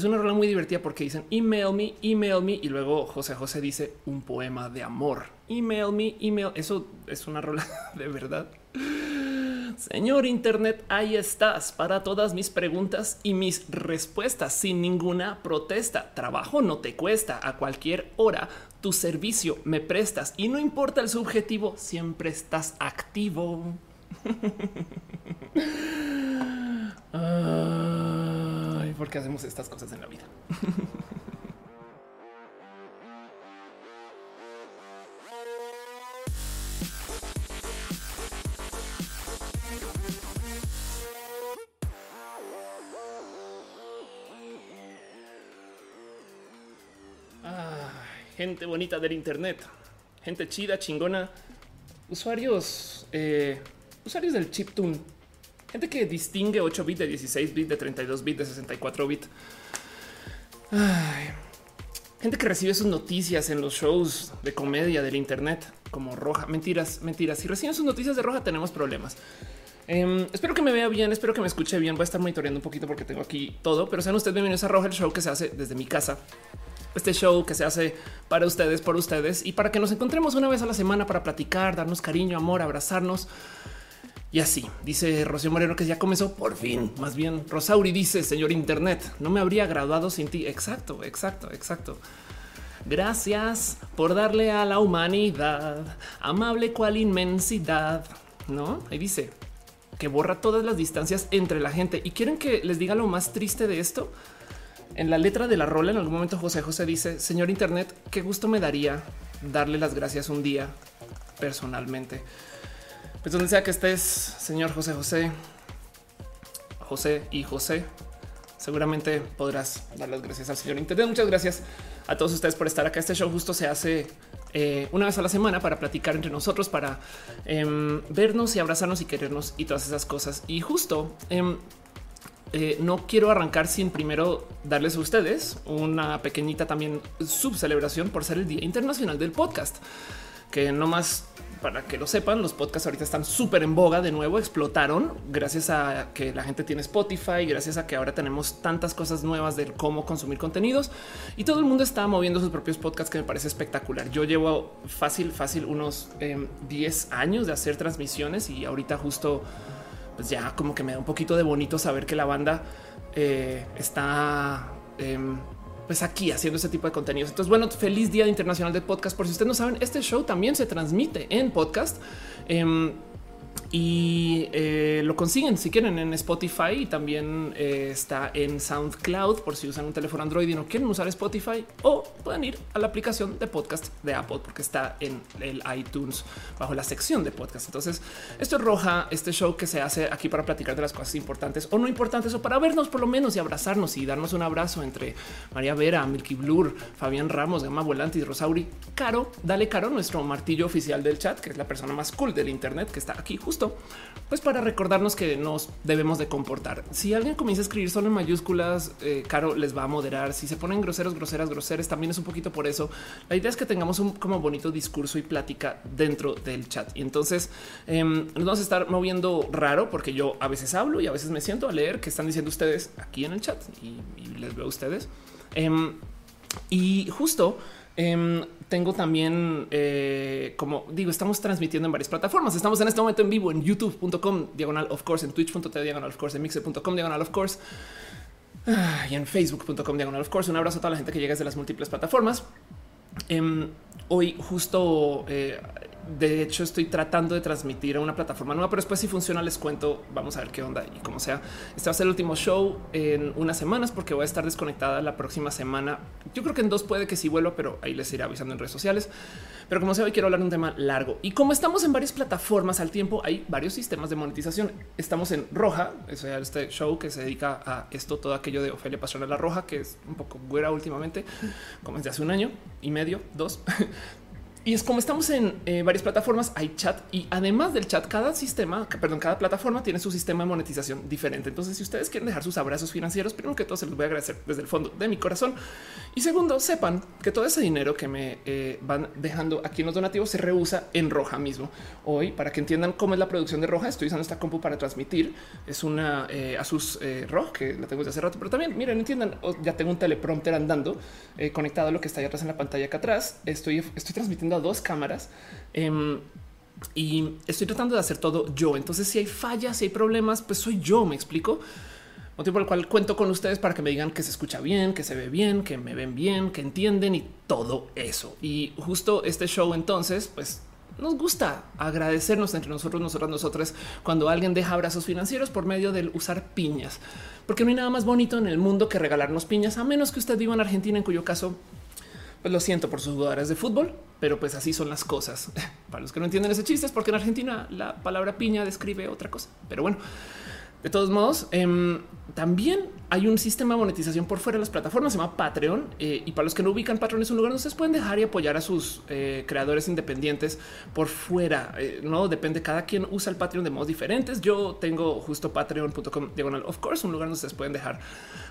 Es una rola muy divertida porque dicen email me, email me y luego José José dice un poema de amor. Email me, email. Eso es una rola de verdad. Señor Internet, ahí estás para todas mis preguntas y mis respuestas sin ninguna protesta. Trabajo no te cuesta a cualquier hora. Tu servicio me prestas y no importa el subjetivo, siempre estás activo. Ay, ¿por qué hacemos estas cosas en la vida? gente bonita del Internet, gente chida, chingona, usuarios, eh, usuarios del chiptune, gente que distingue 8 bits de 16 bits, de 32 bits, de 64 bits. gente que recibe sus noticias en los shows de comedia del Internet como Roja. Mentiras, mentiras. Si reciben sus noticias de Roja, tenemos problemas. Em, espero que me vea bien, espero que me escuche bien. Voy a estar monitoreando un poquito porque tengo aquí todo, pero sean ustedes bienvenidos a Roja, el show que se hace desde mi casa este show que se hace para ustedes, por ustedes y para que nos encontremos una vez a la semana para platicar, darnos cariño, amor, abrazarnos. Y así dice Rocío Moreno que ya comenzó por fin. Más bien, Rosauri dice, señor Internet, no me habría graduado sin ti. Exacto, exacto, exacto. Gracias por darle a la humanidad amable cual inmensidad. No, ahí dice que borra todas las distancias entre la gente. Y quieren que les diga lo más triste de esto en la letra de la rola, en algún momento José José dice, señor Internet, qué gusto me daría darle las gracias un día personalmente. Pues donde sea que estés, señor José José, José y José, seguramente podrás dar las gracias al señor Internet. Muchas gracias a todos ustedes por estar acá. Este show justo se hace eh, una vez a la semana para platicar entre nosotros, para em, vernos y abrazarnos y querernos y todas esas cosas. Y justo em, eh, no quiero arrancar sin primero darles a ustedes una pequeñita también subcelebración por ser el Día Internacional del Podcast, que no más para que lo sepan, los podcasts ahorita están súper en boga de nuevo, explotaron gracias a que la gente tiene Spotify, gracias a que ahora tenemos tantas cosas nuevas de cómo consumir contenidos y todo el mundo está moviendo sus propios podcasts que me parece espectacular. Yo llevo fácil, fácil unos 10 em, años de hacer transmisiones y ahorita justo pues ya como que me da un poquito de bonito saber que la banda eh, está em, pues aquí haciendo ese tipo de contenidos. Entonces, bueno, feliz Día Internacional de Podcast. Por si ustedes no saben, este show también se transmite en podcast. Em, y eh, lo consiguen si quieren en Spotify y también eh, está en SoundCloud por si usan un teléfono Android y no quieren usar Spotify o pueden ir a la aplicación de podcast de Apple porque está en el iTunes bajo la sección de podcast. Entonces esto es roja, este show que se hace aquí para platicar de las cosas importantes o no importantes o para vernos por lo menos y abrazarnos y darnos un abrazo entre María Vera, Milky Blur, Fabián Ramos, Gama Volante y Rosauri. Caro, dale Caro, nuestro martillo oficial del chat, que es la persona más cool del Internet que está aquí justo pues para recordarnos que nos debemos de comportar. Si alguien comienza a escribir solo en mayúsculas, eh, Caro les va a moderar. Si se ponen groseros, groseras, groseres, también es un poquito por eso. La idea es que tengamos un como bonito discurso y plática dentro del chat. Y entonces em, nos vamos a estar moviendo raro porque yo a veces hablo y a veces me siento a leer qué están diciendo ustedes aquí en el chat y, les veo a ustedes. Em, y justo Em, tengo también, eh, como digo, estamos transmitiendo en varias plataformas. Estamos en este momento en vivo en youtube.com diagonal of course, en twitch.tv diagonal of course, en mixer.com diagonal of course ah, y en facebook.com diagonal of course. Un abrazo a toda la gente que llega desde las múltiples plataformas. Em, hoy justo eh, de hecho, estoy tratando de transmitir a una plataforma nueva, pero después si funciona les cuento, vamos a ver qué onda y como sea. Este va a ser el último show en unas semanas porque voy a estar desconectada la próxima semana. Yo creo que en dos puede que sí vuelva, pero ahí les iré avisando en redes sociales. Pero como sea, hoy quiero hablar de un tema largo. Y como estamos en varias plataformas al tiempo, hay varios sistemas de monetización. Estamos en Roja, es este show que se dedica a esto, todo aquello de Ofelia La Roja, que es un poco güera últimamente, como desde hace un año y medio, dos. Y es como estamos en eh, varias plataformas, hay chat y además del chat, cada sistema, perdón, cada plataforma tiene su sistema de monetización diferente. Entonces, si ustedes quieren dejar sus abrazos financieros, primero que todo se los voy a agradecer desde el fondo de mi corazón. Y segundo, sepan que todo ese dinero que me eh, van dejando aquí en los donativos se reusa en Roja mismo. Hoy, para que entiendan cómo es la producción de Roja, estoy usando esta compu para transmitir. Es una eh, Asus eh, ROG que la tengo desde hace rato, pero también miren, entiendan, ya tengo un teleprompter andando conectado a lo que está ahí atrás en la pantalla acá atrás. Estoy, estoy transmitiendo dos cámaras. Em, y estoy tratando de hacer todo yo. Entonces, si hay fallas, si hay problemas, pues soy yo. Me explico. Motivo por el cual cuento con ustedes para que me digan que se escucha bien, que se ve bien, que me ven bien, que entienden y todo eso. Y justo este show, entonces, pues nos gusta agradecernos entre nosotros, nosotras, nosotras, cuando alguien deja abrazos financieros por medio del usar piñas, porque no hay nada más bonito en el mundo que regalarnos piñas, a menos que usted viva en Argentina, en cuyo caso pues lo siento por sus jugadores de fútbol, pero pues así son las cosas. Para los que no entienden ese chiste es porque en Argentina la palabra piña describe otra cosa. Pero bueno, de todos modos, em, también hay un sistema de monetización por fuera de las plataformas, se llama Patreon. Eh, y para los que no ubican Patreon es un lugar donde ustedes pueden dejar y apoyar a sus eh, creadores independientes por fuera. Eh, no depende, cada quien usa el Patreon de modos diferentes. Yo tengo justo patreon.com diagonal, of course, un lugar donde ustedes pueden dejar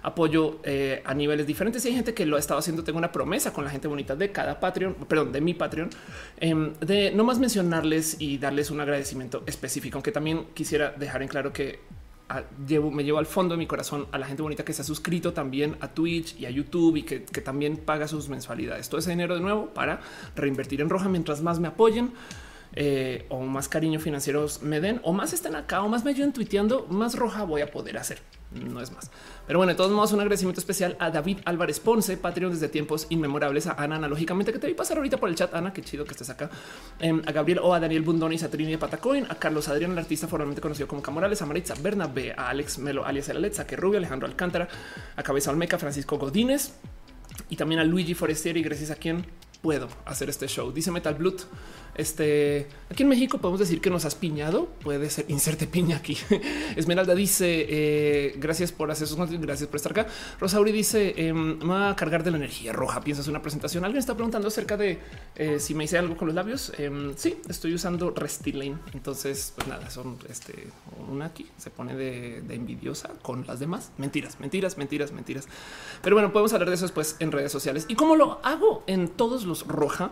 apoyo a niveles diferentes. Y hay gente que lo ha estado haciendo. Tengo una promesa con la gente bonita de cada Patreon, perdón, de mi Patreon, em, de no más mencionarles y darles un agradecimiento específico, aunque también quisiera dejar en claro que llevo, me llevo al fondo de mi corazón a la gente bonita que se ha suscrito también a Twitch y a YouTube y que, también paga sus mensualidades. Todo ese dinero de nuevo para reinvertir en roja mientras más me apoyen. Eh, o más cariño financieros me den o más estén acá o más me ayuden tuiteando, más roja voy a poder hacer. No es más. Pero bueno, de todos modos, un agradecimiento especial a David Álvarez Ponce, Patreon desde tiempos inmemorables, a Ana analógicamente, que te vi pasar ahorita por el chat. Ana, qué chido que estés acá. Em, a Gabriel o a Daniel Bundonis, a Trini de Patacoin, a Carlos Adrián, el artista formalmente conocido como Camorales, a Maritza Bernabé, a Alex Melo, alias El que Rubio, Alejandro Alcántara, a Cabeza Olmeca, Francisco Godínez y también a Luigi Forestieri, gracias a quien puedo hacer este show. Dice Metal Blood. Este aquí en México podemos decir que nos has piñado. Puede ser inserte piña aquí. Esmeralda dice eh, gracias por hacer sus gracias por estar acá. Rosauri dice eh, va a cargar de la energía roja. Piensas una presentación. Alguien está preguntando acerca de eh, si me hice algo con los labios. Em, sí, estoy usando Restylane. Entonces, pues nada, son este una aquí se pone de, de, envidiosa con las demás. Mentiras, mentiras, mentiras, mentiras. Pero bueno, podemos hablar de eso después en redes sociales y cómo lo hago en todos los roja.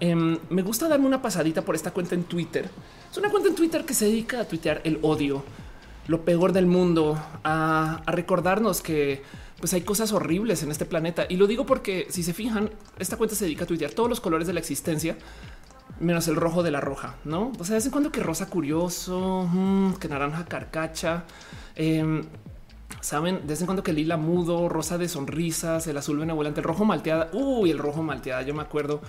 Em, me gusta darme una pasadita por esta cuenta en Twitter. Es una cuenta en Twitter que se dedica a tuitear el odio, lo peor del mundo, a, recordarnos que pues hay cosas horribles en este planeta. Y lo digo porque si se fijan, esta cuenta se dedica a tuitear todos los colores de la existencia, menos el rojo de la roja, ¿no? O sea, de vez en cuando que rosa curioso, mm, que naranja carcacha. Em, Saben, de vez en cuando que lila mudo, rosa de sonrisas, el azul benevolente, el rojo malteada. Uy, el rojo malteada. Yo me acuerdo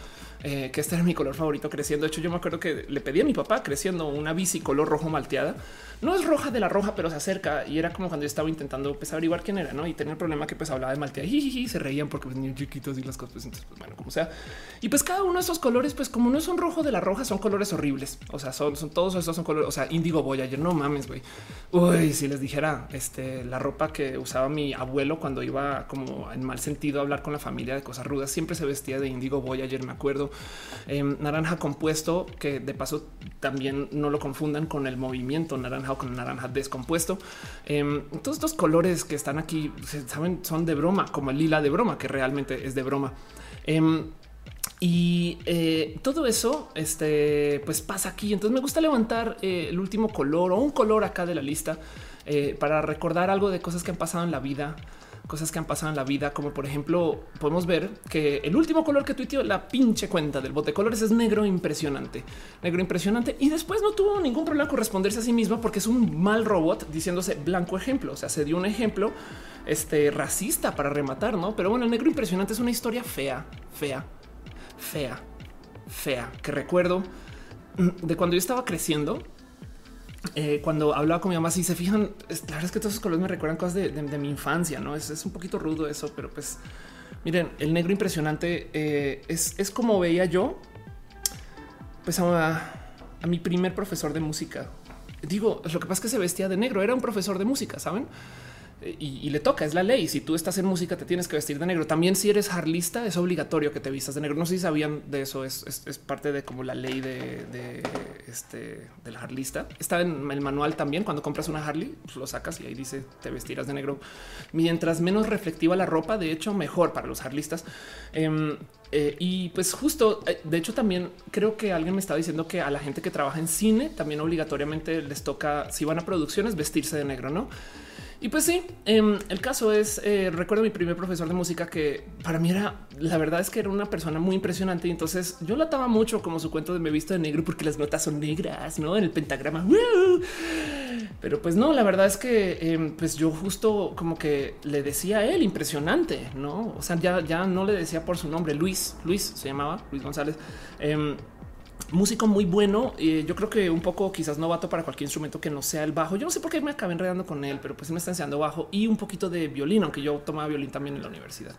eh, que este era mi color favorito creciendo. De hecho, yo me acuerdo que le pedí a mi papá creciendo una bici color rojo malteada. No es roja de la roja, pero se acerca y era como cuando yo estaba intentando pues, averiguar quién era, ¿no? Y tenía el problema que pues hablaba de malteada y se reían porque pues, niños chiquitos y las cosas. Entonces, pues, bueno, como sea. Y pues cada uno de esos colores, pues como no son rojo de la roja, son colores horribles. O sea, son, son todos esos son colores. O sea, índigo ayer no mames, güey. Uy, si les dijera este la ropa que usaba mi abuelo cuando iba como en mal sentido a hablar con la familia de cosas rudas, siempre se vestía de índigo ayer me acuerdo. Em, naranja compuesto, que de paso también no lo confundan con el movimiento naranja o con naranja descompuesto. Em, todos estos colores que están aquí saben son de broma, como el lila de broma, que realmente es de broma. Em, y eh, todo eso, este, pues pasa aquí. Entonces me gusta levantar eh, el último color o un color acá de la lista eh, para recordar algo de cosas que han pasado en la vida cosas que han pasado en la vida, como por ejemplo, podemos ver que el último color que tuiteó la pinche cuenta del bote de colores es negro impresionante, negro impresionante. Y después no tuvo ningún problema con responderse a sí misma porque es un mal robot diciéndose blanco ejemplo. O sea, se dio un ejemplo este racista para rematar, no? Pero bueno, el negro impresionante es una historia fea, fea, fea, fea que recuerdo de cuando yo estaba creciendo eh, cuando hablaba con mi mamá, si se fijan, la verdad es que todos esos colores me recuerdan cosas de, mi infancia, no es, un poquito rudo eso, pero pues miren, el negro impresionante eh, es, como veía yo, pues a, mi primer profesor de música. Digo, lo que pasa es que se vestía de negro, era un profesor de música, saben? Eh, y, le toca, es la ley. Si tú estás en música, te tienes que vestir de negro. También si eres harlista, es obligatorio que te vistas de negro. No sé si sabían de eso, es, parte de como la ley de, este del harlista. Está en el manual también. Cuando compras una Harley, pues lo sacas y ahí dice te vestirás de negro. Mientras menos reflectiva la ropa, de hecho, mejor para los harlistas. Em, eh, y pues justo, eh, de hecho también creo que alguien me estaba diciendo que a la gente que trabaja en cine también obligatoriamente les toca, si van a producciones, vestirse de negro, ¿no? Y pues sí, em, el caso es, eh, recuerdo mi primer profesor de música que para mí era, la verdad es que era una persona muy impresionante y entonces yo la ataba mucho como su cuento de me visto de negro porque las notas son negras, ¿no? En el pentagrama. Pero pues no, la verdad es que em, pues yo justo como que le decía a él impresionante, ¿no? O sea, ya, ya no le decía por su nombre, Luis, Luis se llamaba, Luis González. Músico muy bueno. y yo creo que un poco quizás novato para cualquier instrumento que no sea el bajo. Yo no sé por qué me acabé enredando con él, pero pues me está enseñando bajo y un poquito de violín, aunque yo tomaba violín también en la universidad.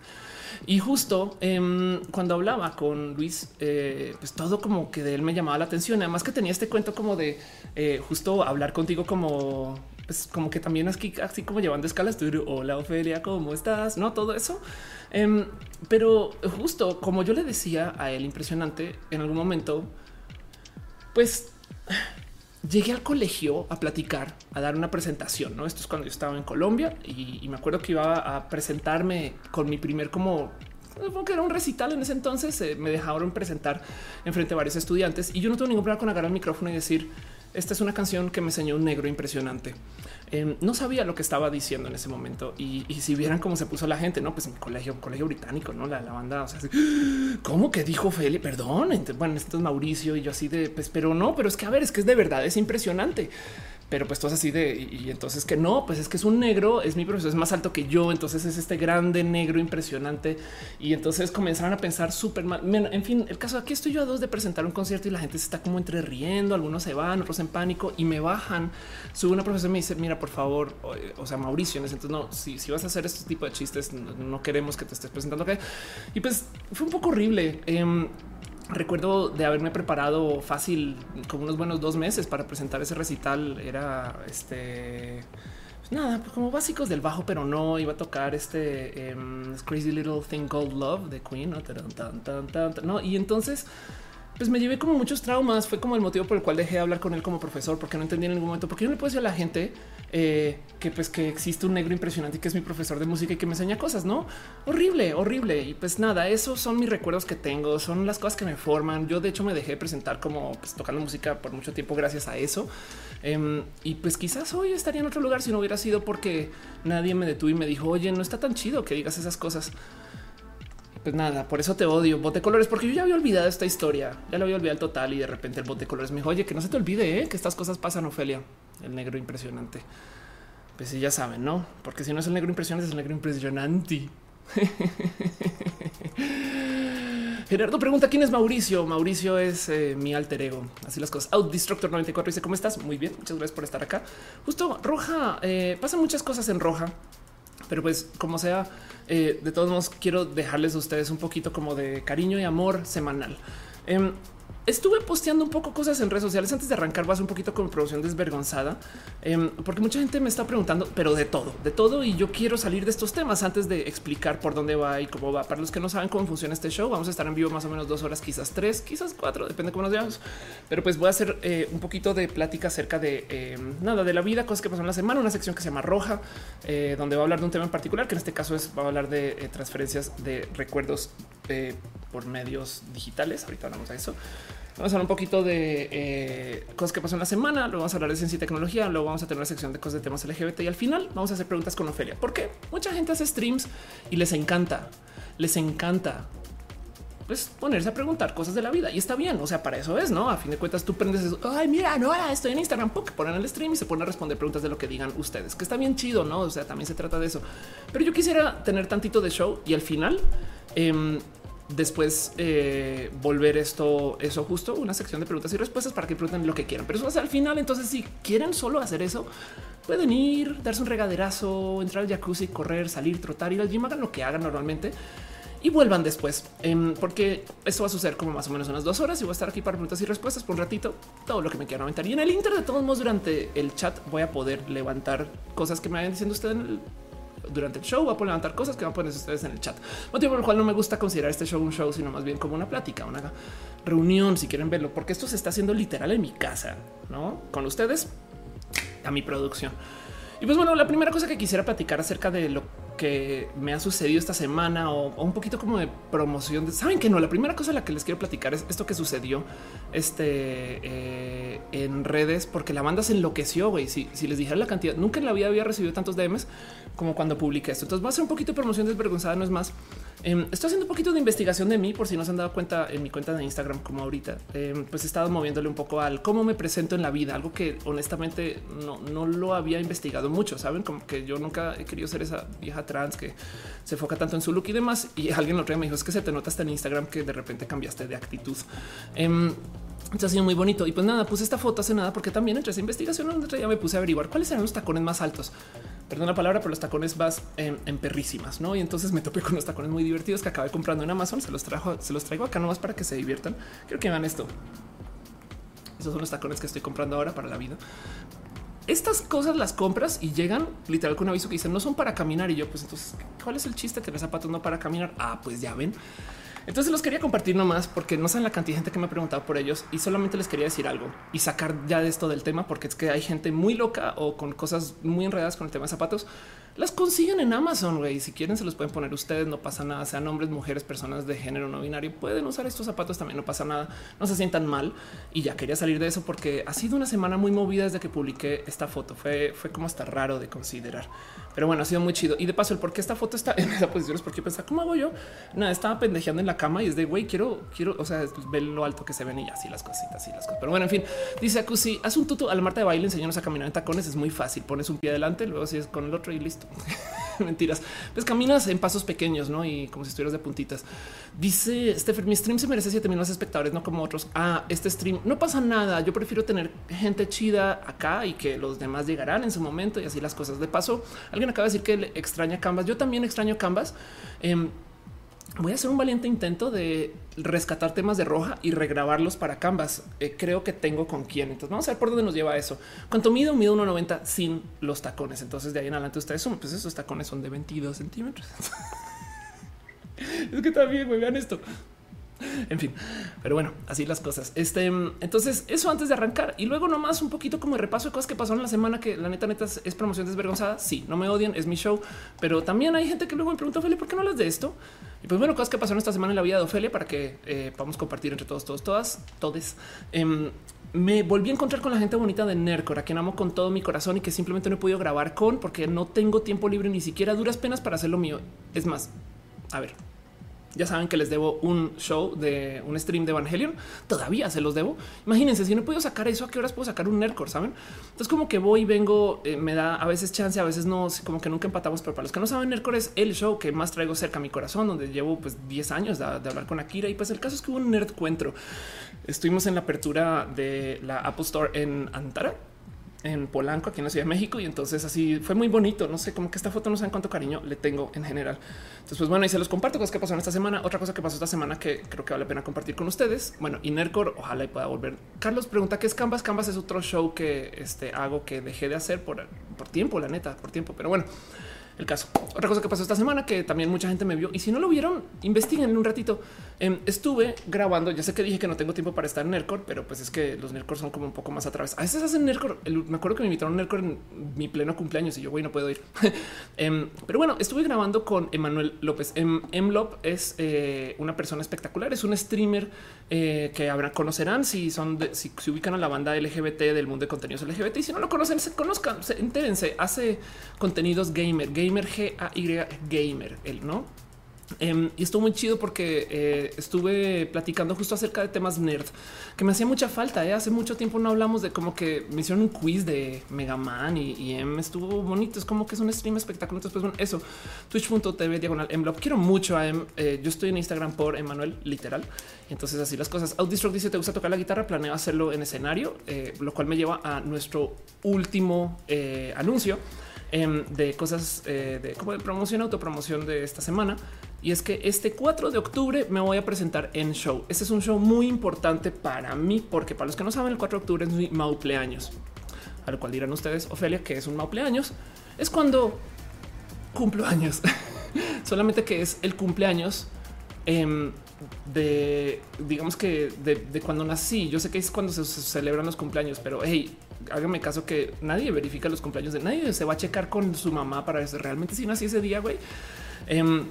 Y justo em, cuando hablaba con Luis, eh, pues todo como que de él me llamaba la atención. Además que tenía este cuento como de eh, justo hablar contigo como pues como que también aquí así como llevando escalas. Hola Ofelia, ¿cómo estás? No todo eso. Em, pero justo como yo le decía a él, impresionante, en algún momento pues llegué al colegio a platicar, a dar una presentación. ¿no? Esto es cuando yo estaba en Colombia y, me acuerdo que iba a presentarme con mi primer como que era un recital en ese entonces. Eh, me dejaron presentar en frente a varios estudiantes y yo no tuve ningún problema con agarrar el micrófono y decir esta es una canción que me enseñó un negro impresionante. Em, no sabía lo que estaba diciendo en ese momento y, si vieran cómo se puso la gente, no, pues en colegio, colegio británico, no la, banda, o sea, cómo que dijo Feli, perdón. Bueno, esto es Mauricio y yo así de, pues, pero no, pero es que a ver, es que es de verdad, es impresionante pero pues todo así de y, entonces que no, pues es que es un negro, es mi profesor, es más alto que yo, entonces es este grande negro impresionante y entonces comenzaron a pensar súper mal. En fin, el caso aquí estoy yo a dos de presentar un concierto y la gente se está como entre riendo, algunos se van, otros en pánico y me bajan. Sube una profesora y me dice, mira, por favor, o, sea, Mauricio, entonces no, si, si vas a hacer este tipo de chistes, no, queremos que te estés presentando. acá. Y pues fue un poco horrible. Em, recuerdo de haberme preparado fácil como unos buenos dos meses para presentar ese recital. Era este pues nada, pues como básicos del bajo, pero no iba a tocar este em, Crazy Little Thing Called Love de Queen. ¿no? Y entonces pues me llevé como muchos traumas. Fue como el motivo por el cual dejé de hablar con él como profesor, porque no entendía en ningún momento. Porque yo no le puedo decir a la gente eh, que pues que existe un negro impresionante y que es mi profesor de música y que me enseña cosas, no horrible, horrible. Y pues nada, esos son mis recuerdos que tengo, son las cosas que me forman. Yo de hecho me dejé presentar como pues, tocando música por mucho tiempo gracias a eso. Em, y pues quizás hoy estaría en otro lugar si no hubiera sido porque nadie me detuvo y me dijo, oye, no está tan chido que digas esas cosas. Pues nada, por eso te odio, bote colores, porque yo ya había olvidado esta historia, ya lo había olvidado total y de repente el bote colores me dijo, oye, que no se te olvide ¿eh? que estas cosas pasan, Ofelia, el negro impresionante. Pues sí, ya saben, ¿no? Porque si no es el negro impresionante, es el negro impresionante. Gerardo pregunta quién es Mauricio. Mauricio es eh, mi alter ego. Así las cosas. Out Destructor 94 dice cómo estás. Muy bien. Muchas gracias por estar acá. Justo roja. Eh, pasan muchas cosas en roja, pero pues como sea, eh, de todos modos, quiero dejarles a ustedes un poquito como de cariño y amor semanal. Em, estuve posteando un poco cosas en redes sociales antes de arrancar. Vas un poquito con producción desvergonzada, em, porque mucha gente me está preguntando, pero de todo, de todo. Y yo quiero salir de estos temas antes de explicar por dónde va y cómo va. Para los que no saben cómo funciona este show, vamos a estar en vivo más o menos dos horas, quizás tres, quizás cuatro, depende de cómo nos veamos. Pero pues voy a hacer eh, un poquito de plática acerca de em, nada de la vida, cosas que pasan la semana, una sección que se llama Roja, eh, donde va a hablar de un tema en particular, que en este caso es va a hablar de eh, transferencias de recuerdos por medios digitales. Ahorita hablamos de eso. Vamos a hablar un poquito de eh, cosas que pasó en la semana. Luego vamos a hablar de ciencia y tecnología. Luego vamos a tener una sección de cosas de temas LGBT y al final vamos a hacer preguntas con Ofelia, porque mucha gente hace streams y les encanta, les encanta pues ponerse a preguntar cosas de la vida y está bien. O sea, para eso es, no? A fin de cuentas, tú prendes eso. Ay, mira, no, estoy en Instagram, que ponen el stream y se ponen a responder preguntas de lo que digan ustedes, que está bien chido, no? O sea, también se trata de eso. Pero yo quisiera tener tantito de show y al final, eh, después eh, volver esto, eso justo, una sección de preguntas y respuestas para que pregunten lo que quieran. Pero eso va al final. Entonces, si quieren solo hacer eso, pueden ir, darse un regaderazo, entrar al jacuzzi, correr, salir, trotar, ir al gym, hagan lo que hagan normalmente y vuelvan después, em, porque esto va a suceder como más o menos unas dos horas y voy a estar aquí para preguntas y respuestas por un ratito, todo lo que me quieran aventar. Y en el Inter, de todos modos, durante el chat voy a poder levantar cosas que me vayan diciendo ustedes en el durante el show, va a levantar cosas que van a poner ustedes en el chat. Motivo por el cual no me gusta considerar este show un show, sino más bien como una plática, una reunión, si quieren verlo, porque esto se está haciendo literal en mi casa, ¿no? Con ustedes, a mi producción. Y pues bueno, la primera cosa que quisiera platicar acerca de lo que me ha sucedido esta semana o, un poquito como de promoción. Saben que no, la primera cosa la que les quiero platicar es esto que sucedió este, eh, en redes, porque la banda se enloqueció, güey. Si, si, les dijera la cantidad, nunca en la vida había recibido tantos DMs como cuando publiqué esto. Entonces va a ser un poquito de promoción desvergonzada, no es más. Em, estoy haciendo un poquito de investigación de mí, por si no se han dado cuenta en mi cuenta de Instagram, como ahorita, em, pues he estado moviéndole un poco al cómo me presento en la vida, algo que honestamente no, no lo había investigado mucho. Saben como que yo nunca he querido ser esa vieja trans que se enfoca tanto en su look y demás. Y alguien lo trae me dijo es que se te nota hasta en Instagram que de repente cambiaste de actitud. Eh, ha sido muy bonito. Y pues nada, puse esta foto hace nada porque también entre esa investigación donde ya me puse a averiguar cuáles eran los tacones más altos. Perdón la palabra, pero los tacones vas en, perrísimas, ¿no? Y entonces me topé con unos tacones muy divertidos que acabé comprando en Amazon. Se los trajo, se los traigo acá nomás para que se diviertan. Quiero que vean esto. Esos son los tacones que estoy comprando ahora para la vida estas cosas las compras y llegan literal con un aviso que dice no son para caminar. Y yo, pues entonces, ¿cuál es el chiste? Tener zapatos no para caminar. Ah, pues ya ven. Entonces los quería compartir nomás porque no saben la cantidad de gente que me ha preguntado por ellos y solamente les quería decir algo y sacar ya de esto del tema porque es que hay gente muy loca o con cosas muy enredadas con el tema de zapatos las consiguen en Amazon, güey. Si quieren, se los pueden poner ustedes, no pasa nada. Sean hombres, mujeres, personas de género no binario, pueden usar estos zapatos también, no pasa nada. No se sientan mal. Y ya quería salir de eso porque ha sido una semana muy movida desde que publiqué esta foto. Fue, fue como hasta raro de considerar. Pero bueno, ha sido muy chido. Y de paso, el por qué esta foto está en esa posición es porque pensaba, ¿cómo hago yo? Nada, estaba pendejeando en la cama y es de güey, quiero, quiero, o sea, ver lo alto que se ven y así las cositas y las cosas. Pero bueno, en fin, dice Acusi, haz un tuto al Marta de baile, enseñanos a caminar en tacones. Es muy fácil. Pones un pie adelante, luego si es con el otro y listo. Mentiras. Pues caminas en pasos pequeños, ¿no? Y como si estuvieras de puntitas. Dice Stephen, mi stream se merece 7000 más espectadores, no como otros. Ah, este stream no pasa nada. Yo prefiero tener gente chida acá y que los demás llegarán en su momento y así las cosas. De paso, alguien acaba de decir que le extraña Canvas. Yo también extraño Canvas. Eh, voy a hacer un valiente intento de rescatar temas de roja y regrabarlos para Canvas. Eh, creo que tengo con quién. Entonces vamos a ver por dónde nos lleva eso. ¿Cuánto mido? Mido 1,90 sin los tacones. Entonces de ahí en adelante ustedes son, pues esos tacones son de 22 centímetros. es que también me vean esto. En fin, pero bueno, así las cosas. Este, entonces, eso antes de arrancar y luego nomás un poquito como de repaso de cosas que pasaron la semana que la neta, neta es promoción desvergonzada. Sí, no me odian, es mi show, pero también hay gente que luego me pregunta, Ophelia, ¿por qué no hablas de esto? Y pues bueno, cosas que pasaron esta semana en la vida de Ofelia para que eh, podamos compartir entre todos, todos, todas, todes. Em, me volví a encontrar con la gente bonita de Nercor, a quien amo con todo mi corazón y que simplemente no he podido grabar con porque no tengo tiempo libre ni siquiera duras penas para hacer lo mío. Es más, a ver, ya saben que les debo un show de un stream de Evangelion. Todavía se los debo. Imagínense si no puedo sacar eso, a qué horas puedo sacar un Nerdcore, saben? Entonces, como que voy vengo, eh, me da a veces chance, a veces no, como que nunca empatamos. Pero para los que no saben, Nerdcore es el show que más traigo cerca a mi corazón, donde llevo pues 10 años de, hablar con Akira. Y pues el caso es que hubo un nerd encuentro. Estuvimos en la apertura de la Apple Store en Antara en Polanco, aquí en la Ciudad de México. Y entonces así fue muy bonito. No sé, como que esta foto no saben cuánto cariño le tengo en general. Entonces, pues bueno, y se los comparto cosas que pasaron esta semana. Otra cosa que pasó esta semana que creo que vale la pena compartir con ustedes. Bueno, Inercor, ojalá y pueda volver. Carlos pregunta qué es Canvas. Canvas es otro show que este, hago que dejé de hacer por, por tiempo, la neta, por tiempo. Pero bueno, el caso. Otra cosa que pasó esta semana que también mucha gente me vio y si no lo vieron, investiguen un ratito. Em, estuve grabando. Ya sé que dije que no tengo tiempo para estar en Nercor, pero pues es que los Nercor son como un poco más a través. A veces hacen Nercor. me acuerdo que me invitaron a Nercor en mi pleno cumpleaños y yo, güey, no puedo ir. Em, pero bueno, estuve grabando con Emanuel López. Em, es eh, una persona espectacular. Es un streamer eh, que habrá conocerán si son si se ubican a la banda LGBT del mundo de contenidos LGBT. Y si no lo conocen, se conozcan, se entérense. Hace contenidos gamer, gamer G A Y gamer, el no Em, y estuvo muy chido porque eh, estuve platicando justo acerca de temas nerd que me hacía mucha falta. ¿eh? Hace mucho tiempo no hablamos de como que me hicieron un quiz de Mega Man y, y M estuvo bonito. Es como que es un stream espectáculo. Entonces, pues bueno, eso twitch.tv diagonal M. Quiero mucho a M. Eh, yo estoy en Instagram por Emanuel, literal. Entonces, así las cosas. Audistruck dice: Te gusta tocar la guitarra, planeo hacerlo en escenario, lo cual me lleva a nuestro último anuncio Em, de cosas eh, de como de promoción, autopromoción de esta semana. Y es que este 4 de octubre me voy a presentar en show. Este es un show muy importante para mí, porque para los que no saben, el 4 de octubre es mi maupleaños. A lo cual dirán ustedes, Ofelia, que es un maupleaños. Es cuando cumplo años. Solamente que es el cumpleaños em, de, digamos que de, cuando nací. Yo sé que es cuando se, celebran los cumpleaños, pero hey, hágame caso que nadie verifica los cumpleaños de nadie. Se va a checar con su mamá para ver realmente si nací ese día, güey. Em,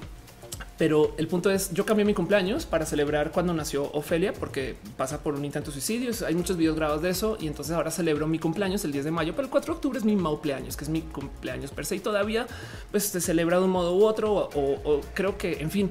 pero el punto es, yo cambié mi cumpleaños para celebrar cuando nació Ofelia, porque pasa por un intento de suicidio. Hay muchos videos grabados de eso y entonces ahora celebro mi cumpleaños el 10 de mayo, pero el 4 de octubre es mi cumpleaños, que es mi cumpleaños per se y todavía pues se celebra de un modo u otro o creo que, en fin,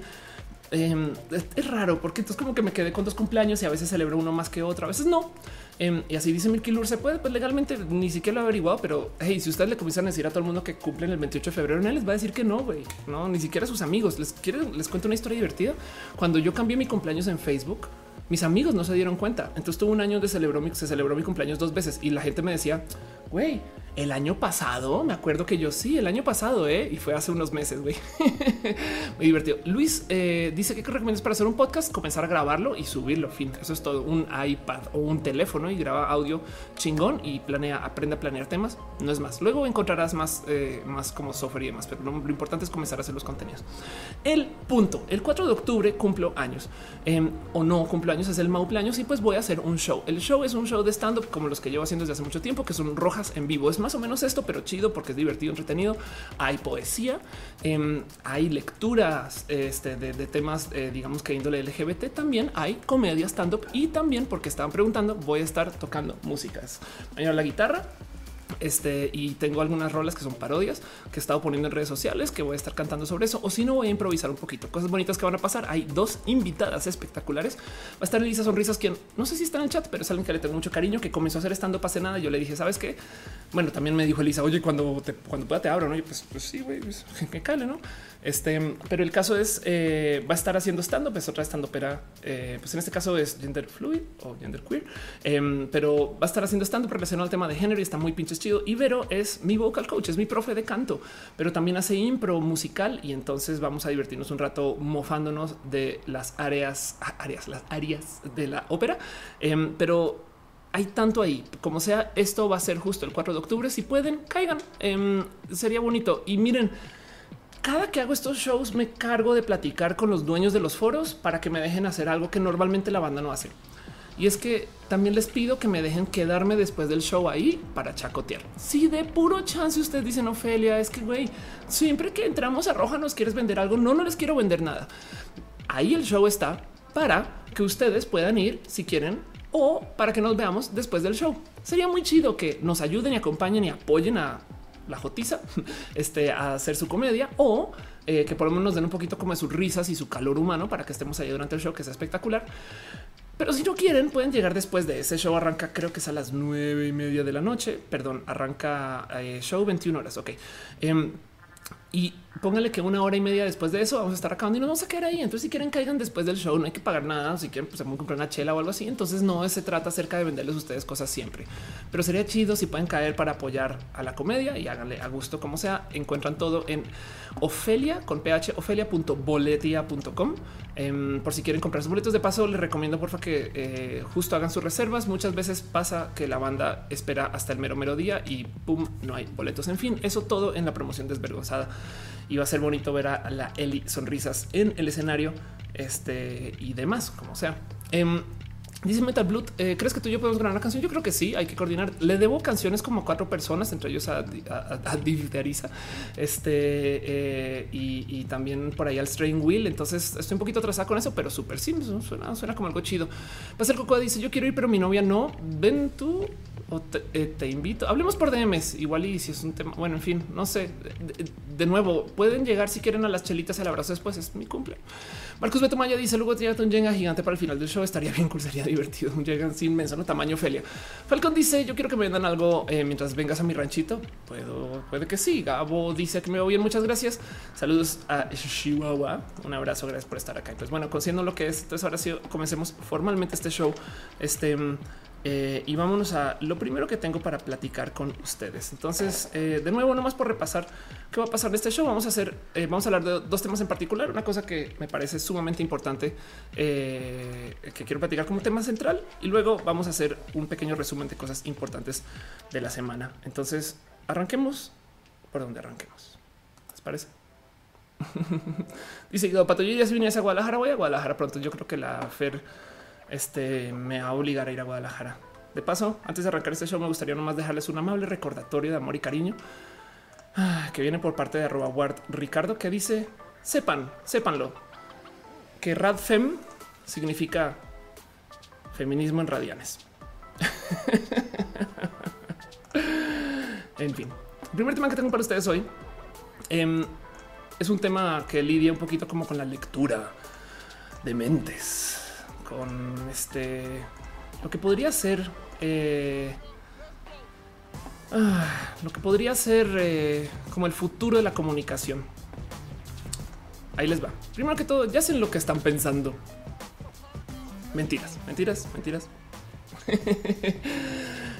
Em, es, raro porque entonces como que me quedé con dos cumpleaños y a veces celebro uno más que otro, a veces no. Em, y así dice Milky Lur, se puede, pues legalmente ni siquiera lo he averiguado, pero hey, si ustedes le comienzan a decir a todo el mundo que cumplen el 28 de febrero, nadie les va a decir que no, güey, no, ni siquiera a sus amigos. Les quiero, les cuento una historia divertida. Cuando yo cambié mi cumpleaños en Facebook, mis amigos no se dieron cuenta. Entonces tuve un año de celebró mi, se celebró mi cumpleaños dos veces y la gente me decía, güey, el año pasado, me acuerdo que yo sí, el año pasado, ¿eh? y fue hace unos meses, güey. Muy divertido. Luis eh, dice que recomiendas para hacer un podcast, comenzar a grabarlo y subirlo. Fin, eso es todo. Un iPad o un teléfono y graba audio chingón y planea, aprende a planear temas. No es más. Luego encontrarás más, eh, más como software y demás, pero lo, importante es comenzar a hacer los contenidos. El punto, el 4 de octubre cumplo años em, o no cumplo años, es el años y pues voy a hacer un show. El show es un show de stand up como los que llevo haciendo desde hace mucho tiempo, que son rojas en vivo. Es más o menos esto, pero chido porque es divertido, entretenido. Hay poesía, em, hay lecturas este, de, temas, eh, digamos que índole LGBT. También hay comedia stand up y también porque estaban preguntando, voy a estar tocando músicas. Mañana la guitarra, este, y tengo algunas rolas que son parodias que he estado poniendo en redes sociales que voy a estar cantando sobre eso. O si no, voy a improvisar un poquito. Cosas bonitas que van a pasar. Hay dos invitadas espectaculares. Va a estar Elisa Sonrisas, quien no sé si está en el chat, pero es alguien que le tengo mucho cariño, que comenzó a hacer estando pase nada. Yo le dije, ¿sabes qué? Bueno, también me dijo Elisa, oye, cuando, te, cuando pueda te abro, ¿no? Y pues, pues sí, güey, pues, que cale, ¿no? Este, pero el caso es, eh, va a estar haciendo estando, pues otra estando opera, eh, pues en este caso es gender fluid o gender queer, em, pero va a estar haciendo estando relacionado al tema de género y está muy pinches chido. Y Vero es mi vocal coach, es mi profe de canto, pero también hace impro musical y entonces vamos a divertirnos un rato mofándonos de las áreas, ah, áreas, las áreas de la ópera. Em, pero hay tanto ahí como sea. Esto va a ser justo el 4 de octubre. Si pueden, caigan. Em, sería bonito. Y miren, cada que hago estos shows me cargo de platicar con los dueños de los foros para que me dejen hacer algo que normalmente la banda no hace. Y es que también les pido que me dejen quedarme después del show ahí para chacotear. Si de puro chance ustedes dicen, Ofelia, es que güey, siempre que entramos a Roja nos quieres vender algo. No, no les quiero vender nada. Ahí el show está para que ustedes puedan ir si quieren o para que nos veamos después del show. Sería muy chido que nos ayuden y acompañen y apoyen a la jotiza este, a hacer su comedia o eh, que por lo menos nos den un poquito como de sus risas y su calor humano para que estemos ahí durante el show, que sea espectacular. Pero si no quieren, pueden llegar después de ese show. Arranca, creo que es a las nueve y media de la noche. Perdón, arranca eh, show 21 horas. Ok. Em, y póngale que una hora y media después de eso vamos a estar acabando y nos vamos a quedar ahí. Entonces, si quieren caigan después del show, no hay que pagar nada. Si quieren, pues se comprar una chela o algo así. Entonces, no se trata acerca de venderles a ustedes cosas siempre, pero sería chido si pueden caer para apoyar a la comedia y háganle a gusto como sea. Encuentran todo en Ofelia con ph ofelia.boletia.com. Em, por si quieren comprar sus boletos de paso, les recomiendo porfa que eh, justo hagan sus reservas. Muchas veces pasa que la banda espera hasta el mero mero día y pum, no hay boletos. En fin, eso todo en la promoción desvergonzada y va a ser bonito ver a la Eli sonrisas en el escenario este y demás, como sea. Em, Dice Metal Blood, eh, ¿crees que tú y yo podemos grabar una canción? Yo creo que sí, hay que coordinar. Le debo canciones como a cuatro personas, entre ellos a, a, este eh, y, también por ahí al Strain Wheel. Entonces estoy un poquito atrasada con eso, pero súper simple. Suena, suena como algo chido. ser Cocoa dice: Yo quiero ir, pero mi novia no. Ven tú o eh, te, invito. Hablemos por DMs, igual y si es un tema. Bueno, en fin, no sé. De, nuevo, pueden llegar si quieren a las chelitas al abrazo después. Es mi cumple. Marcos Beto Maya dice: Luego tírate un Jenga gigante para el final del show. Estaría bien, sería divertido. Un Jenga sin inmenso, no tamaño Felia. Falcon dice: Yo quiero que me vendan algo eh, mientras vengas a mi ranchito. Puedo, puede que sí. Gabo dice que me va bien. Muchas gracias. Saludos a Chihuahua. Un abrazo. Gracias por estar acá. Pues bueno, conociendo lo que es. Entonces ahora sí comencemos formalmente este show. Este eh, y vámonos a lo primero que tengo para platicar con ustedes. Entonces, eh, de nuevo, nomás por repasar qué va a pasar de este show, vamos a hacer, eh, vamos a hablar de dos temas en particular. Una cosa que me parece sumamente importante que quiero platicar como tema central y luego vamos a hacer un pequeño resumen de cosas importantes de la semana. Entonces, arranquemos por donde arranquemos. ¿Les parece? Dice Pato, yo ya si viniese a Guadalajara, voy a Guadalajara pronto. Yo creo que la Fer este, me va a obligar a ir a Guadalajara. De paso, antes de arrancar este show, me gustaría nomás dejarles un amable recordatorio de amor y cariño ah, que viene por parte de arroba Ward Ricardo, que dice: sepan, sépanlo, que Radfem significa feminismo en radianes. en fin, el primer tema que tengo para ustedes hoy em, es un tema que lidia un poquito como con la lectura de mentes, con este lo que podría ser eh, ah, lo que podría ser eh, como el futuro de la comunicación. Ahí les va. Primero que todo, ya sé lo que están pensando. Mentiras, mentiras, mentiras.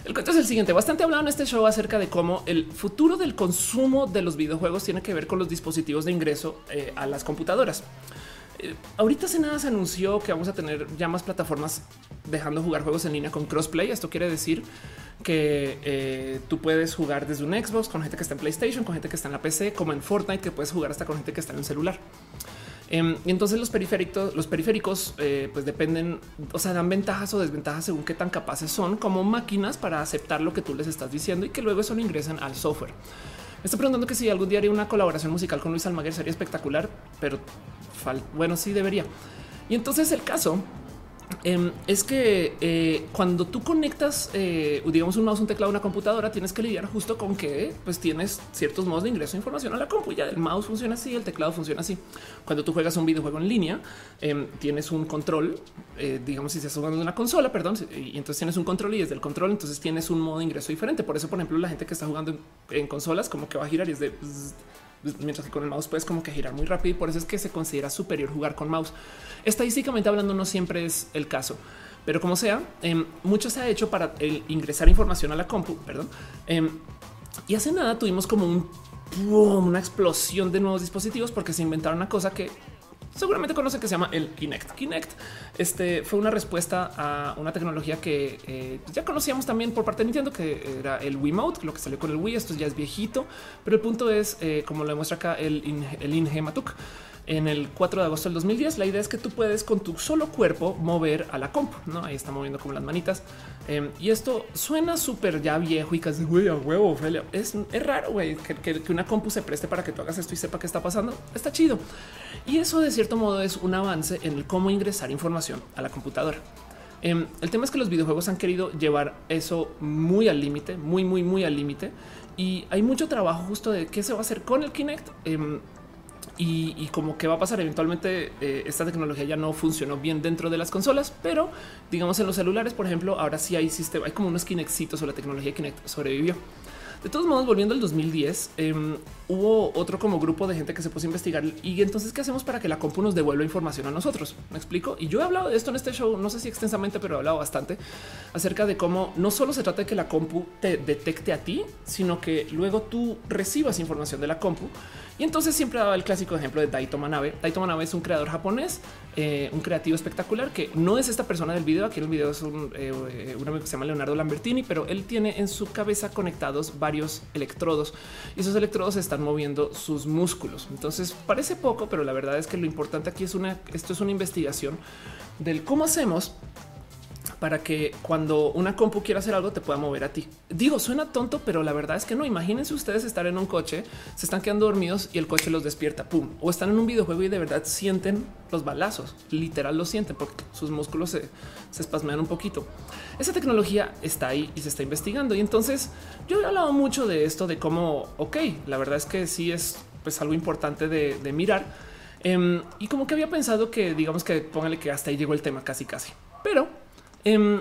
el cuento es el siguiente. Bastante hablado en este show acerca de cómo el futuro del consumo de los videojuegos tiene que ver con los dispositivos de ingreso eh, a las computadoras. Eh, ahorita hace nada se anunció que vamos a tener ya más plataformas dejando jugar juegos en línea con crossplay. Esto quiere decir que eh, tú puedes jugar desde un Xbox con gente que está en PlayStation, con gente que está en la PC, como en Fortnite, que puedes jugar hasta con gente que está en un celular. Em, y entonces los periféricos, los periféricos, eh, pues dependen, o sea, dan ventajas o desventajas según qué tan capaces son como máquinas para aceptar lo que tú les estás diciendo y que luego eso lo ingresan al software. Estoy preguntando que si algún día haría una colaboración musical con Luis Almaguer sería espectacular, pero bueno, sí debería. Y entonces el caso Em, es que eh, cuando tú conectas, eh, digamos, un mouse, un teclado, una computadora, tienes que lidiar justo con que pues tienes ciertos modos de ingreso de información a la compu. Ya el mouse funciona así, el teclado funciona así. Cuando tú juegas un videojuego en línea, em, tienes un control, eh, digamos, si estás jugando en una consola, perdón, y entonces tienes un control y desde el control, entonces tienes un modo de ingreso diferente. Por eso, por ejemplo, la gente que está jugando en, consolas, como que va a girar y es de mientras que con el mouse puedes como que girar muy rápido y por eso es que se considera superior jugar con mouse. Estadísticamente hablando, no siempre es el caso, pero como sea, em, mucho se ha hecho para ingresar información a la compu, perdón. Em, y hace nada tuvimos como un una explosión de nuevos dispositivos porque se inventaron una cosa que seguramente conoce que se llama el Kinect. Kinect este, fue una respuesta a una tecnología que eh, ya conocíamos también por parte de Nintendo, que era el Wiimote, lo que salió con el Wii. Esto ya es viejito, pero el punto es, eh, como lo demuestra acá el, el Ingematuk, en el 4 de agosto del 2010. La idea es que tú puedes con tu solo cuerpo mover a la compu. No, ahí está moviendo como las manitas. Em, y esto suena súper ya viejo y casi güey a huevo. Ophelia. Es, es raro güey, que, una compu se preste para que tú hagas esto y sepa qué está pasando. Está chido. Y eso de cierto modo es un avance en el cómo ingresar información a la computadora. Em, el tema es que los videojuegos han querido llevar eso muy al límite, muy, muy, muy al límite. Y hay mucho trabajo justo de qué se va a hacer con el Kinect. Em, y, como que va a pasar eventualmente eh, esta tecnología ya no funcionó bien dentro de las consolas, pero digamos en los celulares, por ejemplo, ahora sí hay sistema, hay como unos Kinectsitos o la tecnología Kinect sobrevivió. De todos modos, volviendo al 2010, em, hubo otro como grupo de gente que se puso a investigar y entonces qué hacemos para que la compu nos devuelva información a nosotros. Me explico. Y yo he hablado de esto en este show, no sé si extensamente, pero he hablado bastante acerca de cómo no solo se trata de que la compu te detecte a ti, sino que luego tú recibas información de la compu y entonces siempre daba el clásico ejemplo de Daito Manabe. Daito Manabe es un creador japonés, eh, un creativo espectacular que no es esta persona del video. Aquí en el video es un, eh, un, amigo que se llama Leonardo Lambertini, pero él tiene en su cabeza conectados varios electrodos y esos electrodos están moviendo sus músculos. Entonces parece poco, pero la verdad es que lo importante aquí es una, esto es una investigación del cómo hacemos para que cuando una compu quiera hacer algo te pueda mover a ti. Digo, suena tonto, pero la verdad es que no. Imagínense ustedes estar en un coche, se están quedando dormidos y el coche los despierta, pum, o están en un videojuego y de verdad sienten los balazos, literal lo sienten porque sus músculos se, se espasmean un poquito. Esa tecnología está ahí y se está investigando. Y entonces yo he hablado mucho de esto, de cómo, ok, la verdad es que sí es pues algo importante de, mirar. Em, y como que había pensado que digamos que póngale que hasta ahí llegó el tema casi casi. Pero Em,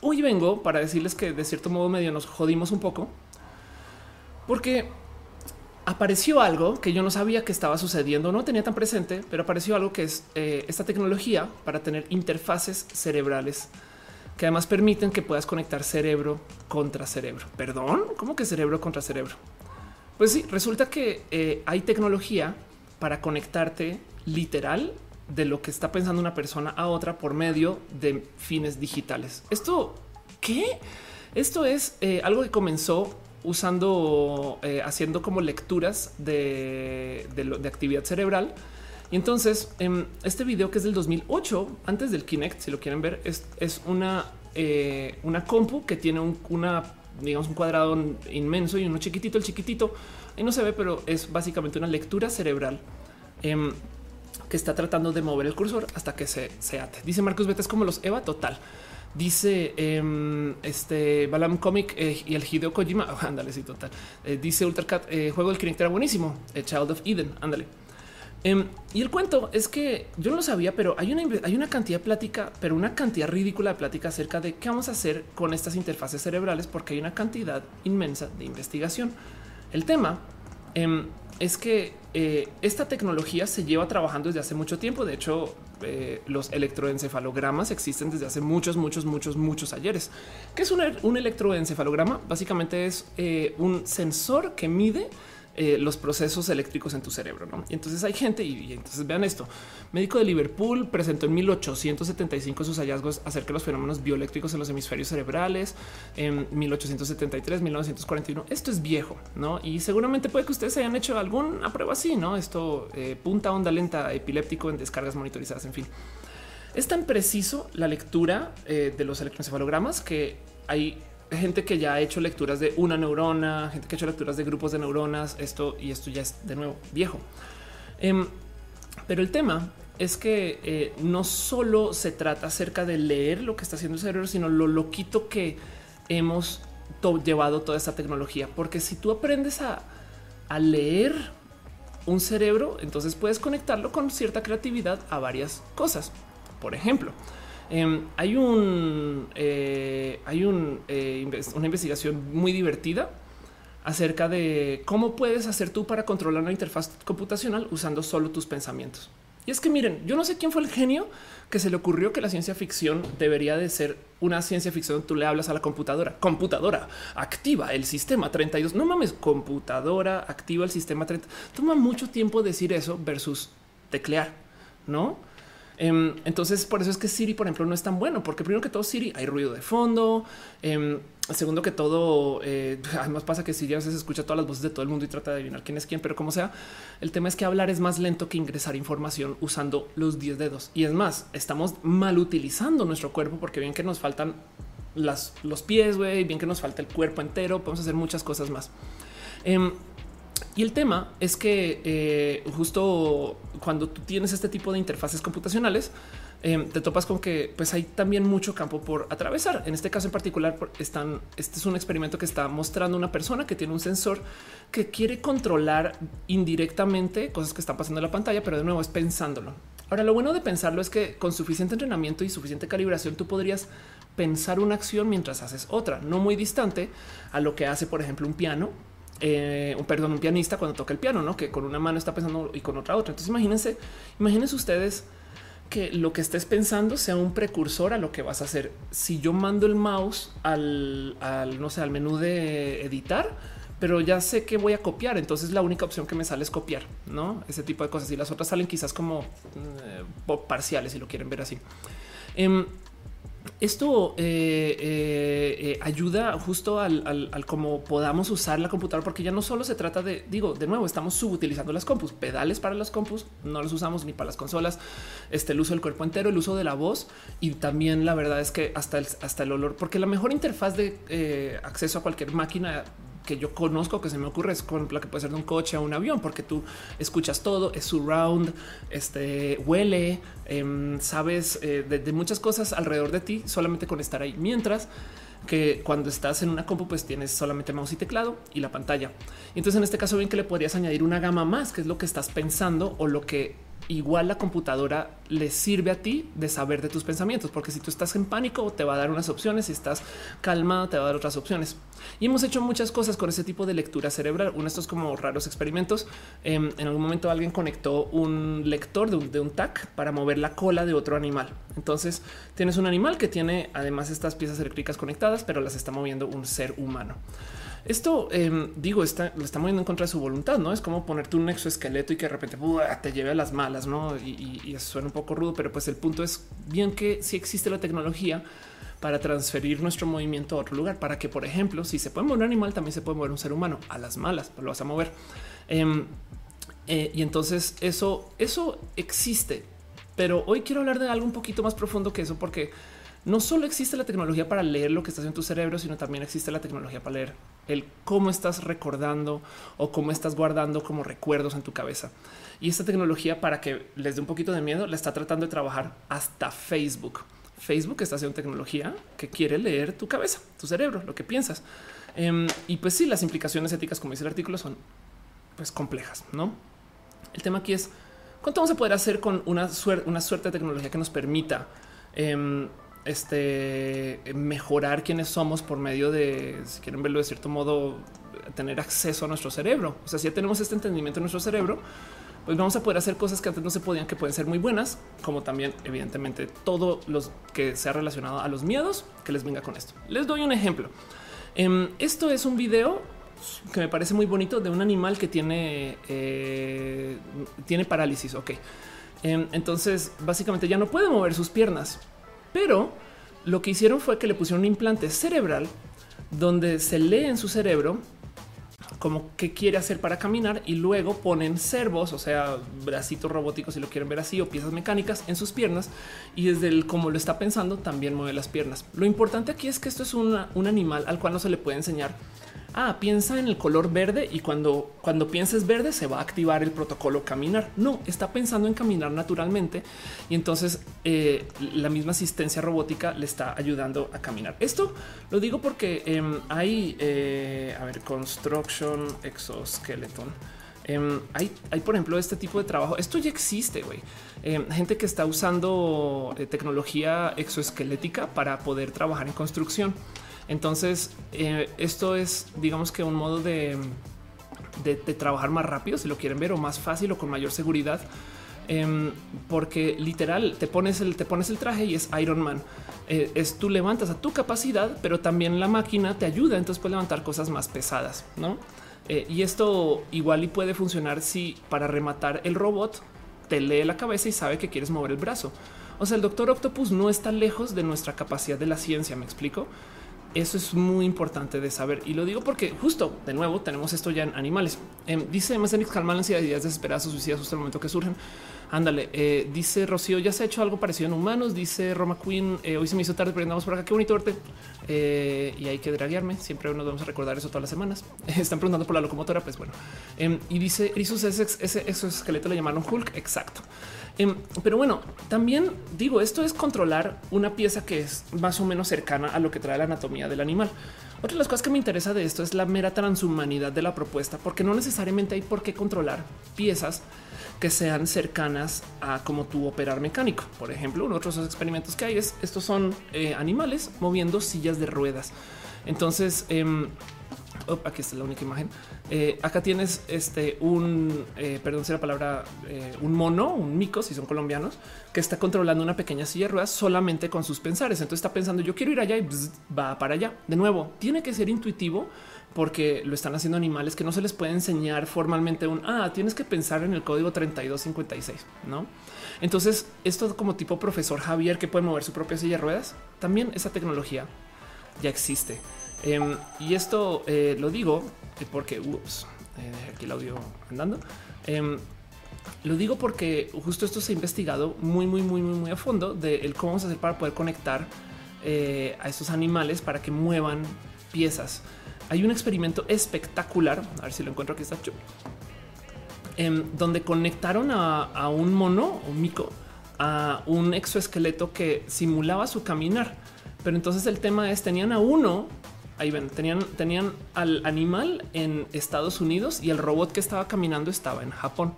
hoy vengo para decirles que de cierto modo medio nos jodimos un poco porque apareció algo que yo no sabía que estaba sucediendo, no tenía tan presente, pero apareció algo que es eh, esta tecnología para tener interfaces cerebrales que además permiten que puedas conectar cerebro contra cerebro. Perdón, ¿cómo que cerebro contra cerebro? Pues sí, resulta que eh, hay tecnología para conectarte literal de lo que está pensando una persona a otra por medio de fines digitales. Esto, ¿qué? Esto es eh, algo que comenzó usando, eh, haciendo como lecturas de, de, actividad cerebral. Y entonces em, este video que es del 2008, antes del Kinect, si lo quieren ver, es, es una, eh, una compu que tiene un, una, digamos, un cuadrado inmenso y uno chiquitito, el chiquitito. Ahí no se ve, pero es básicamente una lectura cerebral em, que está tratando de mover el cursor hasta que se, se ate. Dice Marcos Vete, es como los Eva total. Dice em, este Balam Comic eh, y el Hideo Kojima. ándale, sí, total. Eh, dice Ultracat, eh, juego del Kinect era buenísimo. Child of Eden. Ándale. Em, y el cuento es que yo no lo sabía, pero hay una, hay una cantidad de plática, pero una cantidad ridícula de plática acerca de qué vamos a hacer con estas interfaces cerebrales, porque hay una cantidad inmensa de investigación. El tema em, es que esta tecnología se lleva trabajando desde hace mucho tiempo. De hecho, eh, los electroencefalogramas existen desde hace muchos, muchos, muchos, muchos ayeres. ¿Qué es un, electroencefalograma? Básicamente es eh, un sensor que mide eh, los procesos eléctricos en tu cerebro. ¿no? Y entonces hay gente, y, entonces vean esto, médico de Liverpool presentó en 1875 sus hallazgos acerca de los fenómenos bioeléctricos en los hemisferios cerebrales, en 1873, 1941. Esto es viejo, ¿no? Y seguramente puede que ustedes hayan hecho alguna prueba así, ¿no? Esto eh, punta onda lenta epiléptico en descargas monitorizadas, en fin. Es tan preciso la lectura eh, de los electroencefalogramas que hay gente que ya ha hecho lecturas de una neurona, gente que ha hecho lecturas de grupos de neuronas, esto y esto ya es de nuevo viejo. Em, pero el tema es que eh, no solo se trata acerca de leer lo que está haciendo el cerebro, sino lo loquito que hemos llevado toda esta tecnología. Porque si tú aprendes a, a leer un cerebro, entonces puedes conectarlo con cierta creatividad a varias cosas. Por ejemplo, Em, hay eh, eh, una investigación muy divertida acerca de cómo puedes hacer tú para controlar una interfaz computacional usando solo tus pensamientos. Y es que miren, yo no sé quién fue el genio que se le ocurrió que la ciencia ficción debería de ser una ciencia ficción. Tú le hablas a la computadora, computadora activa el sistema 32. No mames, computadora activa el sistema 30. Toma mucho tiempo decir eso versus teclear, no? Em, entonces, por eso es que Siri, por ejemplo, no es tan bueno, porque primero que todo, Siri hay ruido de fondo. Em, segundo que todo, eh, además pasa que Siri a veces escucha todas las voces de todo el mundo y trata de adivinar quién es quién, pero como sea, el tema es que hablar es más lento que ingresar información usando los 10 dedos. Y es más, estamos mal utilizando nuestro cuerpo porque bien que nos faltan las, los pies, güey, bien que nos falta el cuerpo entero, podemos hacer muchas cosas más. Em, y el tema es que eh, justo cuando tú tienes este tipo de interfaces computacionales, em, te topas con que pues hay también mucho campo por atravesar. En este caso en particular, están, este es un experimento que está mostrando una persona que tiene un sensor que quiere controlar indirectamente cosas que están pasando en la pantalla, pero de nuevo es pensándolo. Ahora, lo bueno de pensarlo es que con suficiente entrenamiento y suficiente calibración, tú podrías pensar una acción mientras haces otra, no muy distante a lo que hace, por ejemplo, un piano eh, un perdón, un pianista cuando toca el piano, no que con una mano está pensando y con otra otra. Entonces imagínense, imagínense ustedes que lo que estés pensando sea un precursor a lo que vas a hacer. Si yo mando el mouse al, no sé, al menú de editar, pero ya sé que voy a copiar. Entonces la única opción que me sale es copiar, no ese tipo de cosas. Y las otras salen quizás como eh, parciales, si lo quieren ver así. Em, esto eh, eh, eh, ayuda justo al, cómo podamos usar la computadora, porque ya no solo se trata de, digo, de nuevo, estamos subutilizando las compus, pedales para las compus, no los usamos ni para las consolas, este, el uso del cuerpo entero, el uso de la voz y también la verdad es que hasta el, hasta el olor, porque la mejor interfaz de acceso a cualquier máquina que yo conozco que se me ocurre es con la que puede ser de un coche a un avión, porque tú escuchas todo, es surround, este huele, em, sabes eh, de, muchas cosas alrededor de ti solamente con estar ahí. Mientras que cuando estás en una compu, pues tienes solamente mouse y teclado y la pantalla. Entonces, en este caso, bien que le podrías añadir una gama más, que es lo que estás pensando o lo que igual la computadora le sirve a ti de saber de tus pensamientos, porque si tú estás en pánico te va a dar unas opciones, si estás calmado te va a dar otras opciones. Y hemos hecho muchas cosas con ese tipo de lectura cerebral, uno de estos como raros experimentos. Em, en algún momento alguien conectó un lector de un, de un TAC para mover la cola de otro animal. Entonces tienes un animal que tiene además estas piezas eléctricas conectadas, pero las está moviendo un ser humano. Esto em, digo, está, lo está moviendo en contra de su voluntad, no es como ponerte un exoesqueleto y que de repente te lleve a las malas, no? Y, y, suena un poco rudo, pero pues el punto es bien que si existe la tecnología para transferir nuestro movimiento a otro lugar, para que, por ejemplo, si se puede mover un animal, también se puede mover un ser humano a las malas, lo vas a mover. Em, eh, y entonces eso, eso existe. Pero hoy quiero hablar de algo un poquito más profundo que eso, porque no solo existe la tecnología para leer lo que estás en tu cerebro, sino también existe la tecnología para leer el cómo estás recordando o cómo estás guardando como recuerdos en tu cabeza. Y esta tecnología, para que les dé un poquito de miedo, la está tratando de trabajar hasta Facebook. Facebook está haciendo tecnología que quiere leer tu cabeza, tu cerebro, lo que piensas. Em, y pues sí, las implicaciones éticas, como dice el artículo, son pues complejas, ¿no? El tema aquí es cuánto vamos a poder hacer con una suerte, una suerte de tecnología que nos permita em, este, mejorar quiénes somos por medio de, si quieren verlo de cierto modo, tener acceso a nuestro cerebro. O sea, si ya tenemos este entendimiento en nuestro cerebro, pues vamos a poder hacer cosas que antes no se podían, que pueden ser muy buenas, como también, evidentemente, todo los que sea relacionado a los miedos que les venga con esto. Les doy un ejemplo. Em, esto es un video que me parece muy bonito de un animal que tiene, eh, tiene parálisis. Ok. Em, entonces, básicamente ya no puede mover sus piernas, pero lo que hicieron fue que le pusieron un implante cerebral donde se lee en su cerebro como qué quiere hacer para caminar y luego ponen servos, o sea, bracitos robóticos si lo quieren ver así o piezas mecánicas en sus piernas y desde el cómo lo está pensando también mueve las piernas. Lo importante aquí es que esto es un animal al cual no se le puede enseñar ah, piensa en el color verde y cuando, cuando pienses verde se va a activar el protocolo caminar. No, está pensando en caminar naturalmente y entonces eh, la misma asistencia robótica le está ayudando a caminar. Esto lo digo porque em, hay, eh, a ver, construction exoskeleton. Em, hay, hay, por ejemplo, este tipo de trabajo. Esto ya existe, güey. Em, gente que está usando eh, tecnología exoesquelética para poder trabajar en construcción. Entonces, eh, esto es, digamos que un modo de, trabajar más rápido, si lo quieren ver, o más fácil o con mayor seguridad. Em, porque literal te pones el, te pones el traje y es Iron Man. Eh, es tú levantas a tu capacidad, pero también la máquina te ayuda. Entonces puedes levantar cosas más pesadas, no? Eh, y esto igual y puede funcionar si para rematar el robot te lee la cabeza y sabe que quieres mover el brazo. O sea, el doctor Octopus no está lejos de nuestra capacidad de la ciencia. Me explico. Eso es muy importante de saber y lo digo porque justo de nuevo tenemos esto ya en animales. Eh, dice Mesenix calmar ansiedades desesperadas o suicidas hasta el momento que surgen. Ándale, eh, dice Rocío, ya se ha hecho algo parecido en humanos. Dice Roma Queen, eh, hoy se me hizo tarde, pero andamos por acá. Qué bonito verte. Eh, y hay que draguearme. Siempre nos vamos a recordar eso todas las semanas. Están preguntando por la locomotora. Pues bueno, em, y dice Erisus, ese, ese, esqueleto le llamaron Hulk. Exacto. Em, pero bueno, también digo, esto es controlar una pieza que es más o menos cercana a lo que trae la anatomía del animal. Otra de las cosas que me interesa de esto es la mera transhumanidad de la propuesta, porque no necesariamente hay por qué controlar piezas que sean cercanas a como tu operar mecánico. Por ejemplo, uno de otros experimentos que hay es estos son eh, animales moviendo sillas de ruedas. Entonces, aquí está la única imagen. Eh, acá tienes este un, eh, perdón si la palabra, un mono, un mico, si son colombianos, que está controlando una pequeña silla de ruedas solamente con sus pensares. Entonces está pensando, yo quiero ir allá y va para allá. De nuevo, tiene que ser intuitivo porque lo están haciendo animales que no se les puede enseñar formalmente un ah, tienes que pensar en el código 3256, no? Entonces, esto como tipo profesor Javier que puede mover su propia silla de ruedas, también esa tecnología ya existe. Em, y esto eh, lo digo porque ups, eh, aquí el audio andando. Em, lo digo porque justo esto se ha investigado muy, muy, muy, muy, muy a fondo de cómo vamos a hacer para poder conectar eh, a estos animales para que muevan piezas. Hay un experimento espectacular, a ver si lo encuentro aquí está, em, donde conectaron a, un mono, un mico, a un exoesqueleto que simulaba su caminar. Pero entonces el tema es, tenían a uno, ahí ven, tenían, tenían al animal en Estados Unidos y el robot que estaba caminando estaba en Japón.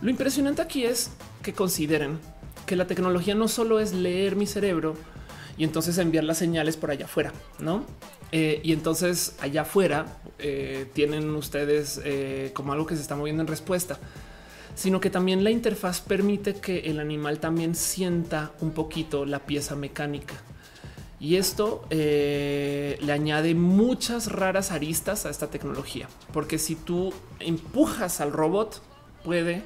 Lo impresionante aquí es que consideren que la tecnología no solo es leer mi cerebro y entonces enviar las señales por allá afuera, ¿no? Eh, y entonces allá afuera eh, tienen ustedes eh, como algo que se está moviendo en respuesta, sino que también la interfaz permite que el animal también sienta un poquito la pieza mecánica. Y esto le añade muchas raras aristas a esta tecnología, porque si tú empujas al robot, puede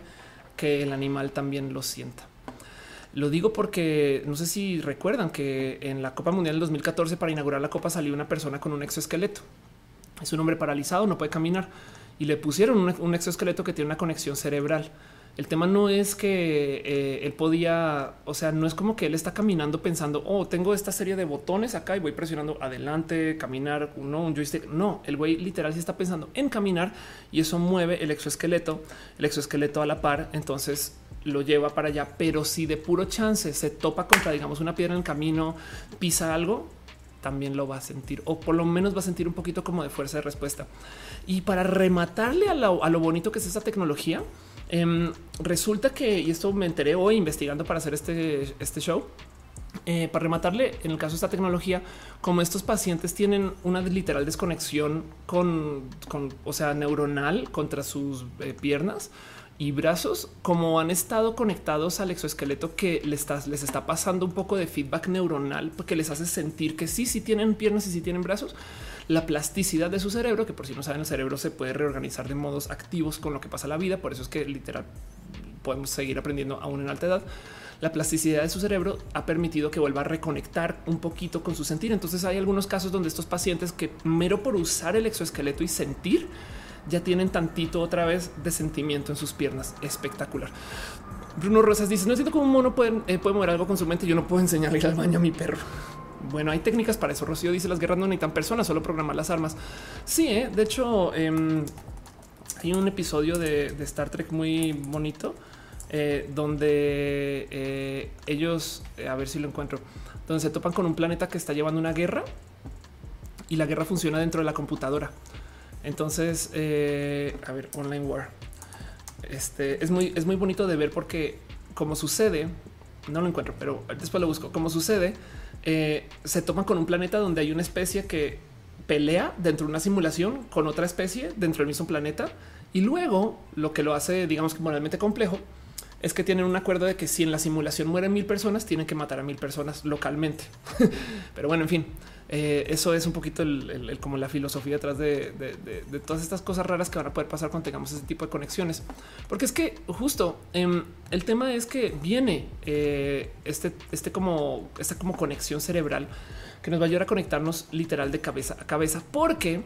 que el animal también lo sienta. Lo digo porque no sé si recuerdan que en la Copa Mundial del 2014 para inaugurar la Copa salió una persona con un exoesqueleto. Es un hombre paralizado, no puede caminar y le pusieron un, exoesqueleto que tiene una conexión cerebral. El tema no es que eh, él podía, o sea, no es como que él está caminando pensando, oh, tengo esta serie de botones acá y voy presionando adelante, caminar, no, un joystick. No, el güey literal sí está pensando en caminar y eso mueve el exoesqueleto, el exoesqueleto a la par. Entonces lo lleva para allá, pero si de puro chance se topa contra, digamos, una piedra en el camino, pisa algo, también lo va a sentir o por lo menos va a sentir un poquito como de fuerza de respuesta. Y para rematarle a lo, bonito que es esta tecnología, em, resulta que, y esto me enteré hoy investigando para hacer este, este show, eh, para rematarle, en el caso de esta tecnología, como estos pacientes tienen una literal desconexión con, o sea, neuronal contra sus eh, piernas, y brazos, como han estado conectados al exoesqueleto que les está, les está pasando un poco de feedback neuronal porque les hace sentir que sí, sí tienen piernas y sí tienen brazos, la plasticidad de su cerebro, que por si no saben, el cerebro se puede reorganizar de modos activos con lo que pasa la vida. Por eso es que literal podemos seguir aprendiendo aún en alta edad. La plasticidad de su cerebro ha permitido que vuelva a reconectar un poquito con su sentir. Entonces hay algunos casos donde estos pacientes que mero por usar el exoesqueleto y sentir, ya tienen tantito otra vez de sentimiento en sus piernas. Espectacular. Bruno Rosas dice: No siento cómo un mono puede, eh, puede mover algo con su mente. Yo no puedo enseñarle al baño a mi perro. Bueno, hay técnicas para eso. Rocío dice: Las guerras no necesitan personas, solo programar las armas. Sí, ¿eh? de hecho, em, hay un episodio de, Star Trek muy bonito eh, donde ellos, a ver si lo encuentro, donde se topan con un planeta que está llevando una guerra y la guerra funciona dentro de la computadora. Entonces, eh, a ver, Online War. Este es muy, es muy bonito de ver porque, como sucede, no lo encuentro, pero después lo busco. Como sucede, eh, se toman con un planeta donde hay una especie que pelea dentro de una simulación con otra especie dentro del mismo planeta. Y luego lo que lo hace, digamos que moralmente complejo, es que tienen un acuerdo de que si en la simulación mueren mil personas, tienen que matar a mil personas localmente. Pero bueno, en fin, eh, eso es un poquito el, como la filosofía detrás de, todas estas cosas raras que van a poder pasar cuando tengamos ese tipo de conexiones. Porque es que justo em, el tema es que viene eh, este, este como esta como conexión cerebral que nos va a ayudar a conectarnos literal de cabeza a cabeza, porque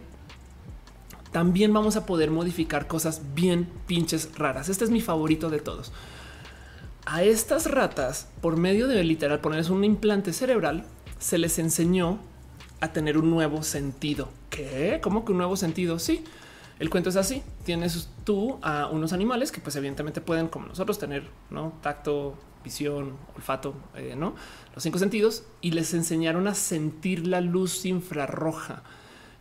también vamos a poder modificar cosas bien pinches raras. Este es mi favorito de todos. A estas ratas, por medio de literal ponerles un implante cerebral, se les enseñó a tener un nuevo sentido. ¿Qué? ¿Cómo que un nuevo sentido? Sí. El cuento es así. Tienes tú a unos animales que pues evidentemente pueden como nosotros tener ¿no? tacto, visión, olfato, eh, no los cinco sentidos y les enseñaron a sentir la luz infrarroja.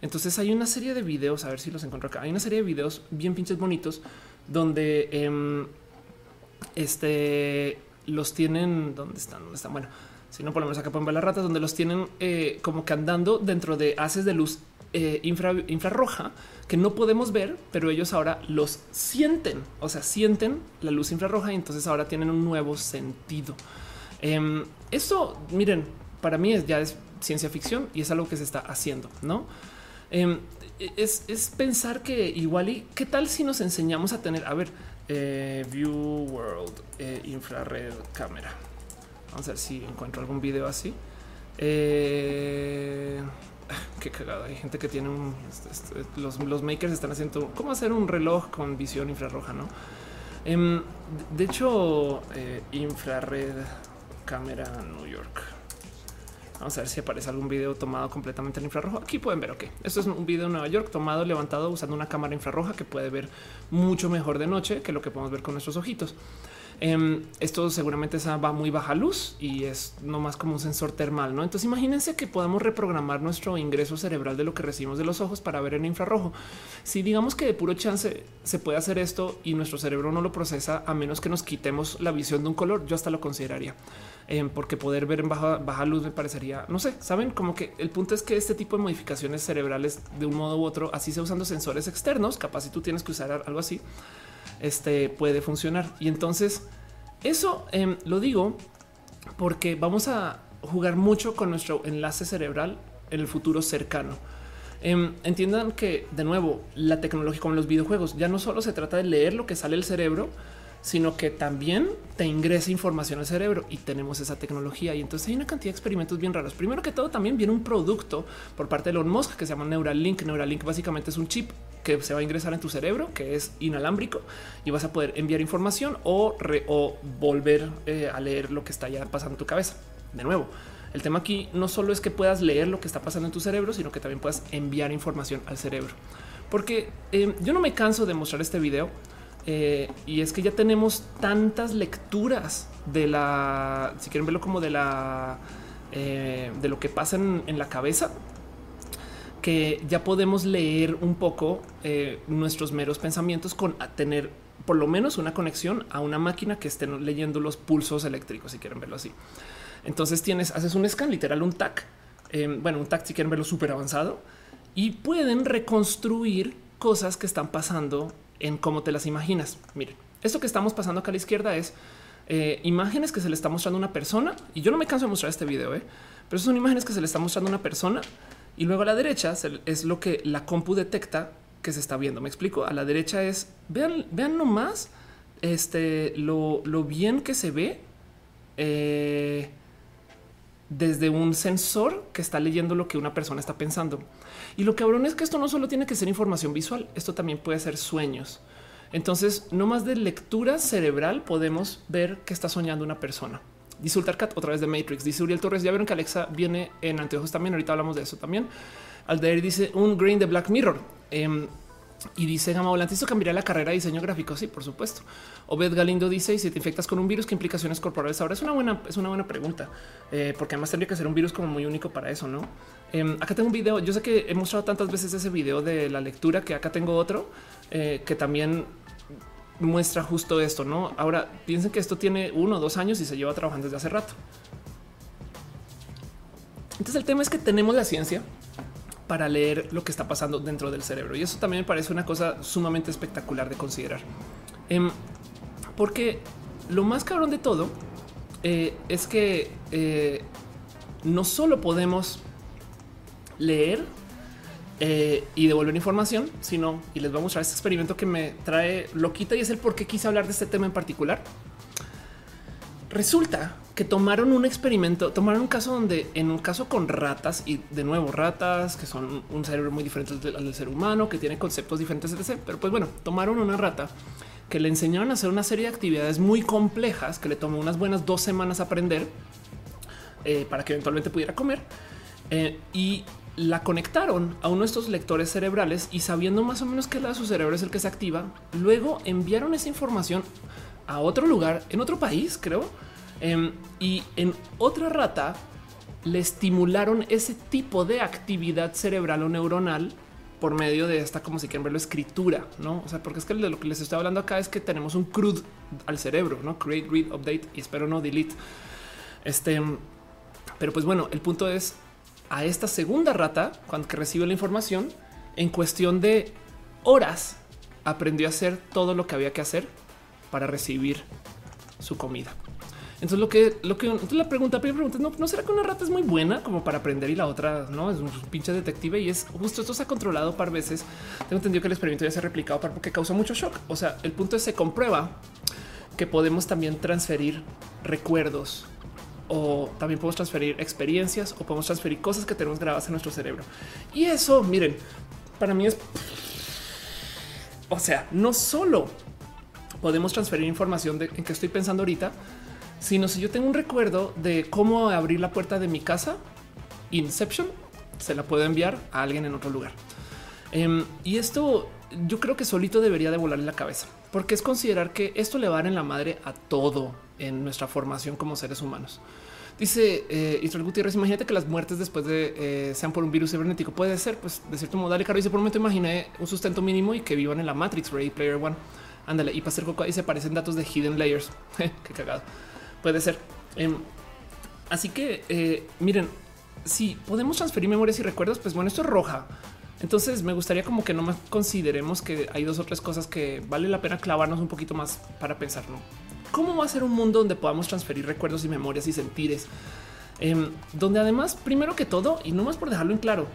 Entonces hay una serie de videos, a ver si los encuentro acá. Hay una serie de videos bien pinches bonitos donde em, este los tienen. ¿Dónde están? ¿Dónde están? Bueno, si no, por lo menos acá pueden ver las ratas donde los tienen eh, como que andando dentro de haces de luz eh, infrarroja que no podemos ver, pero ellos ahora los sienten, o sea, sienten la luz infrarroja y entonces ahora tienen un nuevo sentido. Eh, esto, miren, para mí es, ya es ciencia ficción y es algo que se está haciendo, ¿no? Em, es, es, pensar que igual y qué tal si nos enseñamos a tener, a ver, eh, View World, infrared cámara. Vamos a ver si encuentro algún video así. Eh, qué cagado. Hay gente que tiene un. Este, este, los, makers están haciendo cómo hacer un reloj con visión infrarroja, no? Em, de hecho, eh, infrared cámara New York. Vamos a ver si aparece algún video tomado completamente en infrarrojo. Aquí pueden ver, ok, esto es un video en Nueva York tomado, levantado usando una cámara infrarroja que puede ver mucho mejor de noche que lo que podemos ver con nuestros ojitos. Em, esto seguramente va muy baja luz y es no más como un sensor termal. No, entonces imagínense que podamos reprogramar nuestro ingreso cerebral de lo que recibimos de los ojos para ver en infrarrojo. Si digamos que de puro chance se puede hacer esto y nuestro cerebro no lo procesa a menos que nos quitemos la visión de un color, yo hasta lo consideraría. Em, porque poder ver en baja, baja luz me parecería, no sé, saben como que el punto es que este tipo de modificaciones cerebrales de un modo u otro, así se usando sensores externos, capaz si tú tienes que usar algo así, este puede funcionar. Y entonces eso em, lo digo porque vamos a jugar mucho con nuestro enlace cerebral en el futuro cercano. Em, entiendan que de nuevo la tecnología como los videojuegos ya no solo se trata de leer lo que sale del cerebro, sino que también te ingresa información al cerebro y tenemos esa tecnología. Y entonces hay una cantidad de experimentos bien raros. Primero que todo, también viene un producto por parte de Elon Musk que se llama Neuralink. Neuralink básicamente es un chip que se va a ingresar en tu cerebro, que es inalámbrico y vas a poder enviar información o, volver eh, a leer lo que está ya pasando en tu cabeza. De nuevo, el tema aquí no solo es que puedas leer lo que está pasando en tu cerebro, sino que también puedas enviar información al cerebro. Porque eh, yo no me canso de mostrar este video eh, y es que ya tenemos tantas lecturas de la, si quieren verlo como de la, eh, de lo que pasa en, la cabeza, que ya podemos leer un poco eh, nuestros meros pensamientos con tener por lo menos una conexión a una máquina que esté leyendo los pulsos eléctricos, si quieren verlo así. Entonces tienes, haces un scan, literal, un TAC, bueno, un TAC si quieren verlo súper avanzado, y pueden reconstruir cosas que están pasando en cómo te las imaginas. Miren, esto que estamos pasando acá a la izquierda es eh, imágenes que se le está mostrando a una persona y yo no me canso de mostrar este video, ¿eh? pero son imágenes que se le está mostrando a una persona y luego a la derecha es lo que la compu detecta que se está viendo. Me explico. A la derecha es vean, vean nomás este lo, bien que se ve eh, desde un sensor que está leyendo lo que una persona está pensando. Y lo cabrón es que esto no solo tiene que ser información visual, esto también puede ser sueños. Entonces, no más de lectura cerebral podemos ver qué está soñando una persona. Dice Ultarcat otra vez de Matrix. Dice Uriel Torres. Ya vieron que Alexa viene en anteojos también. Ahorita hablamos de eso también. Aldair dice un grain de Black Mirror. Em, y dice Gama Volante, ¿esto cambiaría la carrera de diseño gráfico? Sí, por supuesto. Obed Galindo dice, y si te infectas con un virus, ¿qué implicaciones corporales ahora? Es una buena, es una buena pregunta, eh, porque además tendría que ser un virus como muy único para eso, ¿no? Em, acá tengo un video, yo sé que he mostrado tantas veces ese video de la lectura, que acá tengo otro, eh, que también muestra justo esto, ¿no? Ahora, piensen que esto tiene uno o dos años y se lleva trabajando desde hace rato. Entonces el tema es que tenemos la ciencia, para leer lo que está pasando dentro del cerebro. Y eso también me parece una cosa sumamente espectacular de considerar. Em, porque lo más cabrón de todo eh, es que eh, no solo podemos leer eh, y devolver información, sino, y les voy a mostrar este experimento que me trae loquita y es el por qué quise hablar de este tema en particular. Resulta que tomaron un experimento, tomaron un caso donde en un caso con ratas y de nuevo ratas que son un cerebro muy diferente al del ser humano, que tiene conceptos diferentes, etc. Pero pues bueno, tomaron una rata que le enseñaron a hacer una serie de actividades muy complejas que le tomó unas buenas dos semanas aprender eh, para que eventualmente pudiera comer eh, y la conectaron a uno de estos lectores cerebrales y sabiendo más o menos que lado de su cerebro es el que se activa, luego enviaron esa información a otro lugar en otro país, creo Em, y en otra rata le estimularon ese tipo de actividad cerebral o neuronal por medio de esta, como si quieren verlo, escritura, no? O sea, porque es que de lo que les estoy hablando acá es que tenemos un CRUD al cerebro, no create, read, update y espero no delete. Este, pero pues bueno, el punto es a esta segunda rata, cuando que recibe la información, en cuestión de horas, aprendió a hacer todo lo que había que hacer para recibir su comida. Entonces lo que lo que la pregunta, primera pregunta, no, no será que una rata es muy buena como para aprender y la otra no es un pinche detective y es justo esto se ha controlado par veces. Tengo entendido que el experimento ya se ha replicado porque causa mucho shock. O sea, el punto es se comprueba que podemos también transferir recuerdos o también podemos transferir experiencias o podemos transferir cosas que tenemos grabadas en nuestro cerebro. Y eso, miren, para mí es, o sea, no solo podemos transferir información de en que estoy pensando ahorita, sino si yo tengo un recuerdo de cómo abrir la puerta de mi casa, Inception, se la puedo enviar a alguien en otro lugar. Em, y esto yo creo que solito debería de volar en la cabeza, porque es considerar que esto le va a dar en la madre a todo en nuestra formación como seres humanos. Dice eh, Israel Gutiérrez, imagínate que las muertes después de eh, sean por un virus cibernético. Puede ser, pues de cierto modo, dale, caro. Dice, por un momento imaginé un sustento mínimo y que vivan en la Matrix, Ready Player One. Ándale, y hacer coco ahí se parecen datos de hidden layers. Qué cagado. Puede ser. Em, así que eh, miren, si podemos transferir memorias y recuerdos, pues bueno, esto es roja. Entonces me gustaría como que no más consideremos que hay dos o tres cosas que vale la pena clavarnos un poquito más para pensar. ¿Cómo va a ser un mundo donde podamos transferir recuerdos y memorias y sentires? Em, donde además, primero que todo, y no más por dejarlo en claro,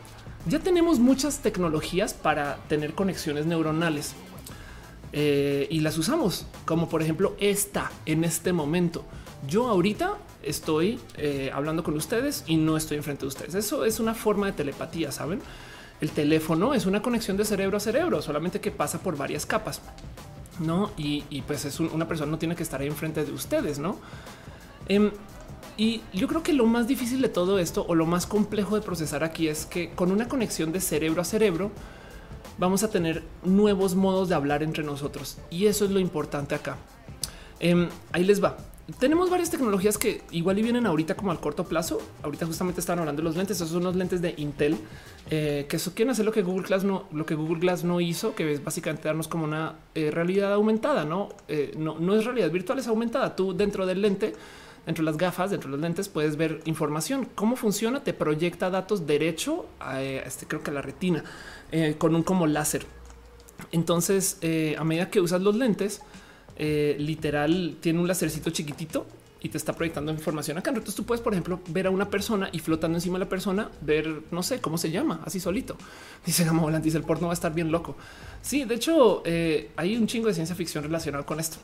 ya tenemos muchas tecnologías para tener conexiones neuronales. eh, y las usamos, como por ejemplo esta en este momento. Yo ahorita estoy eh, hablando con ustedes y no estoy enfrente de ustedes. Eso es una forma de telepatía, saben? El teléfono es una conexión de cerebro a cerebro, solamente que pasa por varias capas, no? Y, pues es una persona no tiene que estar ahí enfrente de ustedes, no? Em, y yo creo que lo más difícil de todo esto o lo más complejo de procesar aquí es que con una conexión de cerebro a cerebro vamos a tener nuevos modos de hablar entre nosotros. Y eso es lo importante acá. Em, ahí les va. Tenemos varias tecnologías que igual y vienen ahorita como al corto plazo. Ahorita justamente estaban hablando de los lentes. Esos son los lentes de Intel eh, que eso quieren hacer lo que Google Glass no, lo que Google Glass no hizo, que es básicamente darnos como una eh, realidad aumentada. No, eh, no, no es realidad virtual, es aumentada. Tú dentro del lente dentro de las gafas, dentro de los lentes, puedes ver información. ¿Cómo funciona? Te proyecta datos derecho a este, creo que a la retina, con un como láser. Entonces, a medida que usas los lentes, eh, literal tiene un lásercito chiquitito y te está proyectando información acá. Entonces tú puedes, por ejemplo, ver a una persona y flotando encima de la persona, ver, no sé cómo se llama, así solito. Dice Gama Volante, dice el porno va a estar bien loco. Sí, de hecho, hay un chingo de ciencia ficción relacionado con esto.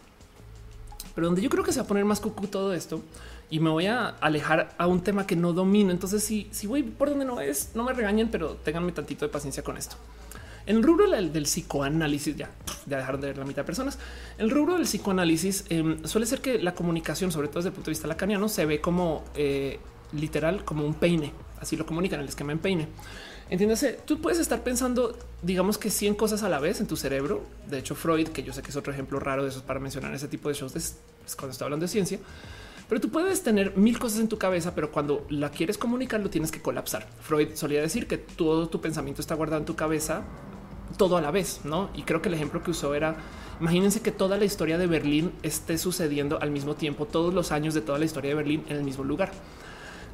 Pero donde yo creo que se va a poner más cucú todo esto y me voy a alejar a un tema que no domino. Entonces, si, si voy por donde no es, no me regañen, pero ténganme tantito de paciencia con esto. El rubro del, psicoanálisis, ya, ya dejaron de ver la mitad de personas. El rubro del psicoanálisis em, suele ser que la comunicación, sobre todo desde el punto de vista lacaniano, se ve como eh, literal, como un peine. Así lo comunican el esquema en peine. Entiéndase, tú puedes estar pensando, digamos que 100 cosas a la vez en tu cerebro. De hecho, Freud, que yo sé que es otro ejemplo raro de esos para mencionar ese tipo de shows, es cuando estoy hablando de ciencia. Pero tú puedes tener mil cosas en tu cabeza, pero cuando la quieres comunicar, lo tienes que colapsar. Freud solía decir que todo tu pensamiento está guardado en tu cabeza todo a la vez, ¿no? Y creo que el ejemplo que usó era, imagínense que toda la historia de Berlín esté sucediendo al mismo tiempo, todos los años de toda la historia de Berlín en el mismo lugar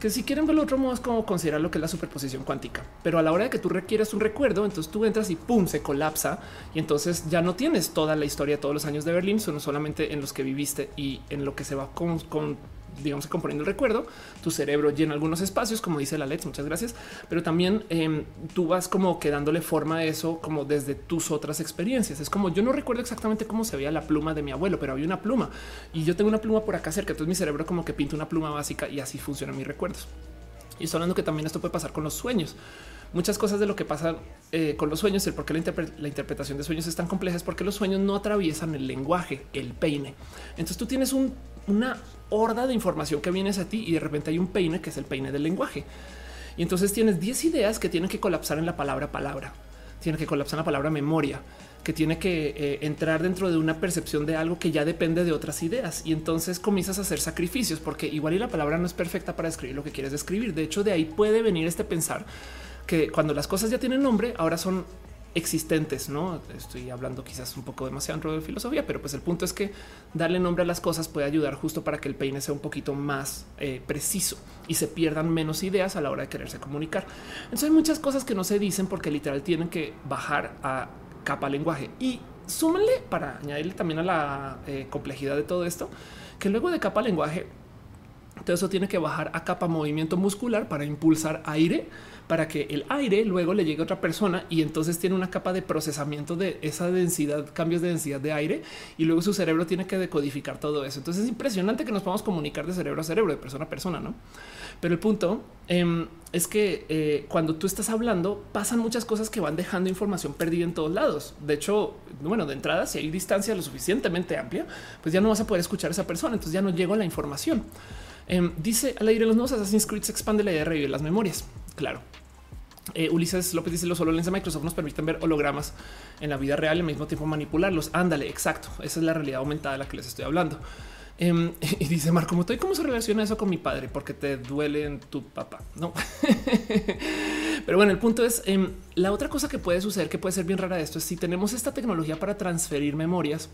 que si quieren verlo otro modo es como considerar lo que es la superposición cuántica. Pero a la hora de que tú requieres un recuerdo, entonces tú entras y pum, se colapsa y entonces ya no tienes toda la historia de todos los años de Berlín, sino solamente en los que viviste y en lo que se va con, con digamos, componiendo el recuerdo, tu cerebro llena algunos espacios, como dice la Let's, muchas gracias, pero también em, tú vas como quedándole forma a eso como desde tus otras experiencias. Es como yo no recuerdo exactamente cómo se veía la pluma de mi abuelo, pero había una pluma y yo tengo una pluma por acá cerca, entonces mi cerebro como que pinta una pluma básica y así funcionan mis recuerdos. Y estoy hablando que también esto puede pasar con los sueños. Muchas cosas de lo que pasa eh, con los sueños, el por qué la, la, interpretación de sueños es tan compleja es porque los sueños no atraviesan el lenguaje, el peine. Entonces tú tienes un, una horda de información que vienes a ti y de repente hay un peine que es el peine del lenguaje. Y entonces tienes 10 ideas que tienen que colapsar en la palabra palabra, tiene que colapsar en la palabra memoria, que tiene que eh, entrar dentro de una percepción de algo que ya depende de otras ideas. Y entonces comienzas a hacer sacrificios porque igual y la palabra no es perfecta para escribir lo que quieres describir. De hecho, de ahí puede venir este pensar que cuando las cosas ya tienen nombre, ahora son existentes, no estoy hablando quizás un poco demasiado de filosofía, pero pues el punto es que darle nombre a las cosas puede ayudar justo para que el peine sea un poquito más eh, preciso y se pierdan menos ideas a la hora de quererse comunicar. Entonces hay muchas cosas que no se dicen porque literal tienen que bajar a capa lenguaje y súmenle para añadirle también a la eh, complejidad de todo esto, que luego de capa lenguaje, todo eso tiene que bajar a capa movimiento muscular para impulsar aire para que el aire luego le llegue a otra persona y entonces tiene una capa de procesamiento de esa densidad, cambios de densidad de aire y luego su cerebro tiene que decodificar todo eso. Entonces es impresionante que nos podamos comunicar de cerebro a cerebro, de persona a persona, ¿no? Pero el punto em, es que eh, cuando tú estás hablando pasan muchas cosas que van dejando información perdida en todos lados. De hecho, bueno, de entrada, si hay distancia lo suficientemente amplia, pues ya no vas a poder escuchar a esa persona. Entonces ya no llega la información. Em, dice al aire los nuevos Assassin's Creed se expande la idea de revivir las memorias. Claro, eh, Ulises López dice los HoloLens de Microsoft nos permiten ver hologramas en la vida real y al mismo tiempo manipularlos. Ándale, exacto. Esa es la realidad aumentada de la que les estoy hablando. Em, y dice Marco Motoy, ¿cómo se relaciona eso con mi padre? Porque te duele tu papá. No, pero bueno, el punto es em, la otra cosa que puede suceder, que puede ser bien rara de esto, es si tenemos esta tecnología para transferir memorias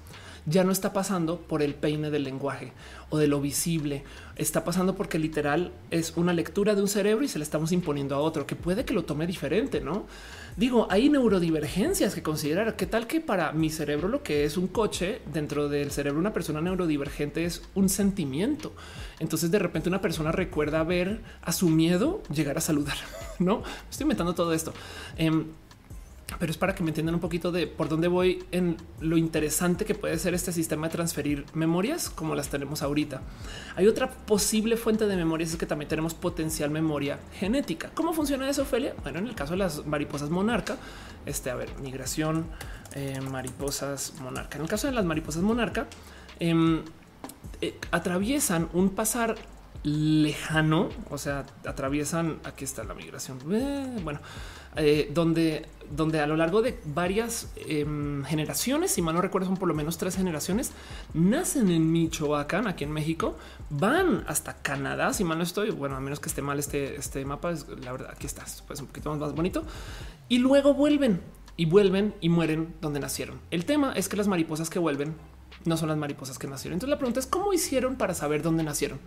ya no está pasando por el peine del lenguaje o de lo visible. Está pasando porque literal es una lectura de un cerebro y se le estamos imponiendo a otro que puede que lo tome diferente, no? Digo, hay neurodivergencias que considerar. ¿Qué tal que para mi cerebro lo que es un coche dentro del cerebro una persona neurodivergente es un sentimiento? Entonces de repente una persona recuerda ver a su miedo llegar a saludar, ¿no? Estoy inventando todo esto. Em, pero es para que me entiendan un poquito de por dónde voy en lo interesante que puede ser este sistema de transferir memorias como las tenemos ahorita. Hay otra posible fuente de memorias es que también tenemos potencial memoria genética. ¿Cómo funciona eso, Ophelia? Bueno, en el caso de las mariposas monarca, este, a ver, migración, eh, mariposas monarca. En el caso de las mariposas monarca, em, eh, atraviesan un pasar lejano, o sea, atraviesan, aquí está la migración, eh, bueno, donde, donde a lo largo de varias em, generaciones, si mal no recuerdo, son por lo menos tres generaciones, nacen en Michoacán, aquí en México, van hasta Canadá, si mal no estoy, bueno, a menos que esté mal este, este mapa, es, la verdad, aquí está, pues un poquito más bonito, y luego vuelven y vuelven y mueren donde nacieron. El tema es que las mariposas que vuelven no son las mariposas que nacieron. Entonces la pregunta es cómo hicieron para saber dónde nacieron.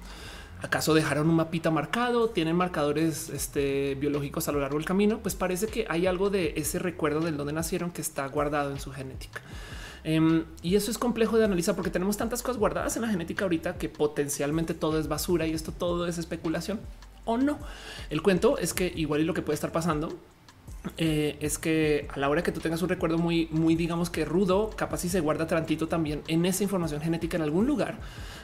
¿Acaso dejaron un mapita marcado? ¿Tienen marcadores este, biológicos a lo largo del camino? Pues parece que hay algo de ese recuerdo del donde nacieron que está guardado en su genética. Em, y eso es complejo de analizar porque tenemos tantas cosas guardadas en la genética ahorita que potencialmente todo es basura y esto todo es especulación o no. El cuento es que igual y lo que puede estar pasando eh, es que a la hora que tú tengas un recuerdo muy, muy, digamos que rudo, capaz si se guarda tantito también en esa información genética en algún lugar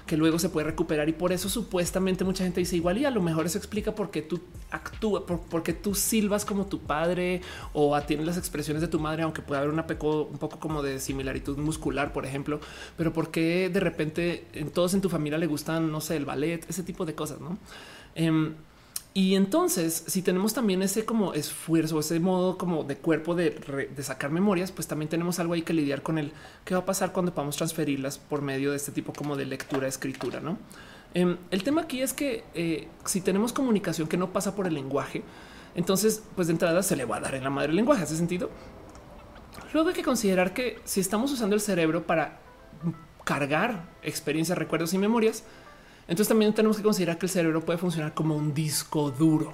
que luego se puede recuperar. Y por eso supuestamente mucha gente dice igual y a lo mejor eso explica por qué tú actúas, por, porque tú silbas como tu padre o tienes las expresiones de tu madre, aunque pueda haber una peco, un poco como de similaritud muscular, por ejemplo, pero por qué de repente en todos en tu familia le gustan, no sé, el ballet, ese tipo de cosas, no? Em, y entonces, si tenemos también ese como esfuerzo, ese modo como de cuerpo de, sacar memorias, pues también tenemos algo ahí que lidiar con el qué va a pasar cuando podamos transferirlas por medio de este tipo como de lectura, escritura, ¿no? Em, el tema aquí es que eh, si tenemos comunicación que no pasa por el lenguaje, entonces, pues de entrada se le va a dar en la madre el lenguaje, ¿hace sentido? Luego hay que considerar que si estamos usando el cerebro para cargar experiencias, recuerdos y memorias, entonces también tenemos que considerar que el cerebro puede funcionar como un disco duro.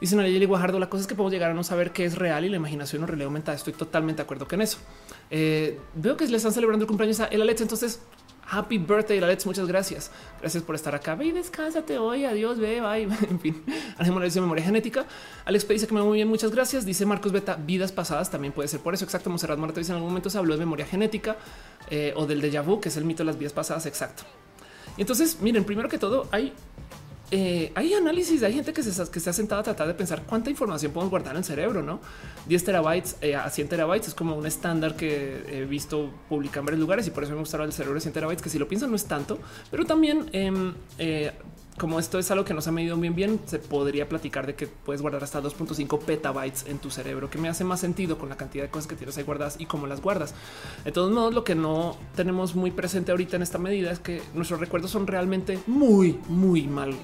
Dicen Nayeli Guajardo, la cosa es que podemos llegar a no saber qué es real y la imaginación o realidad aumentada. Estoy totalmente de acuerdo con eso. Eh, veo que le están celebrando el cumpleaños a El Alex, entonces Happy birthday, Alex. Muchas gracias. Gracias por estar acá. Ve y descánsate hoy. Adiós, ve, bye. En fin, de memoria genética. Alex dice que me va muy bien. Muchas gracias. Dice Marcos Beta, vidas pasadas también puede ser por eso. Exacto. Monserrat Marta dice en algún momento se habló de memoria genética eh, o del déjà vu, que es el mito de las vidas pasadas. Exacto. Entonces, miren, primero que todo, hay, eh, hay análisis, hay gente que se, ha sentado a tratar de pensar cuánta información podemos guardar en el cerebro, ¿no? 10 terabytes eh, a 100 terabytes es como un estándar que he visto publicar en varios lugares y por eso me gusta el cerebro de 100 terabytes, que si lo piensan no es tanto, pero también em, eh, como esto es algo que no se ha medido bien bien, se podría platicar de que puedes guardar hasta 2.5 petabytes en tu cerebro, que me hace más sentido con la cantidad de cosas que tienes ahí guardadas y cómo las guardas. De todos modos, lo que no tenemos muy presente ahorita en esta medida es que nuestros recuerdos son realmente muy, muy mal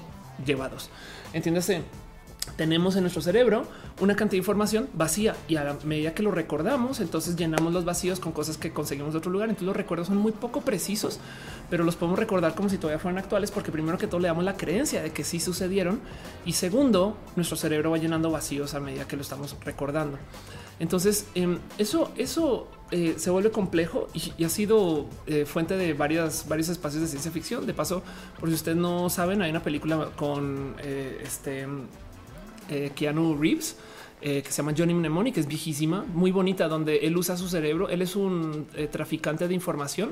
llevados. Entiéndase, tenemos en nuestro cerebro una cantidad de información vacía y a la medida que lo recordamos, entonces llenamos los vacíos con cosas que conseguimos de otro lugar. Entonces los recuerdos son muy poco precisos, pero los podemos recordar como si todavía fueran actuales, porque primero que todo le damos la creencia de que sí sucedieron y segundo, nuestro cerebro va llenando vacíos a medida que lo estamos recordando. Entonces em, eso, eso eh, se vuelve complejo y, ha sido eh, fuente de varias, varios espacios de ciencia ficción. De paso, por si ustedes no saben, hay una película con eh, este eh, Keanu Reeves. Eh, que se llama Johnny Mnemonic, que es viejísima, muy bonita, donde él usa su cerebro. Él es un eh, traficante de información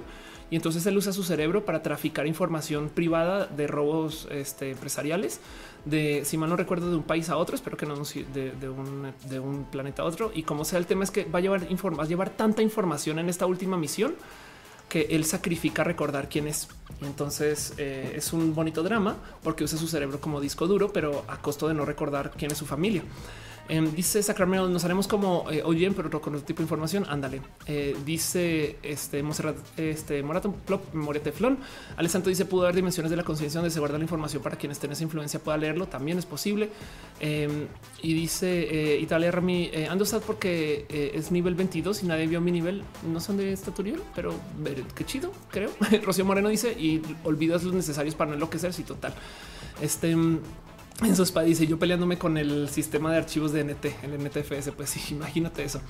y entonces él usa su cerebro para traficar información privada de robos este, empresariales, de si mal no recuerdo, de un país a otro, espero que no de, de, un, de un planeta a otro. Y como sea, el tema es que va a llevar, va a llevar tanta información en esta última misión que él sacrifica recordar quién es. Entonces eh, es un bonito drama porque usa su cerebro como disco duro, pero a costo de no recordar quién es su familia. Em, dice Sacramento, nos haremos como eh, oyen, pero con otro tipo de información. Ándale. Eh, dice este Monserrat, este Morato, Plop, Memoria Teflón. Alessandro dice: Pudo haber dimensiones de la conciencia donde se guarda la información para quienes tengan esa influencia pueda leerlo. También es posible. Em, y dice eh, Italia Rami, eh, ando sad porque es nivel 22 y nadie vio mi nivel. No son de estaturil, pero qué chido, creo. Rocío Moreno dice: Y olvidas los necesarios para no enloquecer. Sí, total. Este. En su spa dice yo peleándome con el sistema de archivos de NT, el NTFS. Pues imagínate eso.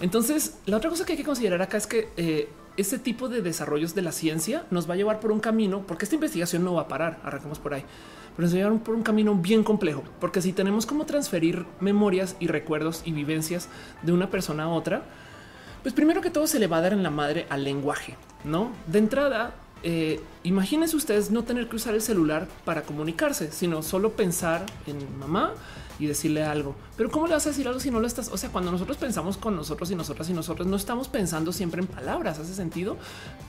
Entonces, la otra cosa que hay que considerar acá es que eh, ese tipo de desarrollos de la ciencia nos va a llevar por un camino, porque esta investigación no va a parar, arrancamos por ahí, pero nos va a llevar por un camino bien complejo, porque si tenemos como transferir memorias y recuerdos y vivencias de una persona a otra, pues primero que todo se le va a dar en la madre al lenguaje, ¿no? De entrada, eh, imagínense ustedes no tener que usar el celular para comunicarse, sino solo pensar en mamá y decirle algo. Pero ¿cómo le vas a decir algo si no lo estás? O sea, cuando nosotros pensamos con nosotros y nosotras y nosotros, no estamos pensando siempre en palabras. Hace sentido.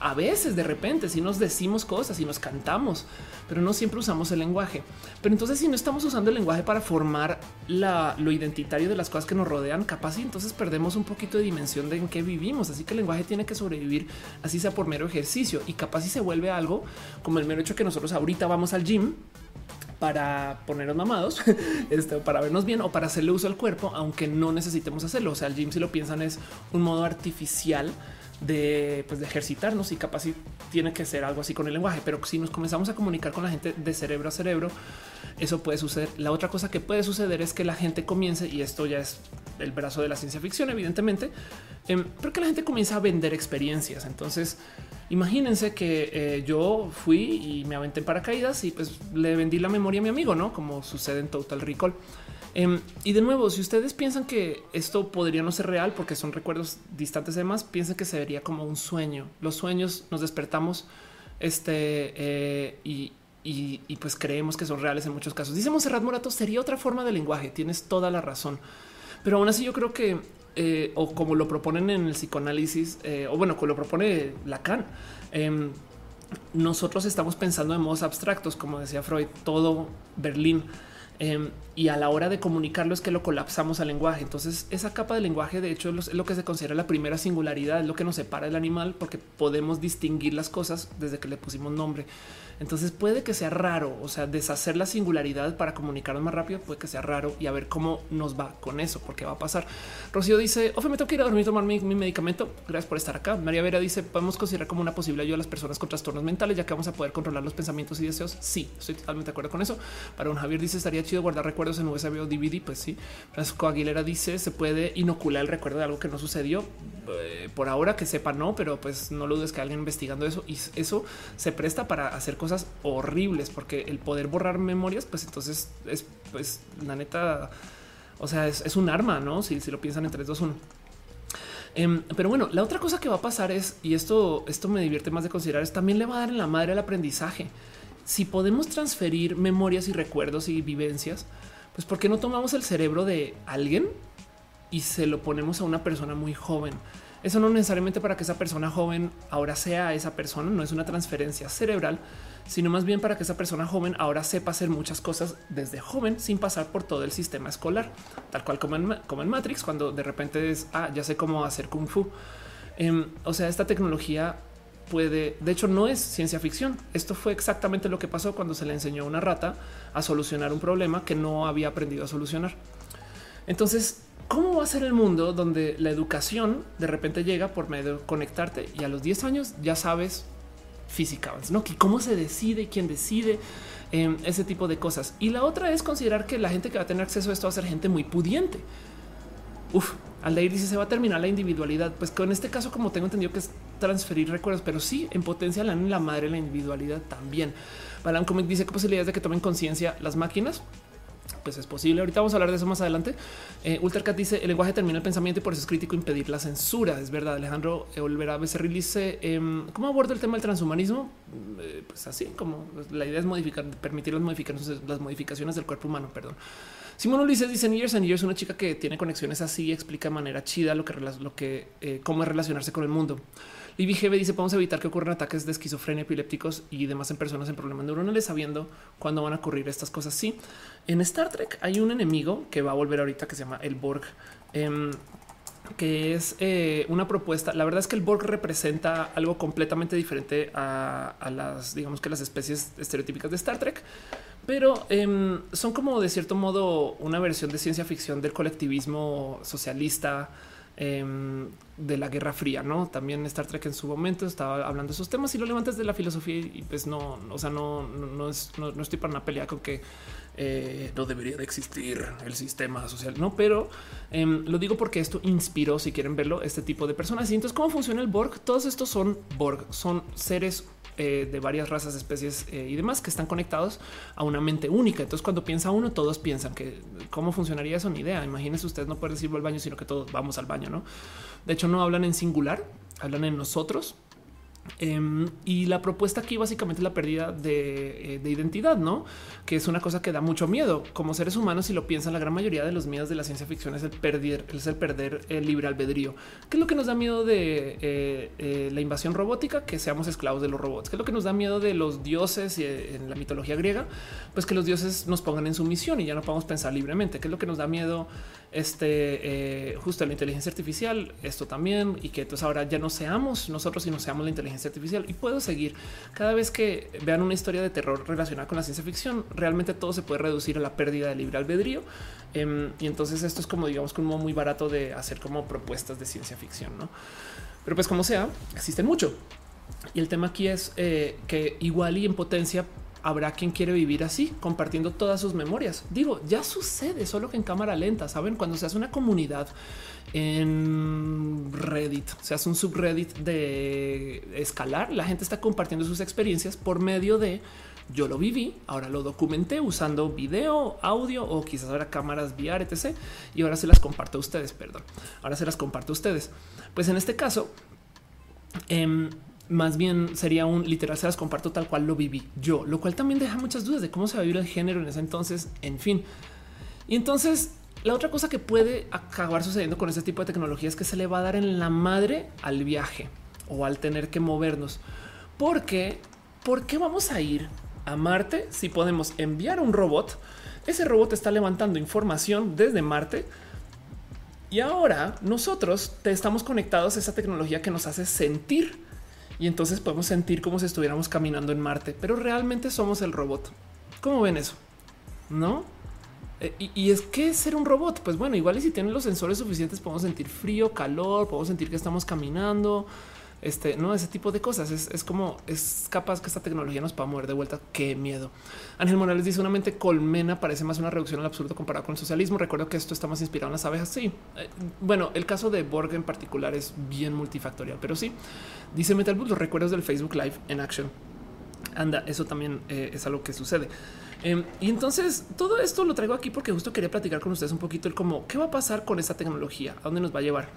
A veces, de repente, si nos decimos cosas y nos cantamos, pero no siempre usamos el lenguaje. Pero entonces, si no estamos usando el lenguaje para formar lo identitario de las cosas que nos rodean, capaz y entonces perdemos un poquito de dimensión de en qué vivimos. Así que el lenguaje tiene que sobrevivir, así sea por mero ejercicio y capaz si se vuelve algo como el mero hecho que nosotros ahorita vamos al gym para ponernos mamados, este, para vernos bien o para hacerle uso al cuerpo, aunque no necesitemos hacerlo. O sea, el gym, si lo piensan, es un modo artificial de, pues, de ejercitarnos y capaz tiene que ser algo así con el lenguaje. Pero si nos comenzamos a comunicar con la gente de cerebro a cerebro, eso puede suceder. La otra cosa que puede suceder es que la gente comience, y esto ya es el brazo de la ciencia ficción, evidentemente, eh, que la gente comienza a vender experiencias. Entonces, Imagínense que eh, yo fui y me aventé en paracaídas y pues le vendí la memoria a mi amigo, no como sucede en Total Recall. Em, y de nuevo, si ustedes piensan que esto podría no ser real porque son recuerdos distantes, además piensen que se vería como un sueño. Los sueños nos despertamos este eh, y, y, pues creemos que son reales en muchos casos. Dice Monserrat Morato, sería otra forma de lenguaje. Tienes toda la razón, pero aún así yo creo que eh, o como lo proponen en el psicoanálisis, eh, o bueno, como lo propone Lacan, em, nosotros estamos pensando en modos abstractos, como decía Freud, todo Berlín. Em, y a la hora de comunicarlo es que lo colapsamos al lenguaje. Entonces, esa capa de lenguaje, de hecho, es lo que se considera la primera singularidad, es lo que nos separa del animal, porque podemos distinguir las cosas desde que le pusimos nombre. Entonces puede que sea raro, o sea, deshacer la singularidad para comunicarnos más rápido puede que sea raro y a ver cómo nos va con eso, porque va a pasar. Rocío dice, Ofe, me tengo que ir a dormir, tomar mi, medicamento. Gracias por estar acá. María Vera dice, podemos considerar como una posible ayuda a las personas con trastornos mentales, ya que vamos a poder controlar los pensamientos y deseos. Sí, estoy totalmente de acuerdo con eso. Para un Javier dice, estaría chido guardar recuerdos en USB o DVD. Pues sí. Francisco Aguilera dice, se puede inocular el recuerdo de algo que no sucedió. Eh, por ahora que sepa, no, pero pues no lo dudes que alguien investigando eso y eso se presta para hacer cosas horribles, porque el poder borrar memorias, pues entonces es pues la neta, o sea, es, un arma, no? Si, lo piensan en 3, 2, 1. pero bueno, la otra cosa que va a pasar es, y esto, esto me divierte más de considerar, es también le va a dar en la madre el aprendizaje. Si podemos transferir memorias y recuerdos y vivencias, pues ¿por qué no tomamos el cerebro de alguien y se lo ponemos a una persona muy joven? Eso no necesariamente para que esa persona joven ahora sea esa persona, no es una transferencia cerebral, sino más bien para que esa persona joven ahora sepa hacer muchas cosas desde joven sin pasar por todo el sistema escolar, tal cual como en, como en Matrix, cuando de repente es, ah, ya sé cómo hacer kung fu. Em, o sea, esta tecnología puede, de hecho no es ciencia ficción. Esto fue exactamente lo que pasó cuando se le enseñó a una rata a solucionar un problema que no había aprendido a solucionar. Entonces, ¿cómo va a ser el mundo donde la educación de repente llega por medio de conectarte y a los 10 años ya sabes física, ¿no? ¿Cómo se decide? ¿Quién decide? Em, ese tipo de cosas. Y la otra es considerar que la gente que va a tener acceso a esto va a ser gente muy pudiente. Uf, Aldair dice se va a terminar la individualidad. Pues con este caso, como tengo entendido que es transferir recuerdos, pero sí en potencia la, la madre la individualidad también. Balan Comic dice que posibilidades de que tomen conciencia las máquinas pues es posible. Ahorita vamos a hablar de eso más adelante. Eh, Ultracat dice el lenguaje termina el pensamiento y por eso es crítico impedir la censura. Es verdad. Alejandro Olvera Becerril dice cómo aborda el tema del transhumanismo. Eh, pues así como la idea es modificar, permitir las modificaciones, las modificaciones del cuerpo humano. Perdón. Simón Ulises dice Years and Years, una chica que tiene conexiones así y explica de manera chida lo que, lo que eh, cómo es relacionarse con el mundo. Libby GB dice podemos evitar que ocurran ataques de esquizofrenia epilépticos y demás en personas en problemas neuronales sabiendo cuándo van a ocurrir estas cosas. Sí, en Star Trek hay un enemigo que va a volver ahorita que se llama el Borg. Em, que es eh, una propuesta. La verdad es que el Borg representa algo completamente diferente a, las, digamos que las especies estereotípicas de Star Trek, pero em, son como de cierto modo una versión de ciencia ficción del colectivismo socialista Em, de la Guerra Fría, no? También Star Trek en su momento estaba hablando de esos temas y lo levantas de la filosofía y pues no, o sea, no, no, es, no, estoy para una pelea con que eh, no debería de existir el sistema social, no? Pero em, lo digo porque esto inspiró, si quieren verlo, este tipo de personas. Y entonces, ¿cómo funciona el Borg? Todos estos son Borg, son seres eh, de varias razas, especies eh, y demás que están conectados a una mente única. Entonces, cuando piensa uno, todos piensan que cómo funcionaría eso, ni idea. Imagínense ustedes no pueden decir al baño, sino que todos vamos al baño, no? De hecho, no hablan en singular, hablan en nosotros Em, y la propuesta aquí básicamente es la pérdida eh, de, identidad, no? Que es una cosa que da mucho miedo. Como seres humanos, si lo piensan, la gran mayoría de los miedos de la ciencia ficción es el perder, es el perder el libre albedrío. ¿Qué es lo que nos da miedo de eh, eh, la invasión robótica? Que seamos esclavos de los robots. ¿Qué es lo que nos da miedo de los dioses en la mitología griega? Pues que los dioses nos pongan en sumisión y ya no podemos pensar libremente. ¿Qué es lo que nos da miedo? Este justo la inteligencia artificial, esto también, y que entonces ahora ya no seamos nosotros, sino seamos la inteligencia artificial. Y puedo seguir cada vez que vean una historia de terror relacionada con la ciencia ficción. Realmente todo se puede reducir a la pérdida de libre albedrío. Em, y entonces esto es como digamos como muy barato de hacer como propuestas de ciencia ficción, no? Pero pues como sea, existen mucho. Y el tema aquí es eh, que igual y en potencia habrá quien quiere vivir así, compartiendo todas sus memorias. Digo, ya sucede, solo que en cámara lenta, saben, cuando se hace una comunidad en Reddit, se hace un subreddit de escalar, la gente está compartiendo sus experiencias por medio de yo lo viví, ahora lo documenté usando video, audio o quizás ahora cámaras VR, etc. Y ahora se las comparto a ustedes, perdón. Ahora se las comparto a ustedes. Pues en este caso, eh, más bien sería un literal, se las comparto tal cual lo viví yo, lo cual también deja muchas dudas de cómo se va a vivir el género en ese entonces, en fin. Y entonces la otra cosa que puede acabar sucediendo con este tipo de tecnología es que se le va a dar en la madre al viaje o al tener que movernos. Porque, ¿por qué vamos a ir a Marte si podemos enviar un robot? Ese robot está levantando información desde Marte. Y ahora nosotros estamos conectados a esa tecnología que nos hace sentir y entonces podemos sentir como si estuviéramos caminando en Marte, pero realmente somos el robot. ¿Cómo ven eso? No? Eh, y, es que ser un robot, pues bueno, igual y si tienen los sensores suficientes podemos sentir frío, calor, podemos sentir que estamos caminando, este, no, ese tipo de cosas. Es, como es capaz que esta tecnología nos pueda mover de vuelta. Qué miedo. Ángel Morales dice una mente colmena parece más una reducción al absurdo comparado con el socialismo. Recuerdo que esto está más inspirado en las abejas. Sí, eh, bueno, el caso de Borg en particular es bien multifactorial, pero sí dice Metal los recuerdos del Facebook Live en action. Anda, eso también eh, es algo que sucede. Em, y entonces todo esto lo traigo aquí porque justo quería platicar con ustedes un poquito el cómo qué va a pasar con esta tecnología, a dónde nos va a llevar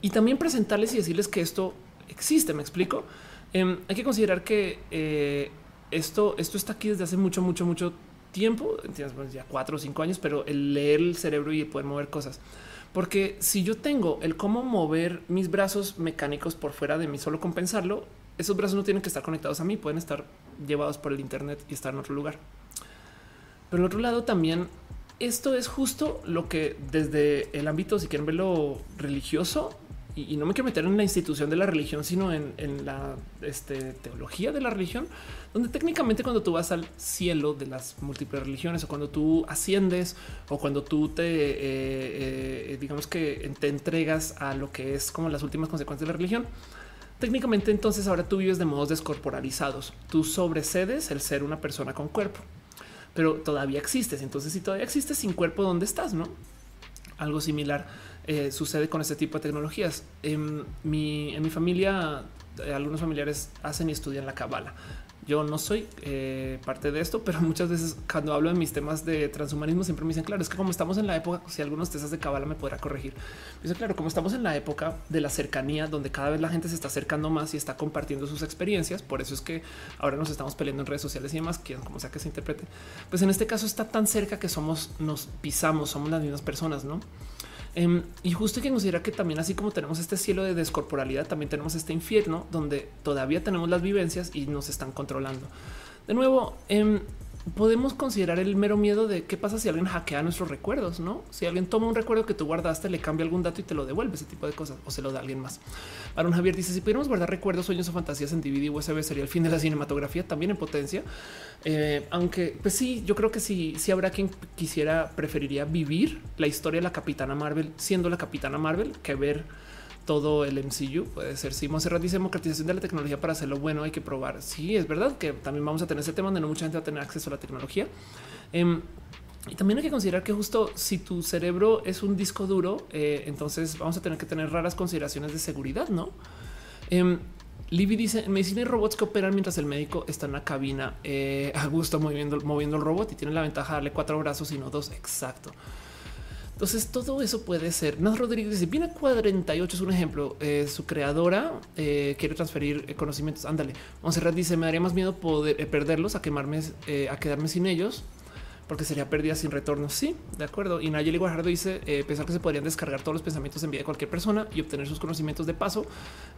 y también presentarles y decirles que esto existe. Me explico. Em, hay que considerar que eh, esto, esto está aquí desde hace mucho, mucho, mucho tiempo, ya cuatro o cinco años, pero el leer el cerebro y poder mover cosas. Porque si yo tengo el cómo mover mis brazos mecánicos por fuera de mí, solo compensarlo, esos brazos no tienen que estar conectados a mí, pueden estar llevados por el Internet y estar en otro lugar. Pero el otro lado también, esto es justo lo que desde el ámbito, si quieren verlo religioso, y, no me quiero meter en la institución de la religión, sino en, la este, teología de la religión, donde técnicamente cuando tú vas al cielo de las múltiples religiones o cuando tú asciendes o cuando tú te, eh, eh, digamos que te entregas a lo que es como las últimas consecuencias de la religión, técnicamente entonces ahora tú vives de modos descorporalizados. Tú sobrecedes el ser una persona con cuerpo, pero todavía existes. Entonces, si todavía existes sin cuerpo, ¿dónde estás? No algo similar eh, sucede con este tipo de tecnologías. En mi, en mi familia, eh, algunos familiares hacen y estudian la cabala. Yo no soy eh, parte de esto, pero muchas veces cuando hablo de mis temas de transhumanismo siempre me dicen, claro, es que como estamos en la época, si algunos tesas de cabala me podrá corregir. Dice, claro, como estamos en la época de la cercanía, donde cada vez la gente se está acercando más y está compartiendo sus experiencias, por eso es que ahora nos estamos peleando en redes sociales y demás, quien como sea que se interprete. Pues en este caso está tan cerca que somos, nos pisamos, somos las mismas personas, ¿no? Em, y justo hay que considerar que también así como tenemos este cielo de descorporalidad, también tenemos este infierno donde todavía tenemos las vivencias y nos están controlando. De nuevo, eh, podemos considerar el mero miedo de qué pasa si alguien hackea nuestros recuerdos, no? Si alguien toma un recuerdo que tú guardaste, le cambia algún dato y te lo devuelve, ese tipo de cosas, o se lo da a alguien más. Para un Javier dice: Si pudiéramos guardar recuerdos, sueños o fantasías en DVD USB, sería el fin de la cinematografía, también en potencia. Eh, aunque, pues sí, yo creo que sí, sí habrá quien quisiera, preferiría vivir la historia de la capitana Marvel siendo la capitana Marvel que ver todo el MCU. Puede ser. Si Monserrat dice democratización de la tecnología para hacerlo bueno, hay que probar. Sí, es verdad que también vamos a tener ese tema donde no mucha gente va a tener acceso a la tecnología. Em, y también hay que considerar que justo si tu cerebro es un disco duro, eh, entonces vamos a tener que tener raras consideraciones de seguridad, ¿no? Eh, Libby dice en medicina hay robots que operan mientras el médico está en la cabina eh, a gusto moviendo, moviendo el robot y tiene la ventaja de darle cuatro brazos y no dos. Exacto. Entonces todo eso puede ser. Naz Rodríguez dice, viene 48 es un ejemplo. Eh, su creadora eh, quiere transferir conocimientos. Ándale. Monserrat dice, me daría más miedo poder perderlos a quemarme, a quedarme sin ellos porque sería pérdida sin retorno. Sí, de acuerdo. Y Nayeli Guajardo dice eh, pensar que se podrían descargar todos los pensamientos en vida de cualquier persona y obtener sus conocimientos de paso,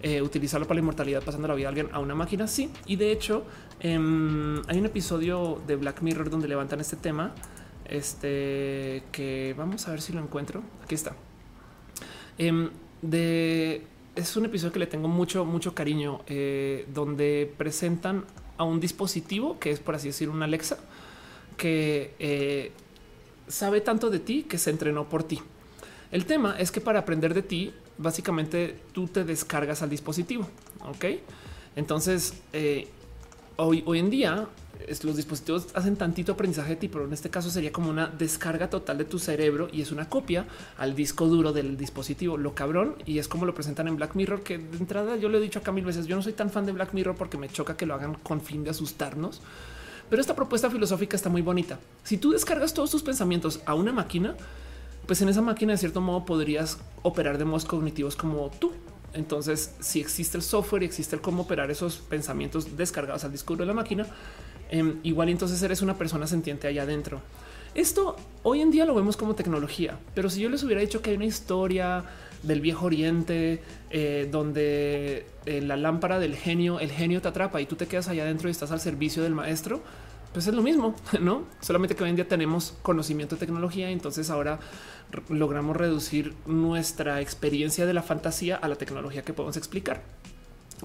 eh, utilizarlo para la inmortalidad, pasando la vida a alguien a una máquina. Sí, y de hecho em, hay un episodio de Black Mirror donde levantan este tema. Este que vamos a ver si lo encuentro. Aquí está. Em, de es un episodio que le tengo mucho, mucho cariño, eh, donde presentan a un dispositivo que es, por así decir, una Alexa que eh, sabe tanto de ti que se entrenó por ti. El tema es que para aprender de ti, básicamente tú te descargas al dispositivo. Ok, entonces eh, hoy, hoy en día los dispositivos hacen tantito aprendizaje de ti, pero en este caso sería como una descarga total de tu cerebro y es una copia al disco duro del dispositivo. Lo cabrón y es como lo presentan en Black Mirror, que de entrada yo le he dicho acá mil veces. Yo no soy tan fan de Black Mirror porque me choca que lo hagan con fin de asustarnos pero esta propuesta filosófica está muy bonita. Si tú descargas todos tus pensamientos a una máquina, pues en esa máquina de cierto modo podrías operar de modos cognitivos como tú. Entonces, si existe el software y existe el cómo operar esos pensamientos descargados al disco de la máquina, em, igual entonces eres una persona sentiente allá adentro. Esto hoy en día lo vemos como tecnología, pero si yo les hubiera dicho que hay una historia del viejo oriente eh, donde en la lámpara del genio, el genio te atrapa y tú te quedas allá adentro y estás al servicio del maestro, pues es lo mismo, no? Solamente que hoy en día tenemos conocimiento de tecnología, entonces ahora logramos reducir nuestra experiencia de la fantasía a la tecnología que podemos explicar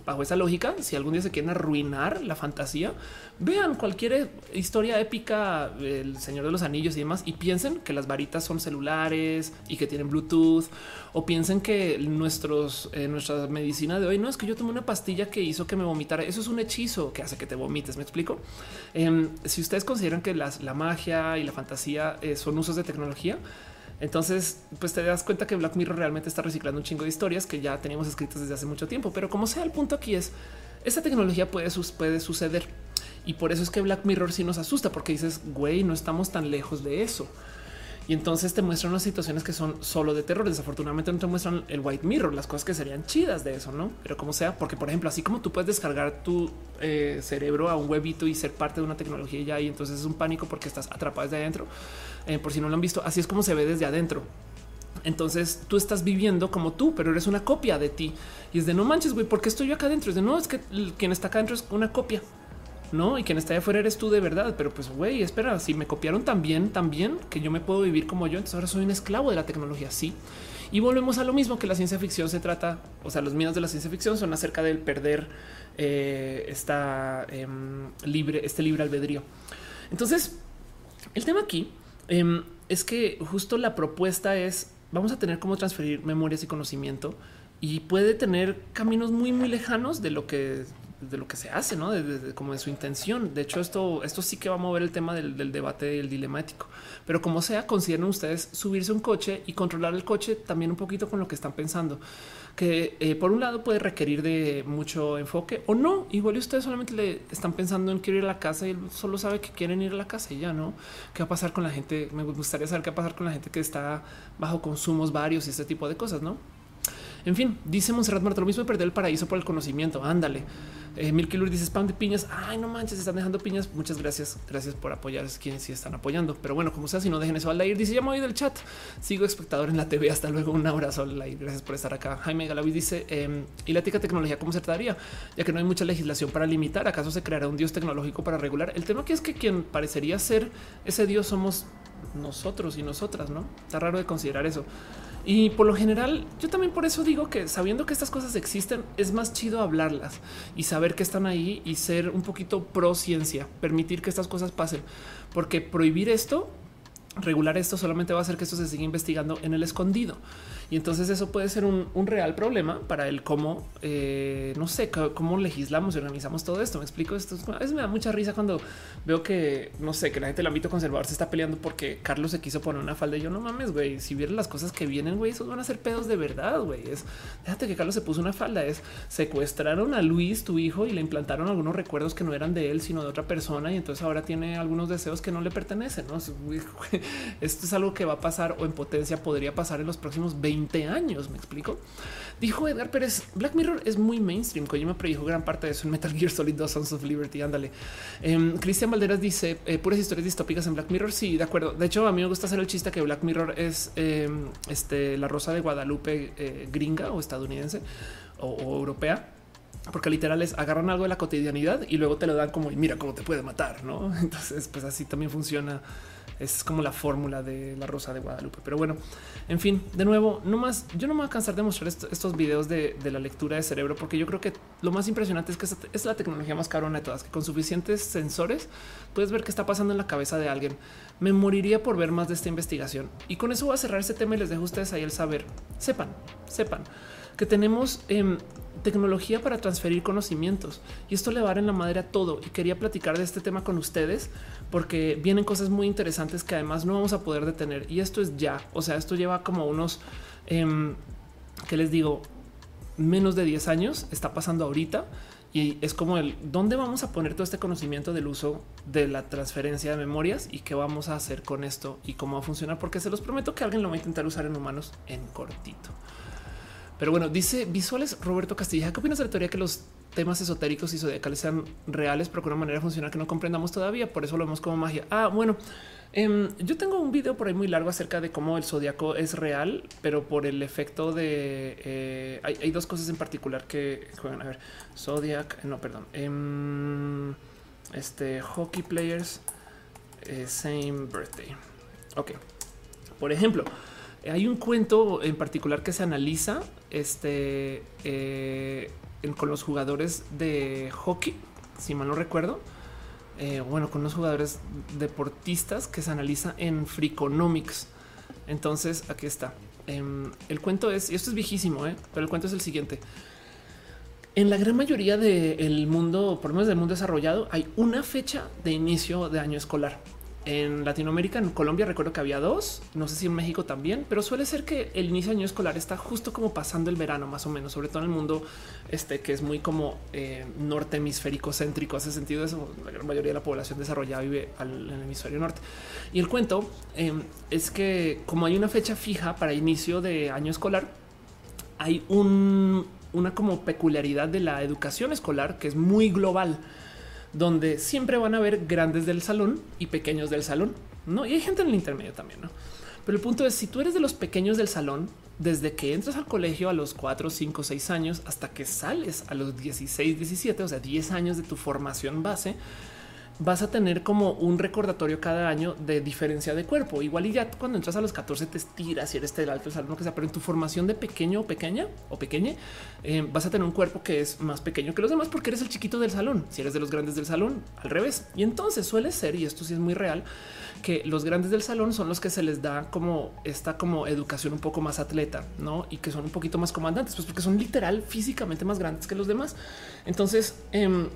bajo esa lógica, si algún día se quieren arruinar la fantasía, vean cualquier historia épica, el Señor de los Anillos y demás, y piensen que las varitas son celulares y que tienen Bluetooth, o piensen que nuestros, eh, nuestra medicina de hoy no es que yo tomé una pastilla que hizo que me vomitara. Eso es un hechizo que hace que te vomites. Me explico. Em, si ustedes consideran que la magia y la fantasía eh, son usos de tecnología, entonces, pues te das cuenta que Black Mirror realmente está reciclando un chingo de historias que ya teníamos escritas desde hace mucho tiempo. Pero como sea, el punto aquí es esta tecnología puede, suceder y por eso es que Black Mirror sí nos asusta porque dices, güey, no estamos tan lejos de eso. Y entonces te muestran unas situaciones que son solo de terror. Desafortunadamente no te muestran el white mirror, las cosas que serían chidas de eso, no? Pero como sea, porque por ejemplo, así como tú puedes descargar tu eh, cerebro a un huevito y ser parte de una tecnología ya y entonces es un pánico porque estás atrapado desde adentro. Eh, por si no lo han visto, así es como se ve desde adentro. Entonces tú estás viviendo como tú, pero eres una copia de ti. Y es de no manches, güey, ¿por qué estoy yo acá adentro? Es de no, es que quien está acá adentro es una copia no? Y quien está allá afuera eres tú de verdad. Pero pues, güey, espera, si me copiaron también, también que yo me puedo vivir como yo. Entonces ahora soy un esclavo de la tecnología. Sí. Y volvemos a lo mismo que la ciencia ficción se trata. O sea, los miedos de la ciencia ficción son acerca del perder eh, esta em, libre, este libre albedrío. Entonces, el tema aquí em, es que justo la propuesta es vamos a tener cómo transferir memorias y conocimiento y puede tener caminos muy, muy lejanos de lo que de lo que se hace, ¿no? De, como de su intención. De hecho, esto, esto sí que va a mover el tema del, debate del dilema ético. Pero como sea, consideren ustedes subirse un coche y controlar el coche también un poquito con lo que están pensando. Que eh, por un lado puede requerir de mucho enfoque o no. Igual ustedes solamente le están pensando en quiero ir a la casa y él solo sabe que quieren ir a la casa y ya no. ¿Qué va a pasar con la gente? Me gustaría saber qué va a pasar con la gente que está bajo consumos varios y este tipo de cosas, no? En fin, dice Monserrat Marta, lo mismo de perder el paraíso por el conocimiento. Ándale. Eh, Milky dice spam de piñas. Ay, no manches, están dejando piñas. Muchas gracias. Gracias por apoyar. Es quienes sí están apoyando. Pero bueno, como sea, si no dejen eso al aire, dice ya me voy del chat. Sigo espectador en la TV. Hasta luego. Un abrazo al aire. Gracias por estar acá. Jaime Galavi dice em, y la ética tecnología, cómo se trataría, ya que no hay mucha legislación para limitar. ¿Acaso se creará un dios tecnológico para regular? El tema que es que quien parecería ser ese dios somos nosotros y nosotras, no está raro de considerar eso. Y por lo general, yo también por eso digo que sabiendo que estas cosas existen, es más chido hablarlas y saber que están ahí y ser un poquito pro ciencia, permitir que estas cosas pasen, porque prohibir esto regular esto solamente va a hacer que esto se siga investigando en el escondido. Y entonces eso puede ser un, real problema para el cómo, eh, no sé, cómo legislamos y organizamos todo esto. Me explico esto. A veces me da mucha risa cuando veo que, no sé, que la gente del ámbito conservador se está peleando porque Carlos se quiso poner una falda. Y yo no mames, güey. Si vieron las cosas que vienen, güey, esos van a ser pedos de verdad, güey. Es déjate que Carlos se puso una falda. Es secuestraron a Luis, tu hijo, y le implantaron algunos recuerdos que no eran de él, sino de otra persona. Y entonces ahora tiene algunos deseos que no le pertenecen. ¿no? Esto es algo que va a pasar o en potencia podría pasar en los próximos 20 20 años. Me explico. Dijo Edgar Pérez, Black Mirror es muy mainstream. me predijo gran parte de eso en Metal Gear Solid 2 Sons of Liberty. Ándale. Em, Cristian Valderas dice eh, puras historias distópicas en Black Mirror. Sí, de acuerdo. De hecho, a mí me gusta hacer el chiste que Black Mirror es em, este, la rosa de Guadalupe eh, gringa o estadounidense o, europea porque literal es agarran algo de la cotidianidad y luego te lo dan como y mira cómo te puede matar, ¿no? Entonces, pues así también funciona es como la fórmula de la Rosa de Guadalupe. Pero bueno, en fin, de nuevo, no más, yo no me voy a cansar de mostrar estos videos de, la lectura de cerebro, porque yo creo que lo más impresionante es que es la tecnología más carona de todas, que con suficientes sensores puedes ver qué está pasando en la cabeza de alguien. Me moriría por ver más de esta investigación. Y con eso voy a cerrar este tema y les dejo a ustedes ahí el saber. Sepan, sepan que tenemos em, tecnología para transferir conocimientos y esto le va a dar en la madre a todo. Y quería platicar de este tema con ustedes porque vienen cosas muy interesantes que además no vamos a poder detener. Y esto es ya, o sea, esto lleva como unos, eh, que les digo, menos de 10 años, está pasando ahorita. Y es como el dónde vamos a poner todo este conocimiento del uso de la transferencia de memorias y qué vamos a hacer con esto y cómo va a funcionar, porque se los prometo que alguien lo va a intentar usar en humanos en cortito. Pero bueno, dice visuales Roberto Castilla. ¿Qué opinas de la teoría que los temas esotéricos y zodiacales sean reales, pero con una manera funcional que no comprendamos todavía? Por eso lo vemos como magia. Ah, bueno, em, yo tengo un video por ahí muy largo acerca de cómo el zodiaco es real, pero por el efecto de eh, hay, dos cosas en particular que juegan. A ver, Zodiac, no, perdón. Em, este hockey players, eh, same birthday. Ok, por ejemplo. Hay un cuento en particular que se analiza este, eh, con los jugadores de hockey, si mal no recuerdo. Eh, bueno, con los jugadores deportistas que se analiza en Freakonomics. Entonces, aquí está. Em, el cuento es, y esto es viejísimo, ¿eh? pero el cuento es el siguiente. En la gran mayoría del mundo, por lo menos del mundo desarrollado, hay una fecha de inicio de año escolar en Latinoamérica, en Colombia recuerdo que había dos, no sé si en México también, pero suele ser que el inicio de año escolar está justo como pasando el verano más o menos, sobre todo en el mundo este que es muy como eh, norte hemisférico céntrico, hace sentido eso, la gran mayoría de la población desarrollada vive al, en el hemisferio norte. Y el cuento em, es que como hay una fecha fija para inicio de año escolar, hay un, una como peculiaridad de la educación escolar que es muy global donde siempre van a haber grandes del salón y pequeños del salón, ¿no? Y hay gente en el intermedio también, ¿no? Pero el punto es, si tú eres de los pequeños del salón, desde que entras al colegio a los 4, 5, 6 años hasta que sales a los 16, 17, o sea, 10 años de tu formación base, vas a tener como un recordatorio cada año de diferencia de cuerpo. Igual y ya cuando entras a los 14 te estiras y eres del alto salón, que sea, pero en tu formación de pequeño o pequeña o pequeña eh, vas a tener un cuerpo que es más pequeño que los demás porque eres el chiquito del salón. Si eres de los grandes del salón, al revés. Y entonces suele ser, y esto sí es muy real, que los grandes del salón son los que se les da como esta como educación un poco más atleta, ¿no? Y que son un poquito más comandantes, pues porque son literal físicamente más grandes que los demás. Entonces, eh,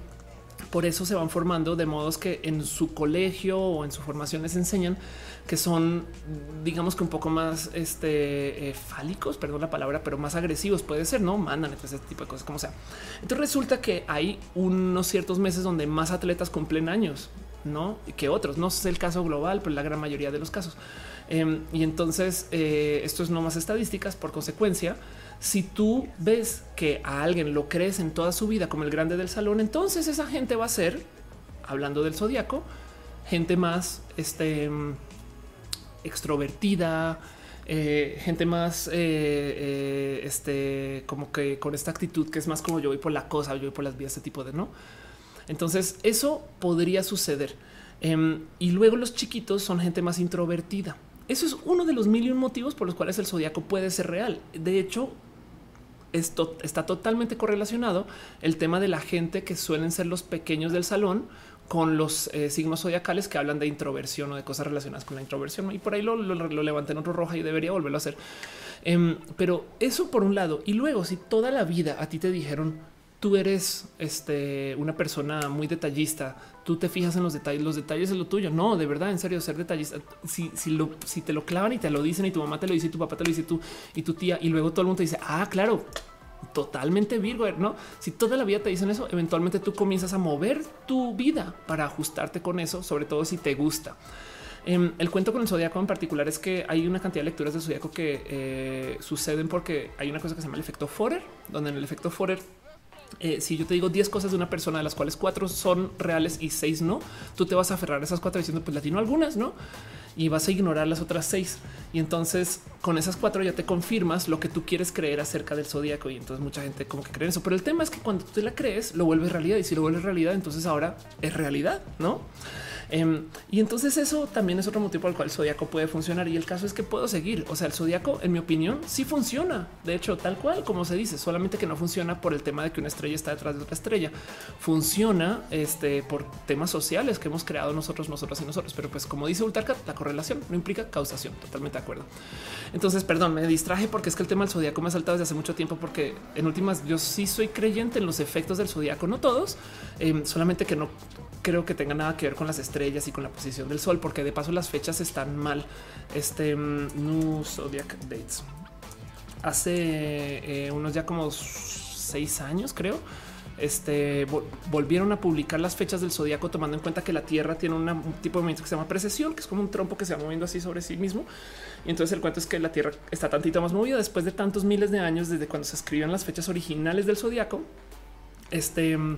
por eso se van formando de modos que en su colegio o en su formación les enseñan que son, digamos que un poco más este, eh, fálicos, perdón la palabra, pero más agresivos puede ser, no mandan ese tipo de cosas, como sea. Entonces resulta que hay unos ciertos meses donde más atletas cumplen años, no que otros. No es el caso global, pero la gran mayoría de los casos. Em, y entonces eh, esto es no más estadísticas. Por consecuencia, si tú ves que a alguien lo crees en toda su vida como el grande del salón, entonces esa gente va a ser, hablando del zodiaco, gente más este, extrovertida, eh, gente más eh, eh, este, como que con esta actitud que es más como yo voy por la cosa, yo voy por las vías, este tipo de no. Entonces, eso podría suceder. Em, y luego los chiquitos son gente más introvertida. Eso es uno de los mil y un motivos por los cuales el zodiaco puede ser real. De hecho, esto está totalmente correlacionado el tema de la gente que suelen ser los pequeños del salón con los eh, signos zodiacales que hablan de introversión o de cosas relacionadas con la introversión. Y por ahí lo, lo, levanté en otro roja y debería volverlo a hacer. Em, pero eso por un lado. Y luego, si toda la vida a ti te dijeron tú eres este, una persona muy detallista, tú te fijas en los detalles, los detalles es lo tuyo. No, de verdad, en serio, ser detallista. Si, si, lo, te lo clavan y te lo dicen y tu mamá te lo dice y tu papá te lo dice tú y tu tía y luego todo el mundo te dice, ah, claro, totalmente Virgo, ¿no? Si toda la vida te dicen eso, eventualmente tú comienzas a mover tu vida para ajustarte con eso, sobre todo si te gusta. Em, el cuento con el zodiaco en particular es que hay una cantidad de lecturas del zodiaco que eh, suceden porque hay una cosa que se llama el efecto Forer, donde en el efecto Forer eh, si yo te digo 10 cosas de una persona, de las cuales cuatro son reales y seis no, tú te vas a aferrar a esas cuatro diciendo pues latino algunas, no? Y vas a ignorar las otras seis. Y entonces con esas cuatro ya te confirmas lo que tú quieres creer acerca del zodíaco. Y entonces mucha gente como que cree eso. Pero el tema es que cuando tú te la crees, lo vuelves realidad. Y si lo vuelves realidad, entonces ahora es realidad, no? Em, y entonces eso también es otro motivo por el cual el zodiaco puede funcionar. Y el caso es que puedo seguir. O sea, el zodiaco, en mi opinión, sí funciona. De hecho, tal cual como se dice, solamente que no funciona por el tema de que una estrella está detrás de otra estrella. Funciona este, por temas sociales que hemos creado nosotros, nosotros y nosotros. Pero pues como dice Ultarcat, la correlación no implica causación. Totalmente de acuerdo. Entonces, perdón, me distraje porque es que el tema del zodiaco me ha saltado desde hace mucho tiempo porque en últimas yo sí soy creyente en los efectos del zodiaco, no todos, em, solamente que no creo que tenga nada que ver con las estrellas y con la posición del sol, porque de paso las fechas están mal. Este mm, New Zodiac Dates hace eh, unos ya como seis años, creo. Este volvieron a publicar las fechas del zodiaco, tomando en cuenta que la Tierra tiene un tipo de movimiento que se llama precesión, que es como un trompo que se va moviendo así sobre sí mismo. Y entonces el cuento es que la Tierra está tantito más movida después de tantos miles de años desde cuando se escribían las fechas originales del zodiaco. Este mm,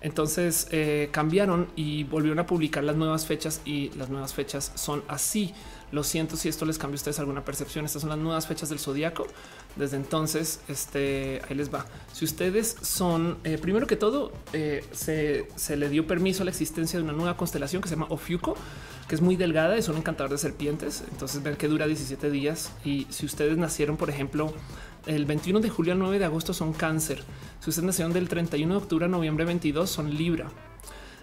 entonces eh, cambiaron y volvieron a publicar las nuevas fechas y las nuevas fechas son así. Lo siento si esto les cambia a ustedes alguna percepción. Estas son las nuevas fechas del zodiaco. Desde entonces, este ahí les va. Si ustedes son, eh, primero que todo, eh, se, se, le dio permiso a la existencia de una nueva constelación que se llama Ofiuco, que es muy delgada, es un encantador de serpientes. Entonces ven que dura 17 días. Y si ustedes nacieron, por ejemplo, el 21 de julio al 9 de agosto son cáncer. Si ustedes nacieron del 31 de octubre a noviembre 22 son Libra.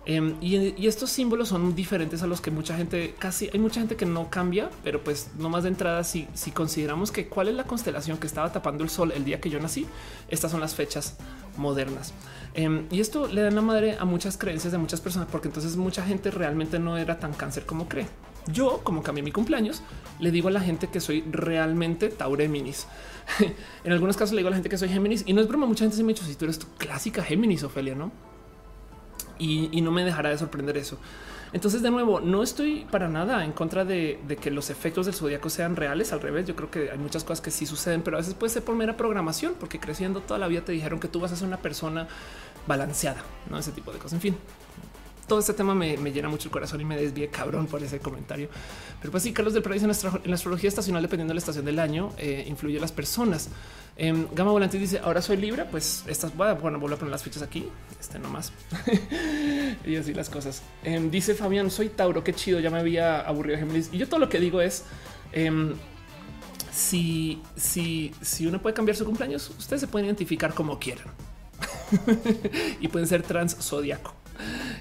Em, y, estos símbolos son diferentes a los que mucha gente casi hay mucha gente que no cambia, pero pues no más de entrada. Si, si consideramos que cuál es la constelación que estaba tapando el sol el día que yo nací, estas son las fechas modernas. Em, y esto le da la madre a muchas creencias de muchas personas, porque entonces mucha gente realmente no era tan cáncer como cree. Yo, como cambié mi cumpleaños, le digo a la gente que soy realmente Taureminis. en algunos casos le digo a la gente que soy Géminis y no es broma. Mucha gente se me ha dicho si tú eres tu clásica Géminis, Ofelia, no? Y, no me dejará de sorprender eso. Entonces, de nuevo, no estoy para nada en contra de, que los efectos del zodiaco sean reales. Al revés, yo creo que hay muchas cosas que sí suceden, pero a veces puede ser por mera programación, porque creciendo toda la vida te dijeron que tú vas a ser una persona balanceada, no ese tipo de cosas. En fin, todo este tema me, llena mucho el corazón y me desvíe cabrón por ese comentario. Pero pues sí, Carlos del Prado dice en la astrología estacional, dependiendo de la estación del año, eh, influye a las personas. Eh, Gama Volante dice ahora soy libre. Pues estas bueno, vuelvo a poner las fichas aquí. Este nomás y así las cosas. Em, dice Fabián, soy Tauro. Qué chido. Ya me había aburrido Géminis. Y yo todo lo que digo es em, si, si, si uno puede cambiar su cumpleaños, ustedes se pueden identificar como quieran y pueden ser trans zodiaco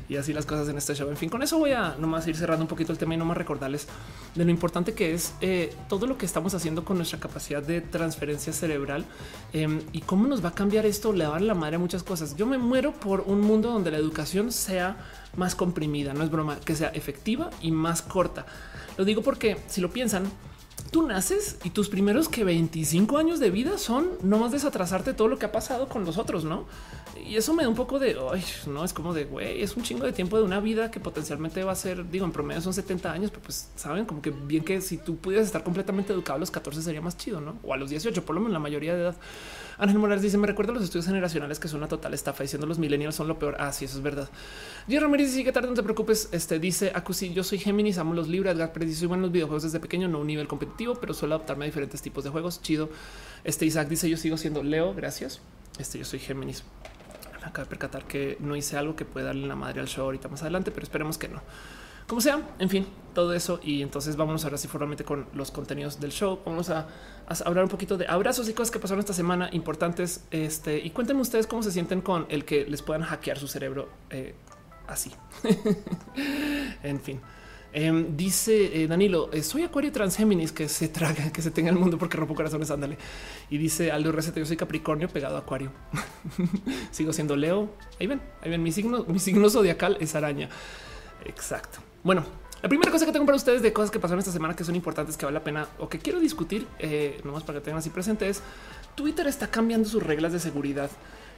y así las cosas en este show. En fin, con eso voy a nomás ir cerrando un poquito el tema y nomás recordarles de lo importante que es eh, todo lo que estamos haciendo con nuestra capacidad de transferencia cerebral em, y cómo nos va a cambiar esto, le a dar la madre a muchas cosas. Yo me muero por un mundo donde la educación sea más comprimida, no es broma, que sea efectiva y más corta. Lo digo porque si lo piensan, tú naces y tus primeros que 25 años de vida son no más desatrasarte todo lo que ha pasado con los otros, no? Y eso me da un poco de ay, no es como de güey, es un chingo de tiempo de una vida que potencialmente va a ser, digo, en promedio son 70 años, pero pues saben como que bien que si tú pudieras estar completamente educado a los 14 sería más chido, no? O a los 18, por lo menos la mayoría de edad. Ángel Morales dice: Me recuerda los estudios generacionales que son una total estafa diciendo los millennials son lo peor. Ah, sí, eso es verdad. Jerry Ramirez dice que tarde, no te preocupes. Este dice Acusi, yo soy Géminis, amo los libros. Edgar Pérez dice: Bueno, los videojuegos desde pequeño, no un nivel competitivo, pero suelo adaptarme a diferentes tipos de juegos. Chido. Este Isaac dice: Yo sigo siendo Leo. Gracias. Este yo soy Géminis. Acabo de percatar que no hice algo que pueda darle la madre al show ahorita más adelante, pero esperemos que no. Como sea, en fin, todo eso. Y entonces vamos ahora sí formalmente con los contenidos del show. Vamos a, hablar un poquito de abrazos y cosas que pasaron esta semana importantes. Este y cuéntenme ustedes cómo se sienten con el que les puedan hackear su cerebro. Eh, así. en fin. Em, dice eh, Danilo, eh, soy Acuario Transgéminis que se traga, que se tenga el mundo porque rompo corazones, ándale. Y dice Aldo Receta, yo soy Capricornio pegado a Acuario. Sigo siendo Leo. Ahí ven, ahí ven, mi signo, mi signo zodiacal es araña. Exacto. Bueno, la primera cosa que tengo para ustedes de cosas que pasaron esta semana que son importantes, que vale la pena o que quiero discutir, eh, nomás para que tengan así presentes, Twitter está cambiando sus reglas de seguridad.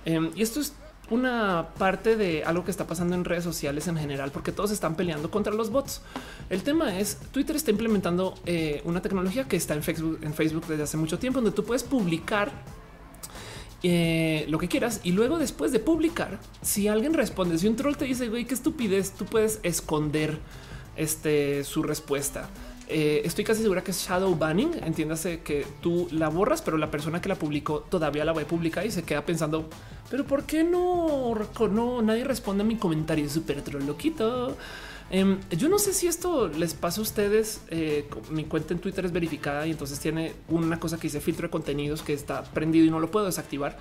Em, y esto es una parte de algo que está pasando en redes sociales en general, porque todos están peleando contra los bots. El tema es Twitter está implementando eh, una tecnología que está en Facebook, en Facebook desde hace mucho tiempo, donde tú puedes publicar eh, lo que quieras y luego después de publicar, si alguien responde, si un troll te dice güey, qué estupidez, tú puedes esconder este su respuesta. Eh, estoy casi segura que es shadow banning. Entiéndase que tú la borras, pero la persona que la publicó todavía la a publicar y se queda pensando, pero ¿por qué no? No, nadie responde a mi comentario súper loquito. Em, yo no sé si esto les pasa a ustedes. Eh, mi cuenta en Twitter es verificada y entonces tiene una cosa que dice filtro de contenidos que está prendido y no lo puedo desactivar.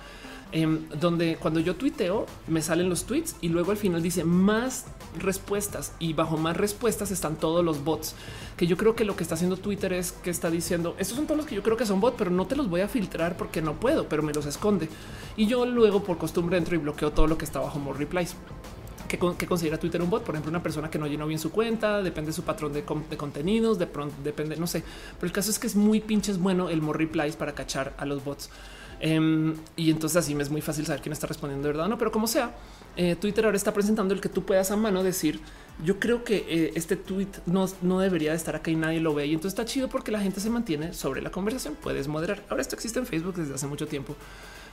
Em, donde cuando yo tuiteo me salen los tweets y luego al final dice más respuestas y bajo más respuestas están todos los bots que yo creo que lo que está haciendo Twitter es que está diciendo estos son todos los que yo creo que son bots, pero no te los voy a filtrar porque no puedo, pero me los esconde y yo luego por costumbre entro y bloqueo todo lo que está bajo more replies. ¿Qué, considera Twitter un bot? Por ejemplo, una persona que no llenó bien su cuenta, depende de su patrón de, contenidos, de pronto depende, no sé. Pero el caso es que es muy pinches bueno el more replies para cachar a los bots. Em, y entonces así me es muy fácil saber quién está respondiendo de verdad no, pero como sea, eh, Twitter ahora está presentando el que tú puedas a mano decir yo creo que eh, este tweet no, no debería de estar acá y nadie lo ve. Y entonces está chido porque la gente se mantiene sobre la conversación. Puedes moderar. Ahora esto existe en Facebook desde hace mucho tiempo.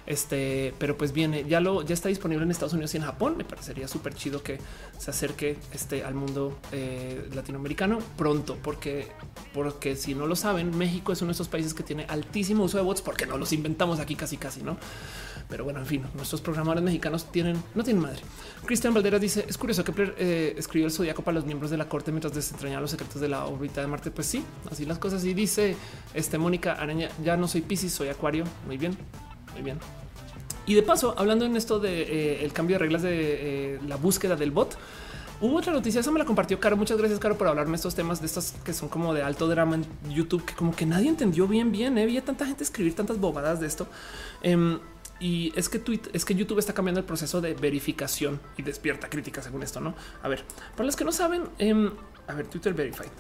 Este, pero pues viene, ya lo ya está disponible en Estados Unidos y en Japón. Me parecería súper chido que se acerque este al mundo eh, latinoamericano pronto, porque, porque si no lo saben, México es uno de esos países que tiene altísimo uso de bots porque no los inventamos aquí casi casi, no? Pero bueno, en fin, nuestros programadores mexicanos tienen, no tienen madre. Cristian Valderas dice: Es curioso que eh, escribió el zodiaco para los miembros de la corte mientras desentrañaba los secretos de la órbita de Marte. Pues sí, así las cosas. Y dice este Mónica Araña: Ya no soy Pisces, soy Acuario. Muy bien. Muy bien. Y de paso, hablando en esto de eh, el cambio de reglas de eh, la búsqueda del bot, hubo otra noticia, esa me la compartió Caro. Muchas gracias, Caro, por hablarme estos temas de estos que son como de alto drama en YouTube, que como que nadie entendió bien, bien. ¿eh? Había tanta gente escribir tantas bobadas de esto. Em, y es que Twitter, es que YouTube está cambiando el proceso de verificación y despierta crítica según esto, ¿no? A ver, para los que no saben, em, a ver, Twitter Verified.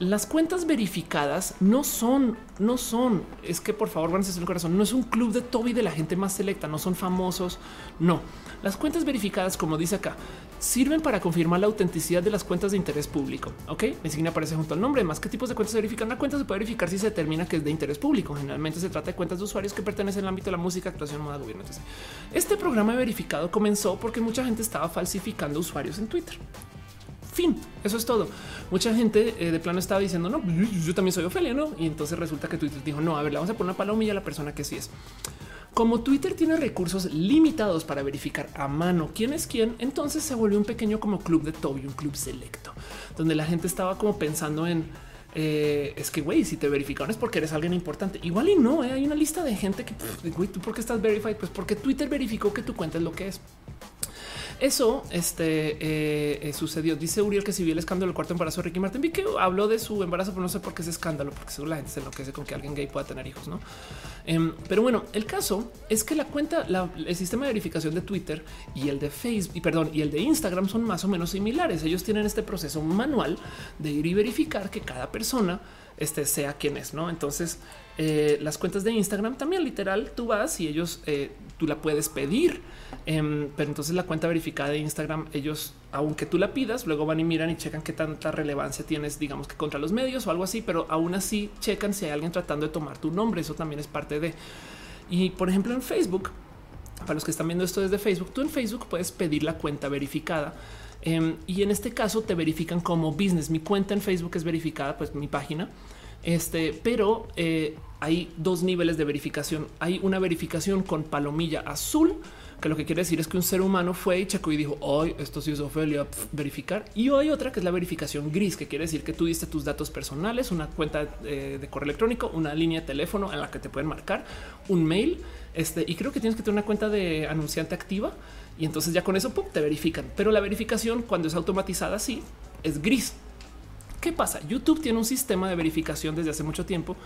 Las cuentas verificadas no son, no son, es que por favor van el corazón, no es un club de Toby de la gente más selecta, no son famosos, no. Las cuentas verificadas, como dice acá, sirven para confirmar la autenticidad de las cuentas de interés público. Ok, mi signo aparece junto al nombre. Más qué tipos de cuentas se verifican. Una cuenta se puede verificar si se determina que es de interés público. Generalmente se trata de cuentas de usuarios que pertenecen al ámbito de la música, actuación, moda, gobierno. Etc. Este programa verificado comenzó porque mucha gente estaba falsificando usuarios en Twitter. Fin, eso es todo. Mucha gente eh, de plano estaba diciendo, no, yo, también soy Ofelia, ¿no? Y entonces resulta que Twitter dijo, no, a ver, le vamos a poner una palomilla a la persona que sí es. Como Twitter tiene recursos limitados para verificar a mano quién es quién, entonces se volvió un pequeño como club de Toby, un club selecto, donde la gente estaba como pensando en eh, es que güey, si te verificaron es porque eres alguien importante. Igual y no, eh, hay una lista de gente que güey, tú por qué estás verified? Pues porque Twitter verificó que tu cuenta es lo que es. Eso este, eh, eh, sucedió. Dice Uriel que si vi el escándalo del cuarto embarazo de Ricky Martin, vi que habló de su embarazo, pero no sé por qué es escándalo, porque seguro la gente se enloquece con que alguien gay pueda tener hijos, ¿no? Em, pero bueno, el caso es que la cuenta, el sistema de verificación de Twitter y el de Facebook, y perdón, y el de Instagram son más o menos similares. Ellos tienen este proceso manual de ir y verificar que cada persona este sea quien es, ¿no? Entonces, eh, las cuentas de Instagram también literal, tú vas y ellos, tú la puedes pedir Em, pero entonces la cuenta verificada de Instagram, ellos, aunque tú la pidas, luego van y miran y checan qué tanta relevancia tienes, digamos que contra los medios o algo así, pero aún así checan si hay alguien tratando de tomar tu nombre. Eso también es parte de. Y por ejemplo, en Facebook, para los que están viendo esto desde Facebook, tú en Facebook puedes pedir la cuenta verificada. Em, y en este caso te verifican como business. Mi cuenta en Facebook es verificada, pues mi página. Este, pero eh, hay dos niveles de verificación. Hay una verificación con palomilla azul que lo que quiere decir es que un ser humano fue y checó y dijo, hoy esto sí es Ofelia, verificar. Y hay otra que es la verificación gris, que quiere decir que tú diste tus datos personales, una cuenta eh, de correo electrónico, una línea de teléfono en la que te pueden marcar, un mail, este, y creo que tienes que tener una cuenta de anunciante activa y entonces ya con eso te verifican. Pero la verificación cuando es automatizada sí es gris. ¿Qué pasa? YouTube tiene un sistema de verificación desde hace mucho tiempo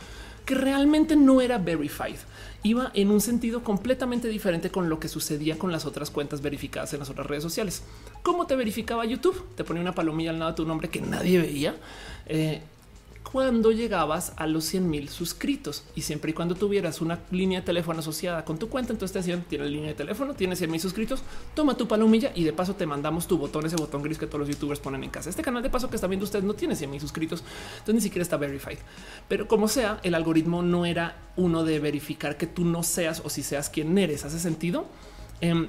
que realmente no era verified. Iba en un sentido completamente diferente con lo que sucedía con las otras cuentas verificadas en las otras redes sociales. ¿Cómo te verificaba YouTube? Te ponía una palomilla al lado de tu nombre que nadie veía. Eh, cuando llegabas a los 100 mil suscritos y siempre y cuando tuvieras una línea de teléfono asociada con tu cuenta, entonces te decían tienes línea de teléfono, tienes 100 mil suscritos, toma tu palomilla y de paso te mandamos tu botón, ese botón gris que todos los youtubers ponen en casa. Este canal de paso que está viendo ustedes no tiene 100 mil suscritos, entonces ni siquiera está verified. Pero como sea, el algoritmo no era uno de verificar que tú no seas o si seas quien eres. ¿Hace sentido? Em,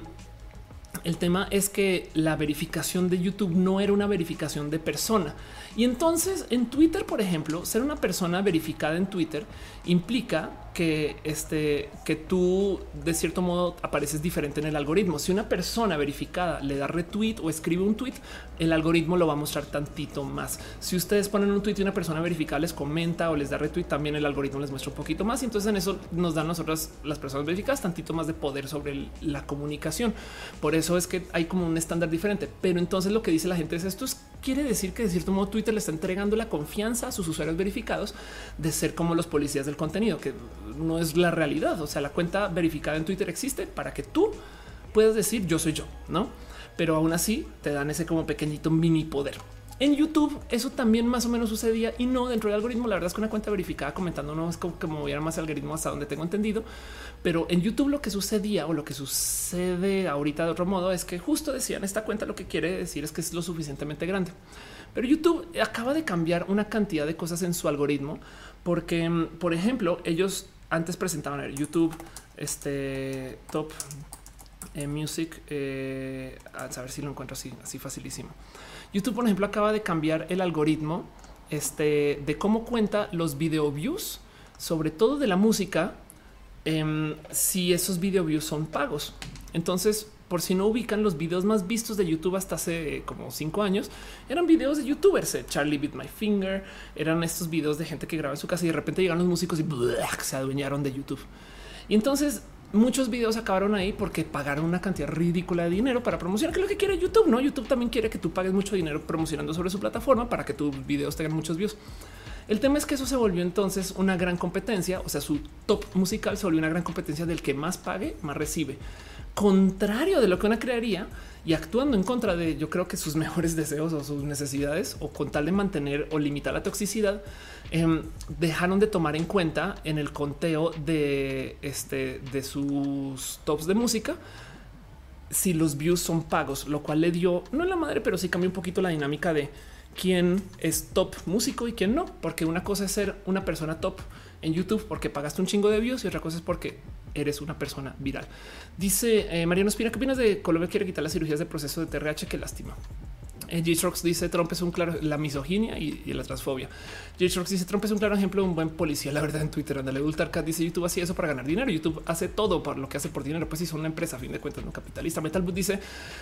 el tema es que la verificación de YouTube no era una verificación de persona. Y entonces en Twitter, por ejemplo, ser una persona verificada en Twitter implica que este que tú de cierto modo apareces diferente en el algoritmo. Si una persona verificada le da retweet o escribe un tweet, el algoritmo lo va a mostrar tantito más. Si ustedes ponen un tweet y una persona verificada les comenta o les da retweet, también el algoritmo les muestra un poquito más. Y entonces en eso nos dan nosotras las personas verificadas tantito más de poder sobre la comunicación. Por eso es que hay como un estándar diferente. Pero entonces lo que dice la gente es esto es, quiere decir que de cierto modo Twitter le está entregando la confianza a sus usuarios verificados de ser como los policías del contenido, que no es la realidad. O sea, la cuenta verificada en Twitter existe para que tú puedas decir yo soy yo, no? Pero aún así te dan ese como pequeñito mini poder. En YouTube eso también más o menos sucedía y no dentro del algoritmo. La verdad es que una cuenta verificada comentando no es como que moviera más algoritmo hasta donde tengo entendido. Pero en YouTube lo que sucedía o lo que sucede ahorita de otro modo es que justo decían esta cuenta lo que quiere decir es que es lo suficientemente grande. Pero YouTube acaba de cambiar una cantidad de cosas en su algoritmo porque, por ejemplo, ellos antes presentaban en YouTube este top eh, music. Eh, a saber si lo encuentro así, así facilísimo. YouTube, por ejemplo, acaba de cambiar el algoritmo este, de cómo cuenta los video views, sobre todo de la música, em, si esos video views son pagos. Entonces, por si no ubican los videos más vistos de YouTube hasta hace como cinco años, eran videos de youtubers. Eh, Charlie Beat My Finger, eran estos videos de gente que graba en su casa y de repente llegaron los músicos y se adueñaron de YouTube. Y entonces muchos videos acabaron ahí porque pagaron una cantidad ridícula de dinero para promocionar, que es lo que quiere YouTube. No, YouTube también quiere que tú pagues mucho dinero promocionando sobre su plataforma para que tus videos tengan muchos views. El tema es que eso se volvió entonces una gran competencia. O sea, su top musical se volvió una gran competencia del que más pague, más recibe contrario de lo que una crearía y actuando en contra de yo creo que sus mejores deseos o sus necesidades o con tal de mantener o limitar la toxicidad em, dejaron de tomar en cuenta en el conteo de este de sus tops de música si los views son pagos, lo cual le dio no en la madre, pero sí cambió un poquito la dinámica de quién es top músico y quién no, porque una cosa es ser una persona top en YouTube porque pagaste un chingo de views y otra cosa es porque eres una persona viral. Dice eh, Mariano Espina, ¿qué opinas de Colombia quiere quitar las cirugías de proceso de TRH? Qué lástima. Eh, J-Strokes dice Trump es un claro la misoginia y, la transfobia. J-Strokes dice Trump es un claro ejemplo de un buen policía. La verdad en Twitter, andale Ultarcat dice YouTube hacía eso para ganar dinero. YouTube hace todo por lo que hace por dinero. Pues si son una empresa a fin de cuentas, no capitalista. Metalboot dice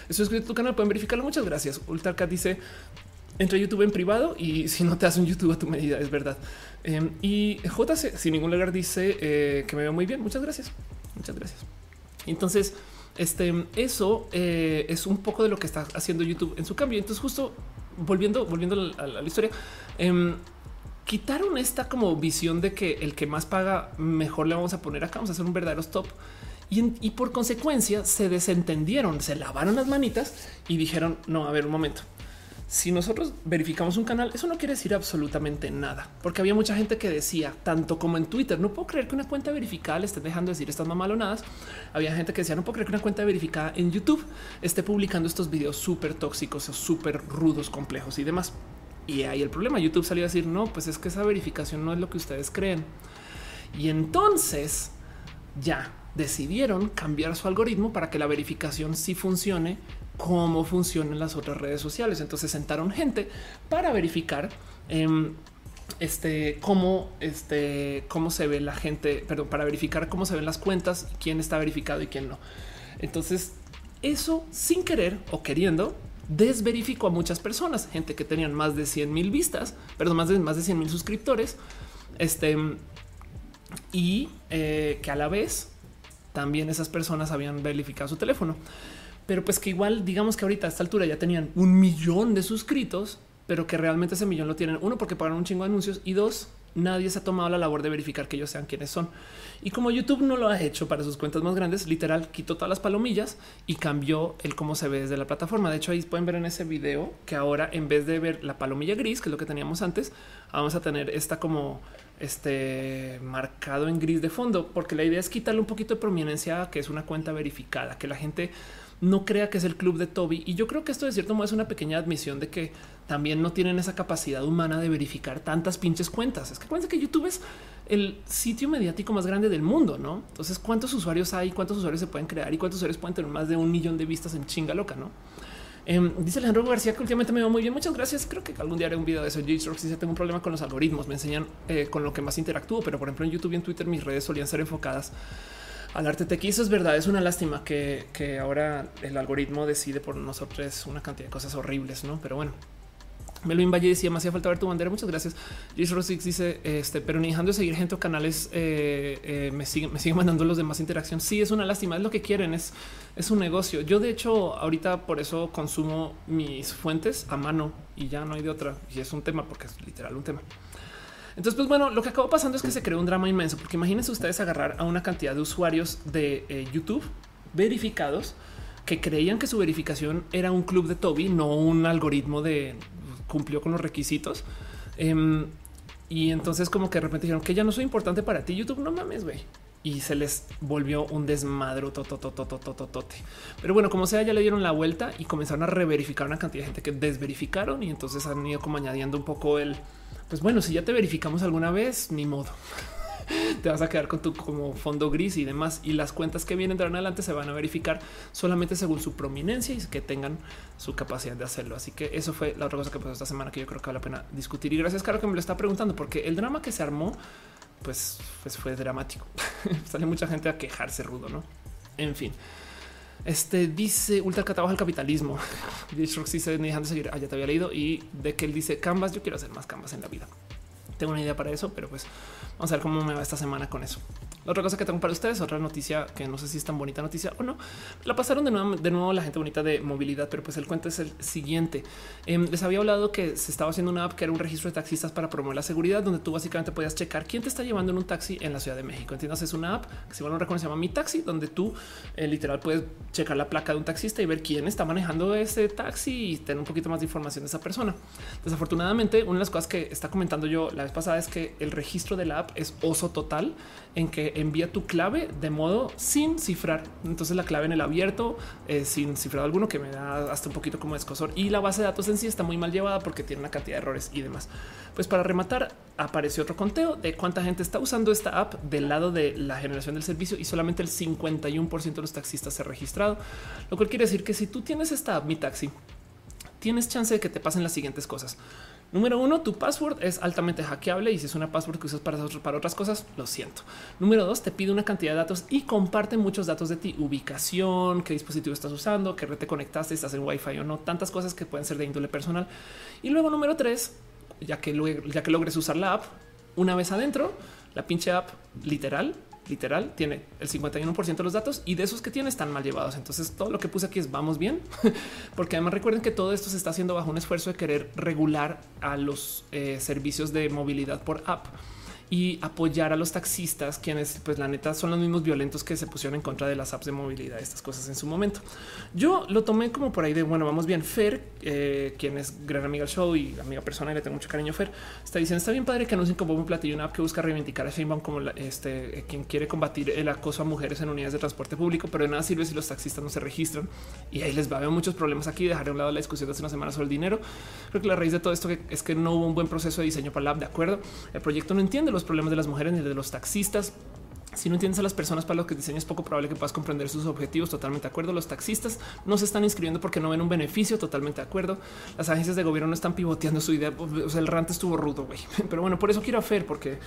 eso es tu canal. Pueden verificarlo. Muchas gracias. Ultarcat dice entre YouTube en privado y si no te hace un YouTube a tu medida, es verdad. Em, y JC sin ningún lugar dice eh, que me veo muy bien. Muchas gracias. Muchas gracias. Entonces, este, eso eh, es un poco de lo que está haciendo YouTube en su cambio. Entonces, justo volviendo, volviendo a la, historia, em, quitaron esta como visión de que el que más paga mejor le vamos a poner acá, vamos a hacer un verdadero stop. Y, y por consecuencia se desentendieron, se lavaron las manitas y dijeron, no, a ver un momento si nosotros verificamos un canal, eso no quiere decir absolutamente nada, porque había mucha gente que decía, tanto como en Twitter, no puedo creer que una cuenta verificada le esté dejando decir estas mamalonadas. Había gente que decía, no puedo creer que una cuenta verificada en YouTube esté publicando estos videos súper tóxicos o súper rudos, complejos y demás. Y ahí el problema, YouTube salió a decir, no, pues es que esa verificación no es lo que ustedes creen. Y entonces ya decidieron cambiar su algoritmo para que la verificación sí funcione cómo funcionan las otras redes sociales. Entonces sentaron gente para verificar em, este cómo este cómo se ve la gente, pero para verificar cómo se ven las cuentas, quién está verificado y quién no. Entonces, eso sin querer o queriendo desverificó a muchas personas, gente que tenían más de 100 mil vistas, perdón, más de más de 100 mil suscriptores, este y eh, que a la vez también esas personas habían verificado su teléfono, pero pues que igual digamos que ahorita a esta altura ya tenían un millón de suscritos, pero que realmente ese millón lo tienen uno porque pagaron un chingo de anuncios y dos nadie se ha tomado la labor de verificar que ellos sean quienes son. Y como YouTube no lo ha hecho para sus cuentas más grandes, literal quitó todas las palomillas y cambió el cómo se ve desde la plataforma. De hecho, ahí pueden ver en ese video que ahora en vez de ver la palomilla gris, que es lo que teníamos antes, vamos a tener esta como este marcado en gris de fondo, porque la idea es quitarle un poquito de prominencia que es una cuenta verificada, que la gente no crea que es el club de Toby. Y yo creo que esto de cierto modo es una pequeña admisión de que también no tienen esa capacidad humana de verificar tantas pinches cuentas. Es que cuenta que YouTube es el sitio mediático más grande del mundo, ¿no? Entonces, ¿cuántos usuarios hay? ¿Cuántos usuarios se pueden crear? ¿Y cuántos usuarios pueden tener más de un millón de vistas en chinga loca, no? Em, dice Alejandro García que últimamente me va muy bien. Muchas gracias. Creo que algún día haré un video de eso. Yo si tengo un problema con los algoritmos, me enseñan eh, con lo que más interactúo, pero por ejemplo en YouTube y en Twitter mis redes solían ser enfocadas al arte tech. eso es verdad. Es una lástima que, que ahora el algoritmo decide por nosotros una cantidad de cosas horribles, no? Pero bueno, Melvin Valle decía, me hacía falta ver tu bandera. Muchas gracias. Jason Rosix dice, este, pero ni dejando de seguir gente o canales, eh, eh, me siguen, me siguen mandando los demás interacción. Sí, es una lástima, es lo que quieren, es, es un negocio. Yo, de hecho, ahorita por eso consumo mis fuentes a mano y ya no hay de otra. Y es un tema porque es literal un tema. Entonces, pues bueno, lo que acabó pasando es que se creó un drama inmenso, porque imagínense ustedes agarrar a una cantidad de usuarios de eh, YouTube verificados que creían que su verificación era un club de Toby, no un algoritmo de cumplió con los requisitos. Em, y entonces como que de repente dijeron que ya no soy importante para ti, YouTube, no mames, güey. Y se les volvió un desmadro tototototototote. Pero bueno, como sea, ya le dieron la vuelta y comenzaron a reverificar una cantidad de gente que desverificaron y entonces han ido como añadiendo un poco el, pues bueno, si ya te verificamos alguna vez, ni modo. te vas a quedar con tu como fondo gris y demás. Y las cuentas que vienen de adelante se van a verificar solamente según su prominencia y que tengan su capacidad de hacerlo. Así que eso fue la otra cosa que pasó esta semana que yo creo que vale la pena discutir. Y gracias, Caro, que me lo está preguntando, porque el drama que se armó, pues, pues fue dramático. Sale mucha gente a quejarse rudo, no? En fin. Este dice ultra catalogo al capitalismo. dice dejando seguir. Ah, ya te había leído y de que él dice Canvas. Yo quiero hacer más Canvas en la vida. Tengo una idea para eso, pero pues Vamos a ver cómo me va esta semana con eso. Otra cosa que tengo para ustedes, otra noticia que no sé si es tan bonita noticia o no. La pasaron de nuevo, de nuevo la gente bonita de movilidad, pero pues el cuento es el siguiente. Em, les había hablado que se estaba haciendo una app que era un registro de taxistas para promover la seguridad, donde tú básicamente podías checar quién te está llevando en un taxi en la Ciudad de México. Entiendes, es una app que si no reconoce se llama Mi Taxi, donde tú eh, literal puedes checar la placa de un taxista y ver quién está manejando ese taxi y tener un poquito más de información de esa persona. Desafortunadamente, una de las cosas que está comentando yo la vez pasada es que el registro de la app es oso total en que envía tu clave de modo sin cifrar. Entonces la clave en el abierto eh, sin cifrado alguno que me da hasta un poquito como escosor y la base de datos en sí está muy mal llevada porque tiene una cantidad de errores y demás. Pues para rematar apareció otro conteo de cuánta gente está usando esta app del lado de la generación del servicio y solamente el 51% de los taxistas se ha registrado, lo cual quiere decir que si tú tienes esta app, mi taxi, tienes chance de que te pasen las siguientes cosas. Número uno, tu password es altamente hackeable y si es una password que usas para, otras cosas, lo siento. Número dos, te pide una cantidad de datos y comparte muchos datos de ti, ubicación, qué dispositivo estás usando, qué red te conectaste, estás en Wi-Fi o no, tantas cosas que pueden ser de índole personal. Y luego número tres, ya que, ya que logres usar la app, una vez adentro, la pinche app literal literal tiene el 51% de los datos y de esos que tiene están mal llevados. Entonces todo lo que puse aquí es vamos bien, porque además recuerden que todo esto se está haciendo bajo un esfuerzo de querer regular a los eh, servicios de movilidad por app y apoyar a los taxistas, quienes pues la neta son los mismos violentos que se pusieron en contra de las apps de movilidad, estas cosas en su momento. Yo lo tomé como por ahí de, bueno, vamos bien. Fer, eh, quien es gran amiga del show y amiga personal y le tengo mucho cariño, Fer, está diciendo, está bien padre que anuncien como un platillo una app que busca reivindicar a Sheinbaum como este, eh, quien quiere combatir el acoso a mujeres en unidades de transporte público, pero de nada sirve si los taxistas no se registran y ahí les va a haber muchos problemas aquí. Dejaré a un lado la discusión de hace una semana sobre el dinero. Creo que la raíz de todo esto es que no hubo un buen proceso de diseño para la app, de acuerdo. El proyecto no entiende los problemas de las mujeres ni de los taxistas Si no entiendes a las personas para lo que diseñas, es poco probable que puedas comprender sus objetivos. Totalmente de acuerdo. Los taxistas no se están inscribiendo porque no ven un beneficio. Totalmente de acuerdo. Las agencias de gobierno no están pivoteando su idea. O sea, el rant estuvo rudo, güey. Pero bueno, por eso quiero a Fer, porque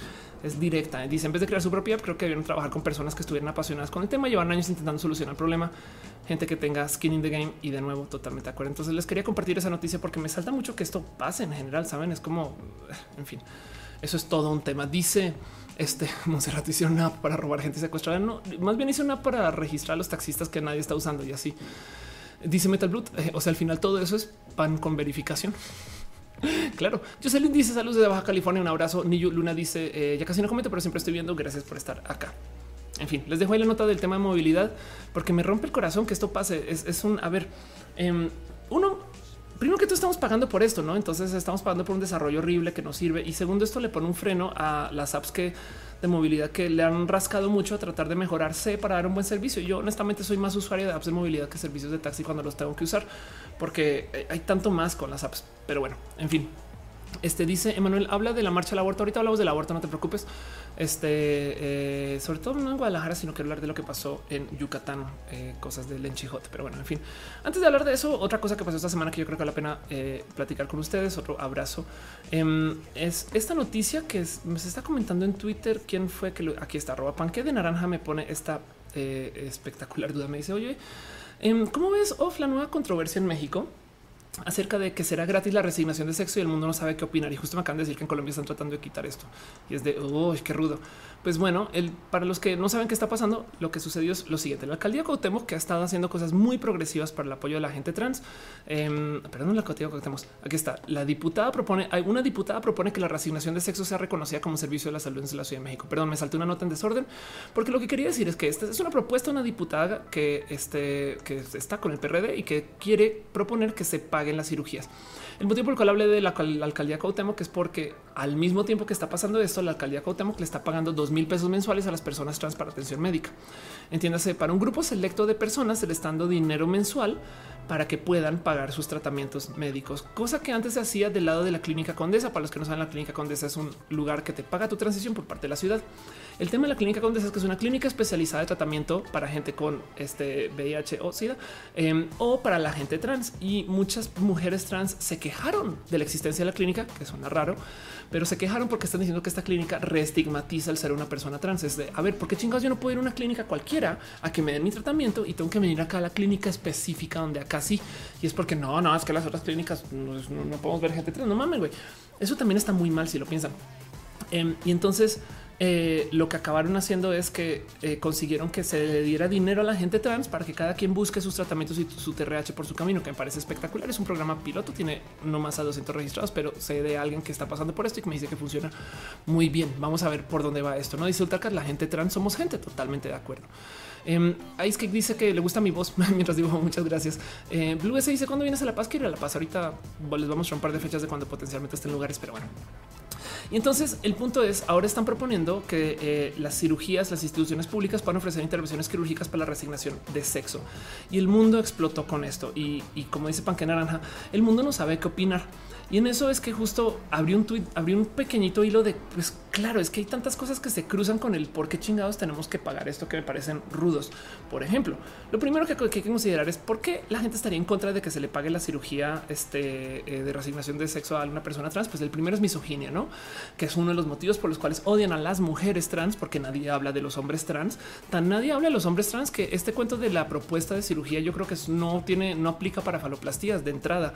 es directa. Dice en vez de crear su propia creo que debieron trabajar con personas que estuvieran apasionadas con el tema. Llevan años intentando solucionar el problema. Gente que tenga skin in the game y de nuevo, totalmente de acuerdo. Entonces les quería compartir esa noticia porque me salta mucho que esto pase en general. Saben, es como en fin, eso es todo un tema. Dice este Monserrat hicieron una app para robar gente secuestrada. No, más bien hizo una para registrar a los taxistas que nadie está usando y así. Dice Metal Blood. Eh, o sea, al final todo eso es pan con verificación. claro, Jocelyn dice saludos de Baja California. Un abrazo. Niyu Luna dice eh, ya casi no comento, pero siempre estoy viendo. Gracias por estar acá. En fin, les dejo ahí la nota del tema de movilidad porque me rompe el corazón que esto pase. Es, un a ver, em, uno primero que todo estamos pagando por esto, ¿no? Entonces estamos pagando por un desarrollo horrible que nos sirve. Y segundo, esto le pone un freno a las apps que de movilidad que le han rascado mucho a tratar de mejorarse para dar un buen servicio. Yo honestamente soy más usuario de apps de movilidad que servicios de taxi cuando los tengo que usar, porque hay tanto más con las apps. Pero bueno, en fin, este dice Emanuel, habla de la marcha del aborto. Ahorita hablamos del aborto, no te preocupes. Este, eh, sobre todo no en Guadalajara, sino que hablar de lo que pasó en Yucatán, eh, cosas del enchijote. Pero bueno, en fin, antes de hablar de eso, otra cosa que pasó esta semana que yo creo que vale la pena eh, platicar con ustedes, otro abrazo, em, es esta noticia que se está comentando en Twitter. ¿Quién fue que aquí está? Panque de naranja me pone esta espectacular duda. Me dice, oye, em, ¿cómo ves off la nueva controversia en México? Acerca de que será gratis la resignación de sexo y el mundo no sabe qué opinar. Y justo me acaban de decir que en Colombia están tratando de quitar esto y es de oh, qué rudo. Pues bueno, el, para los que no saben qué está pasando, lo que sucedió es lo siguiente: la alcaldía Cuauhtémoc que ha estado haciendo cosas muy progresivas para el apoyo de la gente trans. Eh, perdón, la alcaldía Cuauhtémoc. Aquí está. La diputada propone, una diputada propone que la resignación de sexo sea reconocida como servicio de la salud en la Ciudad de México. Perdón, me salté una nota en desorden porque lo que quería decir es que esta es una propuesta de una diputada que, este, que está con el PRD y que quiere proponer que se paguen las cirugías. El motivo por el cual hablé de la, alcaldía Cuauhtémoc es porque al mismo tiempo que está pasando esto, la alcaldía Cuauhtémoc le está pagando dos mil pesos mensuales a las personas trans para atención médica. Entiéndase, para un grupo selecto de personas se le está dando dinero mensual para que puedan pagar sus tratamientos médicos, cosa que antes se hacía del lado de la clínica Condesa. Para los que no saben, la clínica Condesa es un lugar que te paga tu transición por parte de la ciudad. El tema de la clínica Condesa es que es una clínica especializada de tratamiento para gente con este VIH o SIDA em, o para la gente trans. Y muchas mujeres trans se quejaron de la existencia de la clínica, que suena raro, pero se quejaron porque están diciendo que esta clínica reestigmatiza el ser una persona trans. Es de a ver, ¿por qué chingados yo no puedo ir a una clínica cualquiera a que me den mi tratamiento y tengo que venir acá a la clínica específica donde acá sí? Y es porque no, no, es que las otras clínicas no, podemos ver gente trans. No mames, güey. Eso también está muy mal si lo piensan. Em, y entonces eh, lo que acabaron haciendo es que eh, consiguieron que se le diera dinero a la gente trans para que cada quien busque sus tratamientos y su TRH por su camino, que me parece espectacular. Es un programa piloto, tiene no más a 200 registrados, pero sé de alguien que está pasando por esto y que me dice que funciona muy bien. Vamos a ver por dónde va esto. No dice Ultracat, la gente trans somos gente totalmente de acuerdo. Eh, Ice que dice que le gusta mi voz mientras digo muchas gracias. Eh, Blue S dice cuando vienes a La Paz, quiero ir a La Paz. Ahorita les vamos a un par de fechas de cuando potencialmente estén lugares, pero bueno, y entonces el punto es, ahora están proponiendo que eh, las cirugías, las instituciones públicas puedan ofrecer intervenciones quirúrgicas para la resignación de sexo. Y el mundo explotó con esto. Y, y como dice Panque Naranja, el mundo no sabe qué opinar. Y en eso es que justo abrió un tweet, abrió un pequeñito hilo de pues claro, es que hay tantas cosas que se cruzan con el por qué chingados tenemos que pagar esto que me parecen rudos. Por ejemplo, lo primero que, hay que considerar es por qué la gente estaría en contra de que se le pague la cirugía este, eh, de resignación de sexo a una persona trans. Pues el primero es misoginia, no? Que es uno de los motivos por los cuales odian a las mujeres trans, porque nadie habla de los hombres trans. Tan nadie habla de los hombres trans que este cuento de la propuesta de cirugía yo creo que no tiene, no aplica para faloplastías de entrada.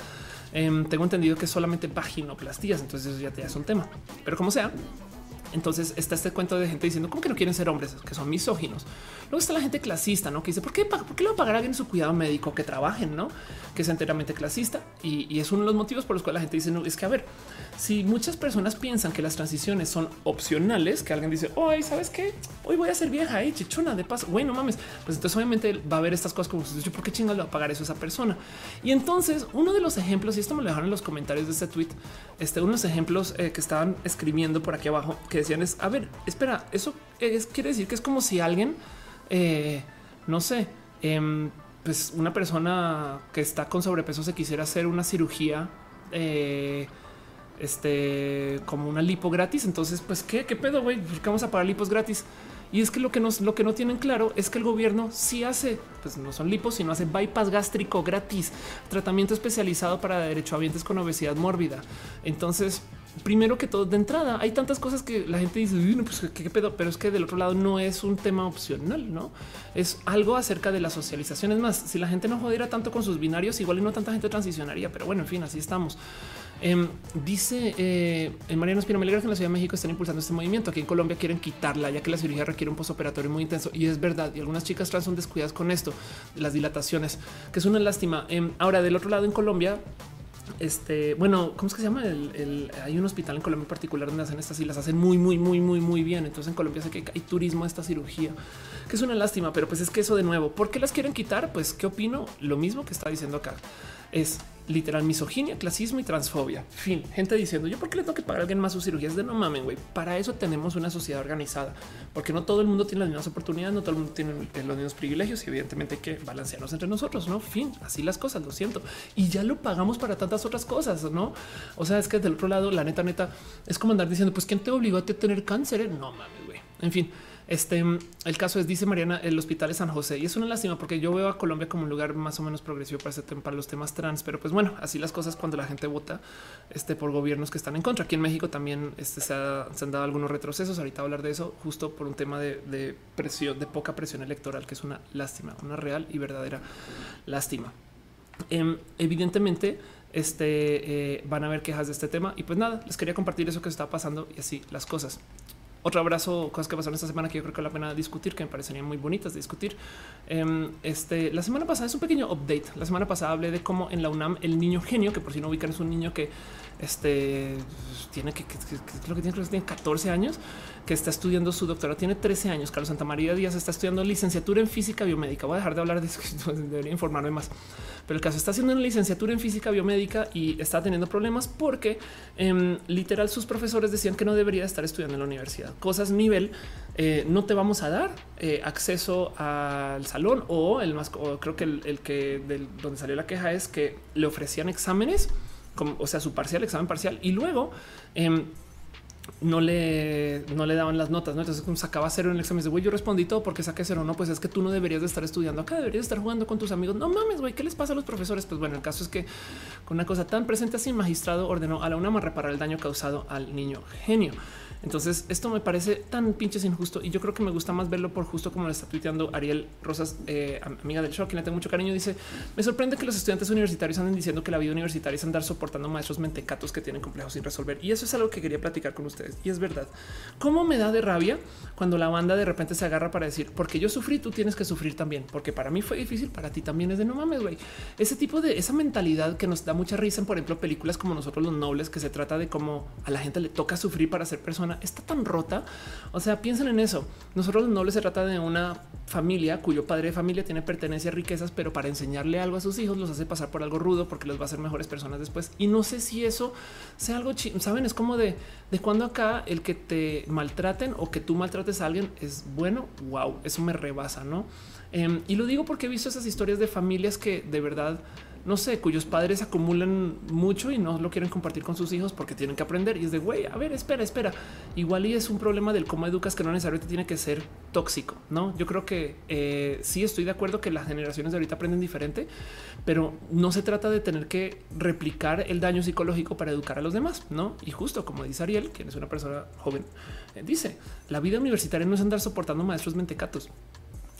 Em, tengo entendido que solamente vaginoplastías, entonces eso ya te hace un tema. Pero como sea, entonces está este cuento de gente diciendo cómo que no quieren ser hombres, que son misóginos. Luego está la gente clasista, ¿no? Que dice, ¿por qué, ¿por qué le va a pagar a alguien su cuidado médico que trabajen, ¿no? Que es enteramente clasista. Y, es uno de los motivos por los cuales la gente dice, no, es que a ver, si muchas personas piensan que las transiciones son opcionales, que alguien dice, hoy, ¿sabes qué? Hoy voy a ser vieja, y chichona, de paso. Bueno, mames. Pues entonces obviamente va a haber estas cosas como, ¿por qué chingados le va a pagar eso a esa persona? Y entonces uno de los ejemplos, y esto me lo dejaron en los comentarios de este tweet, este, uno de los ejemplos eh, que estaban escribiendo por aquí abajo, que decían es, a ver, espera, eso es, quiere decir que es como si alguien eh, no sé, em, pues una persona que está con sobrepeso se quisiera hacer una cirugía, eh, este, como una lipo gratis. Entonces, pues, ¿qué, qué pedo, güey? ¿Por qué vamos a pagar lipos gratis? Y es que lo que, nos, lo que no tienen claro es que el gobierno sí hace, pues no son lipos, sino hace bypass gástrico gratis, tratamiento especializado para derechohabientes con obesidad mórbida. Entonces, primero que todo, de entrada, hay tantas cosas que la gente dice, pues ¿qué, pedo, pero es que del otro lado no es un tema opcional, no es algo acerca de la socialización. Es más, si la gente no jodiera tanto con sus binarios, igual y no tanta gente transicionaría, pero bueno, en fin, así estamos. Em, dice eh, Mariano Espino, me alegra que en la Ciudad de México están impulsando este movimiento. Aquí en Colombia quieren quitarla, ya que la cirugía requiere un postoperatorio muy intenso. Y es verdad. Y algunas chicas trans son descuidadas con esto, las dilataciones, que es una lástima. Em, ahora, del otro lado, en Colombia, este, bueno, ¿cómo es que se llama? El, hay un hospital en Colombia en particular donde hacen estas y las hacen muy, muy, muy, muy, muy bien. Entonces en Colombia sé que hay turismo a esta cirugía, que es una lástima, pero pues es que eso de nuevo, ¿por qué las quieren quitar? Pues qué opino, lo mismo que está diciendo acá es literal misoginia, clasismo y transfobia. Fin, gente diciendo yo por qué le tengo que pagar a alguien más sus cirugías de no mamen, güey. Para eso tenemos una sociedad organizada, porque no todo el mundo tiene las mismas oportunidades, no todo el mundo tiene los mismos privilegios y evidentemente hay que balancearnos entre nosotros, no? Fin, así las cosas, lo siento. Y ya lo pagamos para tantas otras cosas, no? O sea, es que del otro lado, la neta, neta, es como andar diciendo, pues quién te obligó a tener cáncer? No mames, güey. En fin. Este, el caso es, dice Mariana, el hospital de San José y es una lástima porque yo veo a Colombia como un lugar más o menos progresivo para, para los temas trans, pero pues bueno, así las cosas cuando la gente vota este, por gobiernos que están en contra. Aquí en México también este, se, han dado algunos retrocesos. Ahorita hablar de eso justo por un tema de, presión, de poca presión electoral, que es una lástima, una real y verdadera lástima. Em, evidentemente, este eh, van a haber quejas de este tema y pues nada, les quería compartir eso que está pasando y así las cosas. Otro abrazo, cosas que pasaron esta semana que yo creo que vale la pena discutir, que me parecerían muy bonitas de discutir. Em, este, la semana pasada es un pequeño update. La semana pasada hablé de cómo en la UNAM el niño genio, que por si no ubican es un niño que este tiene que, que, que, que tiene, tiene 14 años, que está estudiando su doctorado, tiene 13 años. Carlos Santa María Díaz está estudiando licenciatura en física biomédica. Voy a dejar de hablar de eso, debería informarme más. Pero el caso está haciendo una licenciatura en física biomédica y está teniendo problemas porque em, literal sus profesores decían que no debería estar estudiando en la universidad. Cosas nivel eh, no te vamos a dar eh, acceso al salón o el más creo que el, que del, donde salió la queja es que le ofrecían exámenes, como, o sea, su parcial, examen parcial y luego em, no le, no le daban las notas. ¿no? Entonces, como sacaba cero en el examen, de güey, yo respondí todo porque saqué cero. No, pues es que tú no deberías de estar estudiando acá, deberías estar jugando con tus amigos. No mames, güey, ¿qué les pasa a los profesores? Pues bueno, el caso es que con una cosa tan presente así, el magistrado ordenó a la UNAM reparar el daño causado al niño genio. Entonces, esto me parece tan pinches injusto y yo creo que me gusta más verlo por justo como lo está tuiteando Ariel Rosas, eh, amiga del show, quien le tengo mucho cariño. Dice: Me sorprende que los estudiantes universitarios anden diciendo que la vida universitaria es andar soportando maestros mentecatos que tienen complejos sin resolver. Y eso es algo que quería platicar con ustedes. Y es verdad. ¿Cómo me da de rabia cuando la banda de repente se agarra para decir, porque yo sufrí, tú tienes que sufrir también? Porque para mí fue difícil, para ti también es de no mames, güey. Ese tipo de esa mentalidad que nos da mucha risa en, por ejemplo, películas como nosotros los nobles, que se trata de cómo a la gente le toca sufrir para ser persona está tan rota. O sea, piensen en eso. Nosotros los nobles se trata de una familia cuyo padre de familia tiene pertenencia a riquezas, pero para enseñarle algo a sus hijos los hace pasar por algo rudo porque los va a hacer mejores personas después. Y no sé si eso sea algo, saben, es como de, de cuando acá el que te maltraten o que tú maltrates a alguien es bueno. Wow, eso me rebasa, no? Em, y lo digo porque he visto esas historias de familias que de verdad no sé, cuyos padres acumulan mucho y no lo quieren compartir con sus hijos porque tienen que aprender. Y es de güey, a ver, espera, espera. Igual y es un problema del cómo educas que no necesariamente tiene que ser tóxico. No, yo creo que eh, sí estoy de acuerdo que las generaciones de ahorita aprenden diferente, pero no se trata de tener que replicar el daño psicológico para educar a los demás. No, y justo como dice Ariel, quien es una persona joven, eh, dice la vida universitaria no es andar soportando maestros mentecatos.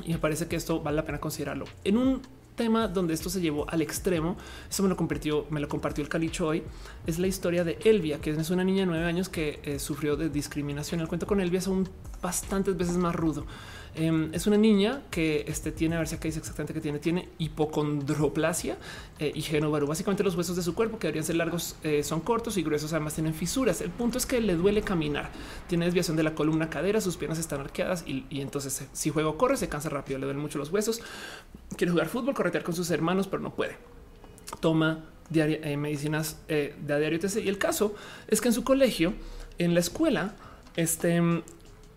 Y me parece que esto vale la pena considerarlo en un tema donde esto se llevó al extremo, eso me lo compartió, me lo compartió el Calicho hoy, es la historia de Elvia, que es una niña de nueve años que eh, sufrió de discriminación. El cuento con Elvia es un bastantes veces más rudo. Em, es una niña que este, tiene, a ver si acá dice exactamente que tiene, tiene hipocondroplasia eh, y genovaru. Básicamente los huesos de su cuerpo que deberían ser largos eh, son cortos y gruesos, además tienen fisuras. El punto es que le duele caminar, tiene desviación de la columna cadera, sus piernas están arqueadas y, entonces si juega o corre se cansa rápido, le duelen mucho los huesos. Quiere jugar fútbol, corretear con sus hermanos, pero no puede. Toma eh, medicinas de a diario. Y el caso es que en su colegio, en la escuela, este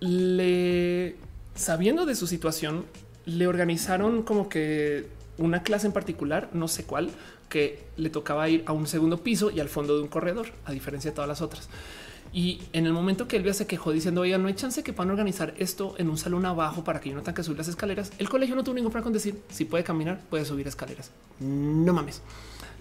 le sabiendo de su situación, le organizaron como que una clase en particular, no sé cuál, que le tocaba ir a un segundo piso y al fondo de un corredor, a diferencia de todas las otras. Y en el momento que Elvia se quejó diciendo, oiga, no hay chance que puedan organizar esto en un salón abajo para que yo no tenga que subir las escaleras, el colegio no tuvo ningún problema con decir, si puede caminar, puede subir escaleras. No mames.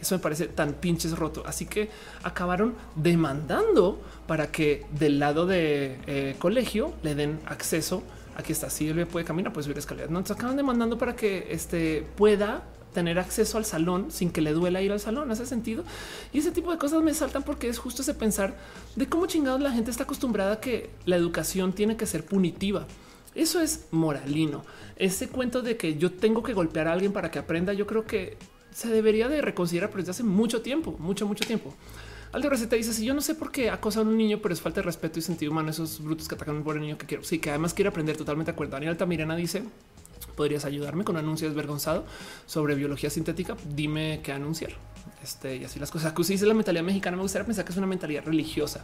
Eso me parece tan pinches roto. Así que acabaron demandando para que del lado de eh, colegio le den acceso. Aquí está. Si él puede caminar, puede subir escaleras. No, entonces acaban demandando para que este pueda tener acceso al salón sin que le duela ir al salón. Hace sentido. Y ese tipo de cosas me saltan porque es justo ese pensar de cómo chingados la gente está acostumbrada a que la educación tiene que ser punitiva. Eso es moralino. Ese cuento de que yo tengo que golpear a alguien para que aprenda, yo creo que se debería de reconsiderar pero desde hace mucho tiempo, mucho, mucho tiempo. Aldo Receta dice: Si yo no sé por qué acosan a un niño, pero es falta de respeto y sentido humano, esos brutos que atacan por el niño que quiero. Sí, que además quiere aprender totalmente de acuerdo. Daniel Altamirena dice: Podrías ayudarme con un anuncio desvergonzado sobre biología sintética. Dime qué anunciar. Este y así las cosas. Que dice la mentalidad mexicana. Me gustaría pensar que es una mentalidad religiosa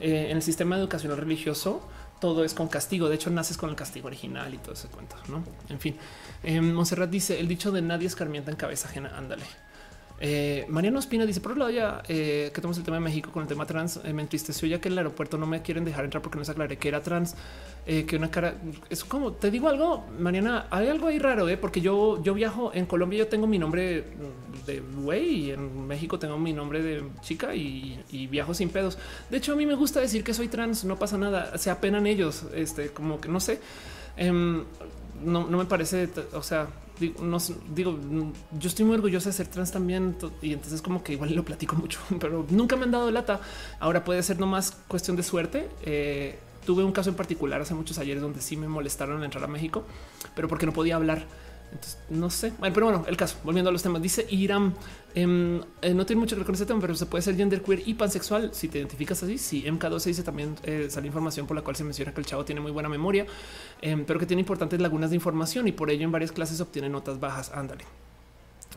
eh, en el sistema educacional religioso todo es con castigo. De hecho, naces con el castigo original y todo ese cuento. No, en fin, eh, Monserrat dice el dicho de nadie escarmienta en cabeza ajena. Ándale. Eh, Mariano Espina dice por otro lado ya eh, que tomamos el tema de México con el tema trans eh, me entristeció ya que en el aeropuerto no me quieren dejar entrar porque no se aclaré que era trans eh, que una cara es como te digo algo Mariana hay algo ahí raro porque yo yo viajo en Colombia yo tengo mi nombre de güey y en México tengo mi nombre de chica y, y, viajo sin pedos. De hecho a mí me gusta decir que soy trans no pasa nada se apenan ellos este como que no sé em, no, no me parece o sea digo, no, digo, yo estoy muy orgullosa de ser trans también y entonces como que igual lo platico mucho, pero nunca me han dado lata. Ahora puede ser nomás cuestión de suerte. Eh, tuve un caso en particular hace muchos ayeres donde sí me molestaron entrar a México, pero porque no podía hablar entonces, no sé. Pero bueno, el caso, volviendo a los temas, dice Iram, em, eh, no tiene mucho que ver con ese tema, pero se puede ser genderqueer y pansexual si te identificas así. Sí, MK12 dice también eh, sale información por la cual se menciona que el chavo tiene muy buena memoria, em, pero que tiene importantes lagunas de información y por ello en varias clases obtiene notas bajas. Ándale.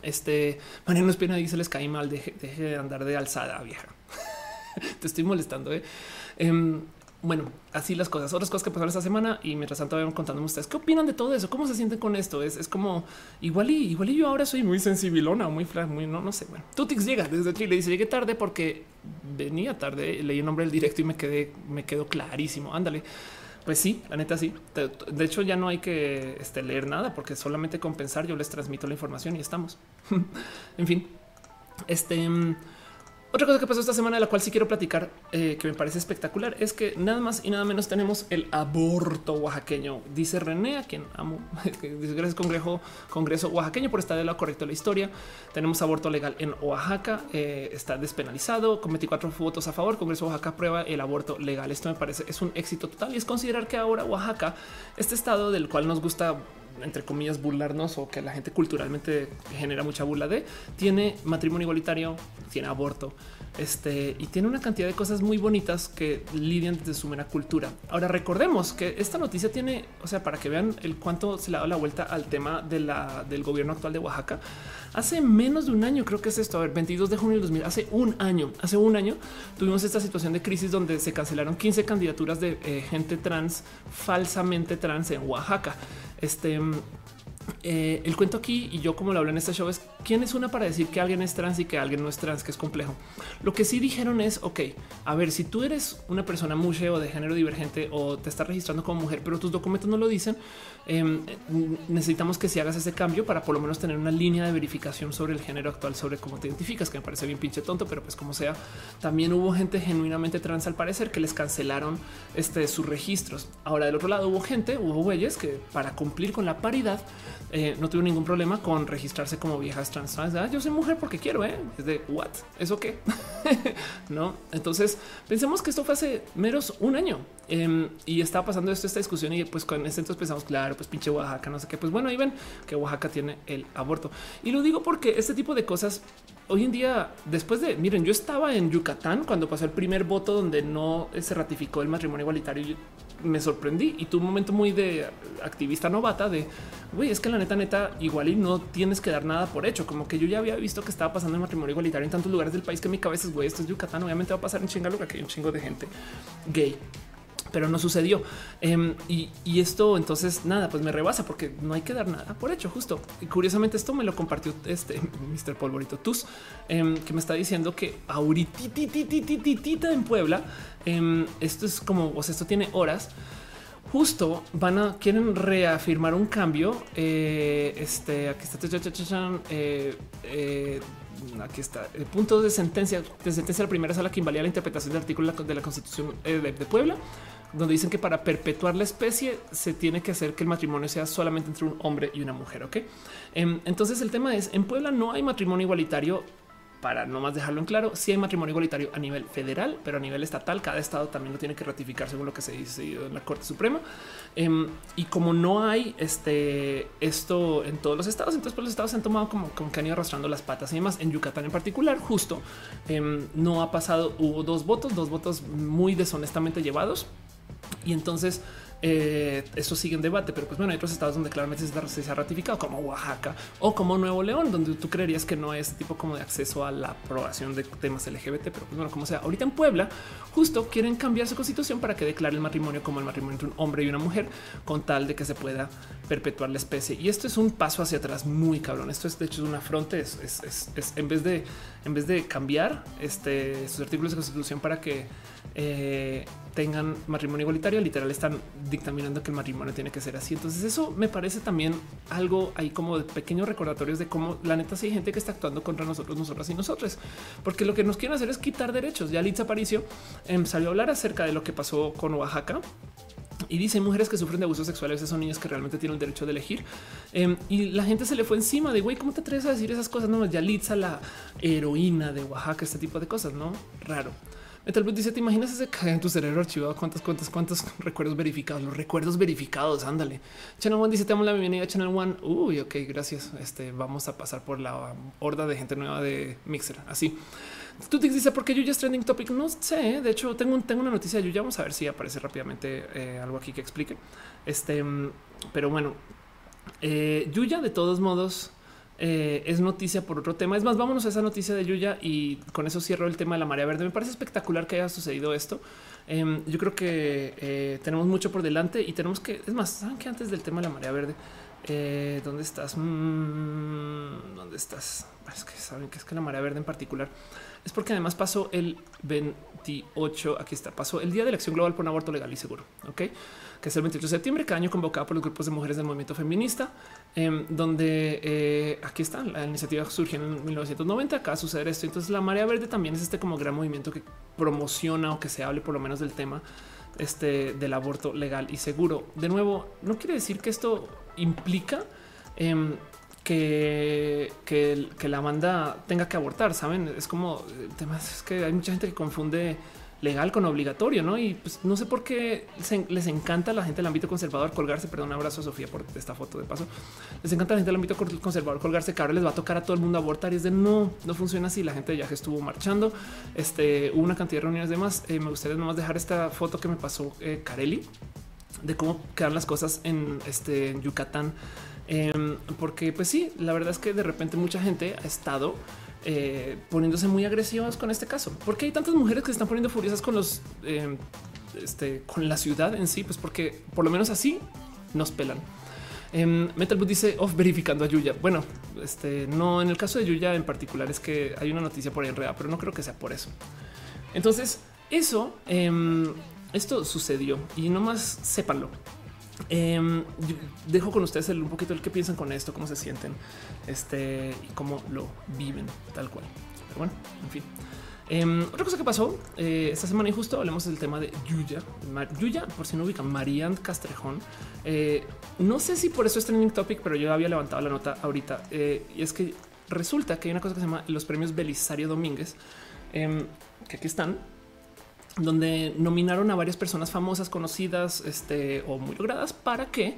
Este Mariano Espina dice les cae mal, deje, de andar de alzada, vieja. te estoy molestando. ¿eh? Em, bueno, así las cosas, otras cosas que pasaron esta semana y mientras tanto vayan contándome ustedes qué opinan de todo eso, cómo se sienten con esto. Es, es como igual y igual y yo ahora soy muy sensibilona, muy flash, muy no, no sé. Bueno, Tutix llega desde Chile, dice llegué tarde porque venía tarde, leí el nombre del directo y me quedé, me quedó clarísimo. Ándale. Pues sí, la neta sí. De hecho, ya no hay que este, leer nada porque solamente con pensar yo les transmito la información y estamos. en fin, este. Otra cosa que pasó esta semana de la cual sí quiero platicar, eh, que me parece espectacular, es que nada más y nada menos tenemos el aborto oaxaqueño. Dice René, a quien amo. Gracias Congreso, Congreso oaxaqueño por estar de lado correcto la historia. Tenemos aborto legal en Oaxaca, eh, está despenalizado con 24 votos a favor. Congreso Oaxaca aprueba el aborto legal. Esto me parece es un éxito total y es considerar que ahora Oaxaca, este estado del cual nos gusta entre comillas, burlarnos o que la gente culturalmente genera mucha burla de, tiene matrimonio igualitario, tiene aborto, este y tiene una cantidad de cosas muy bonitas que lidian desde su mera cultura. Ahora recordemos que esta noticia tiene, o sea, para que vean el cuánto se le ha dado la vuelta al tema de la, del gobierno actual de Oaxaca. Hace menos de un año, creo que es esto, a ver, 22 de junio del 2000, hace un año, hace un año tuvimos esta situación de crisis donde se cancelaron 15 candidaturas de eh, gente trans, falsamente trans en Oaxaca. Este eh, el cuento aquí y yo como lo hablé en este show es quién es una para decir que alguien es trans y que alguien no es trans, que es complejo. Lo que sí dijeron es, ok, a ver, si tú eres una persona mushe o de género divergente o te estás registrando como mujer, pero tus documentos no lo dicen, eh, necesitamos que si hagas ese cambio para por lo menos tener una línea de verificación sobre el género actual, sobre cómo te identificas, que me parece bien pinche tonto, pero pues como sea, también hubo gente genuinamente trans al parecer que les cancelaron este, sus registros. Ahora del otro lado hubo gente, hubo güeyes que para cumplir con la paridad eh, no tuve ningún problema con registrarse como viejas trans. Ah, yo soy mujer porque quiero, ¿eh? Es de, ¿what? ¿Eso qué? no, entonces pensemos que esto fue hace menos un año em, y estaba pasando esto, esta discusión y pues con este entonces pensamos, claro, pues pinche Oaxaca, no sé qué, pues bueno, ahí ven que Oaxaca tiene el aborto. Y lo digo porque este tipo de cosas hoy en día, después de, miren, yo estaba en Yucatán cuando pasó el primer voto donde no se ratificó el matrimonio igualitario me sorprendí y tuve un momento muy de activista novata de güey, es que la neta, neta, igual y no tienes que dar nada por hecho. Como que yo ya había visto que estaba pasando el matrimonio igualitario en tantos lugares del país que mi cabeza es güey, esto es Yucatán. Obviamente va a pasar en chinga que hay un chingo de gente gay. pero no sucedió. Em, y, esto entonces nada, pues me rebasa porque no hay que dar nada por hecho. Justo y curiosamente, esto me lo compartió este Mr. Polvorito Tus, em, que me está diciendo que ahorita en Puebla, em, esto es como, o sea, esto tiene horas. Justo van a quieren reafirmar un cambio. Eh, este aquí está. Eh, eh, el punto de sentencia de sentencia la primera sala que invalida la interpretación del artículo de la Constitución de Puebla donde dicen que para perpetuar la especie se tiene que hacer que el matrimonio sea solamente entre un hombre y una mujer. Ok, em, entonces el tema es en Puebla no hay matrimonio igualitario. Para no más dejarlo en claro, sí hay matrimonio igualitario a nivel federal, pero a nivel estatal, cada estado también lo tiene que ratificar según lo que se dice en la Corte Suprema. Em, y como no hay este, esto en todos los estados, entonces pues los estados se han tomado como, como que han ido arrastrando las patas y demás. En Yucatán en particular, justo em, no ha pasado, hubo dos votos, dos votos muy deshonestamente llevados y entonces eh, eso sigue en debate, pero pues bueno, hay otros estados donde claramente se ha ratificado, como Oaxaca o como Nuevo León, donde tú creerías que no es tipo como de acceso a la aprobación de temas LGBT, pero pues bueno, como sea, ahorita en Puebla justo quieren cambiar su constitución para que declare el matrimonio como el matrimonio entre un hombre y una mujer, con tal de que se pueda perpetuar la especie. Y esto es un paso hacia atrás muy cabrón. Esto es de hecho una afronte, es, es, en vez de en vez de cambiar este, sus artículos de constitución para que eh, tengan matrimonio igualitario, literal están dictaminando que el matrimonio tiene que ser así. Entonces eso me parece también algo ahí como de pequeños recordatorios de cómo la neta si hay gente que está actuando contra nosotros, nosotras y nosotros, porque lo que nos quieren hacer es quitar derechos. Ya Litza Aparicio em, salió a hablar acerca de lo que pasó con Oaxaca. Y dice mujeres que sufren de abusos sexuales, son niños que realmente tienen el derecho de elegir. Em, y la gente se le fue encima de güey, ¿cómo te atreves a decir esas cosas? No, ya Litza, la heroína de Oaxaca, este tipo de cosas, no raro. Metal dice: ¿Te imaginas ese cae en tu cerebro archivado? ¿Cuántos, cuántos, cuántos recuerdos verificados? Los recuerdos verificados. Ándale. Channel One dice: Te amo la bienvenida. Channel One. Uy, ok, gracias. Este vamos a pasar por la horda de gente nueva de Mixer. Así. Tú te dices por qué Yuya es trending topic. No sé. De hecho, tengo, tengo una noticia de Yuya. Vamos a ver si aparece rápidamente eh, algo aquí que explique. Este, pero bueno, eh, Yuya, de todos modos, eh, es noticia por otro tema. Es más, vámonos a esa noticia de Yuya y con eso cierro el tema de la marea verde. Me parece espectacular que haya sucedido esto. Em, yo creo que eh, tenemos mucho por delante y tenemos que, es más, saben que antes del tema de la marea verde, eh, ¿dónde estás? Mm, ¿Dónde estás? Es que saben que es que la marea verde en particular es porque además pasó el 28, aquí está, pasó el Día de la Acción Global por un aborto legal y seguro, ¿ok? Que es el 28 de septiembre, cada año convocado por los grupos de mujeres del movimiento feminista, em, donde eh, aquí está, la iniciativa surgió en 1990, acá suceder esto. Entonces la Marea Verde también es este como gran movimiento que promociona o que se hable por lo menos del tema este, del aborto legal y seguro. De nuevo, no quiere decir que esto implica em, que, que, la banda tenga que abortar, saben? Es como el tema es que hay mucha gente que confunde legal con obligatorio, ¿no? Y pues no sé por qué les encanta a la gente del ámbito conservador colgarse, perdón, un abrazo a Sofía por esta foto de paso, les encanta a la gente del ámbito conservador colgarse, que ahora les va a tocar a todo el mundo abortar y es de no, no funciona así, la gente ya que estuvo marchando, este, hubo una cantidad de reuniones de más, eh, me gustaría nomás dejar esta foto que me pasó eh, Carelli de cómo quedan las cosas en, este, en Yucatán Em, porque pues sí, la verdad es que de repente mucha gente ha estado eh, poniéndose muy agresivas con este caso. porque hay tantas mujeres que se están poniendo furiosas con los, em, este, con la ciudad en sí? Pues porque por lo menos así nos pelan. Em, Metalboot dice off verificando a Yuya. Bueno, este no en el caso de Yuya en particular es que hay una noticia por ahí enredada, pero no creo que sea por eso. Entonces, eso, esto sucedió y no más sépanlo. Em, dejo con ustedes un poquito el que piensan con esto, cómo se sienten este, y cómo lo viven tal cual. Pero bueno, en fin. Em, otra cosa que pasó eh, esta semana y justo hablemos del tema de Yuya. Yuya, por si no ubican, Marianne Castrejón. Eh, no sé si por eso es trending topic, pero yo había levantado la nota ahorita. Eh, y es que resulta que hay una cosa que se llama los premios Belisario Domínguez, em, que aquí están donde nominaron a varias personas famosas, conocidas este, o muy logradas para que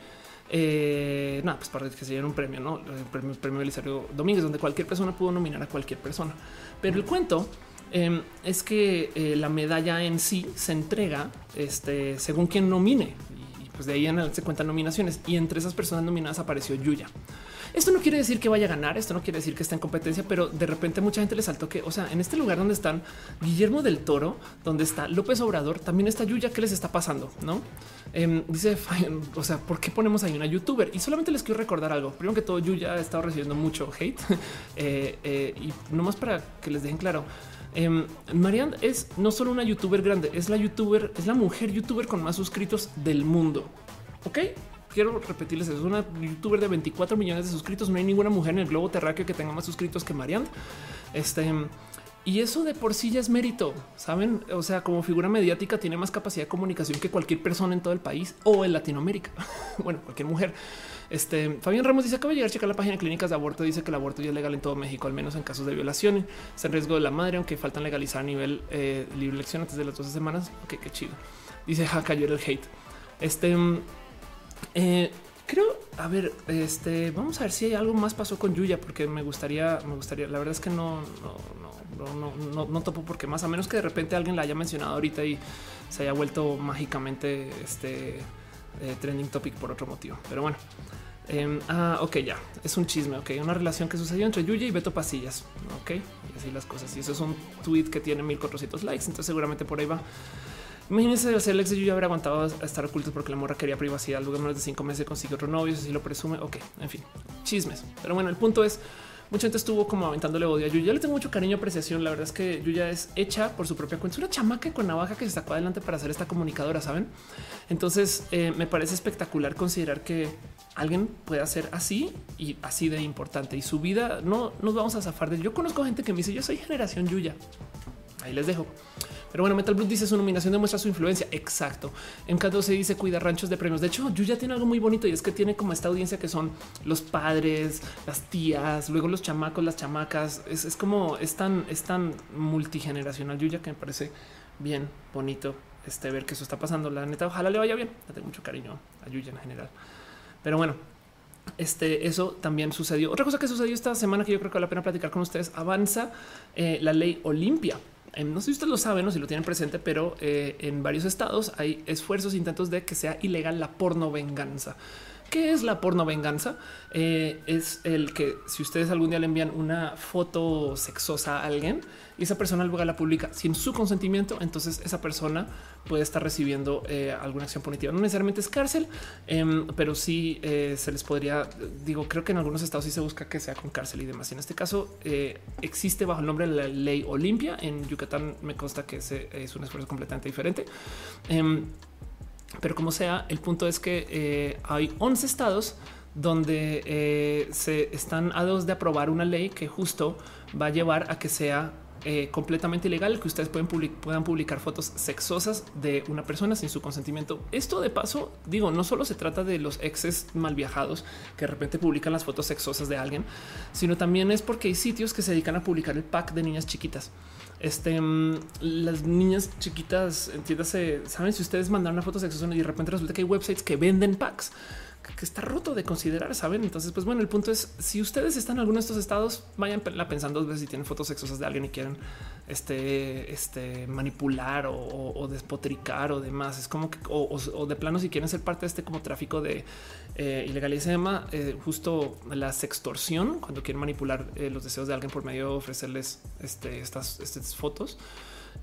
eh, nada, pues para que se dieran un premio, no el premio, premio Belisario Domínguez, donde cualquier persona pudo nominar a cualquier persona. Pero el cuento em, es que eh, la medalla en sí se entrega este, según quien nomine. Y, pues de ahí se cuentan nominaciones y entre esas personas nominadas apareció Yuya. Esto no quiere decir que vaya a ganar, esto no quiere decir que esté en competencia, pero de repente mucha gente le saltó que, o sea, en este lugar donde están Guillermo del Toro, donde está López Obrador, también está Yuya, ¿qué les está pasando? No em, dice, o sea, ¿por qué ponemos ahí una youtuber? Y solamente les quiero recordar algo. Primero que todo, Yuya ha estado recibiendo mucho hate eh, eh, y nomás para que les dejen claro. Eh, Marianne es no solo una youtuber grande, es la youtuber, es la mujer youtuber con más suscritos del mundo. Ok, quiero repetirles, es una youtuber de 24 millones de suscritos. No hay ninguna mujer en el globo terráqueo que tenga más suscritos que Marianne. Este y eso de por sí ya es mérito, saben? O sea, como figura mediática tiene más capacidad de comunicación que cualquier persona en todo el país o en Latinoamérica. bueno, cualquier mujer. Este Fabián Ramos dice: Acaba de llegar a checar la página de clínicas de aborto. Dice que el aborto ya es legal en todo México, al menos en casos de violación. Es en riesgo de la madre, aunque faltan legalizar a nivel eh, libre elección antes de las 12 semanas. Ok, qué chido. Dice: Ja, cayó el hate. Este eh, creo, a ver, este vamos a ver si hay algo más pasó con Yuya, porque me gustaría, me gustaría. La verdad es que no, no, no, no, no, no topo porque más a menos que de repente alguien la haya mencionado ahorita y se haya vuelto mágicamente este eh, trending topic por otro motivo. Pero bueno, eh, ah, ok, ya es un chisme. Ok, una relación que sucedió entre Yuya y Beto Pasillas. Ok, y así las cosas. Y eso es un tweet que tiene 1400 likes. Entonces, seguramente por ahí va. Imagínense el ex de Yuya haber aguantado a estar oculto porque la morra quería privacidad. Luego menos de cinco meses consigue otro novio, si lo presume. Ok, en fin, chismes. Pero bueno, el punto es mucha gente estuvo como aventándole odio a Yuya. Le tengo mucho cariño, apreciación. La verdad es que Yuya es hecha por su propia cuenta. Es una chamaca con navaja que se sacó adelante para hacer esta comunicadora, saben? Entonces eh, me parece espectacular considerar que alguien puede hacer así y así de importante y su vida no nos vamos a zafar de. Yo conozco gente que me dice yo soy generación Yuya. Ahí les dejo. Pero bueno, Metal Blue dice su nominación demuestra su influencia. Exacto. En cada se dice cuida ranchos de premios. De hecho, Yuya tiene algo muy bonito y es que tiene como esta audiencia que son los padres, las tías, luego los chamacos, las chamacas. Es, como es tan, es tan multigeneracional Yuya que me parece bien bonito este ver que eso está pasando. La neta, ojalá le vaya bien. Le tengo mucho cariño a Yuya en general. Pero bueno, este, eso también sucedió. Otra cosa que sucedió esta semana que yo creo que vale la pena platicar con ustedes, avanza eh, la ley Olimpia. No sé si ustedes lo saben o si lo tienen presente, pero eh, en varios estados hay esfuerzos, intentos de que sea ilegal la porno venganza. ¿Qué es la porno venganza? Eh, es el que si ustedes algún día le envían una foto sexosa a alguien esa persona luego la publica sin su consentimiento, entonces esa persona puede estar recibiendo eh, alguna acción punitiva. No necesariamente es cárcel, em, pero sí eh, se les podría, digo, creo que en algunos estados sí se busca que sea con cárcel y demás. Y en este caso existe bajo el nombre de la ley Olimpia. En Yucatán me consta que es un esfuerzo completamente diferente. Em, pero como sea, el punto es que eh, hay 11 estados donde eh, se están a dos de aprobar una ley que justo va a llevar a que sea eh, completamente ilegal que ustedes pueden puedan publicar fotos sexosas de una persona sin su consentimiento. Esto de paso, digo, no solo se trata de los exes mal viajados que de repente publican las fotos sexosas de alguien, sino también es porque hay sitios que se dedican a publicar el pack de niñas chiquitas. Este, mm, las niñas chiquitas, entiéndase, saben si ustedes mandan una foto sexual y de repente resulta que hay websites que venden packs que está roto de considerar, saben? Entonces, pues bueno, el punto es si ustedes están en alguno de estos estados, vayan pensando dos veces si tienen fotos sexosas de alguien y quieren este, este manipular o, despotricar o demás. Es como que o, de plano, si quieren ser parte de este como tráfico de eh, se llama eh, justo la sextorsión cuando quieren manipular eh, los deseos de alguien por medio de ofrecerles este, estas, estas fotos.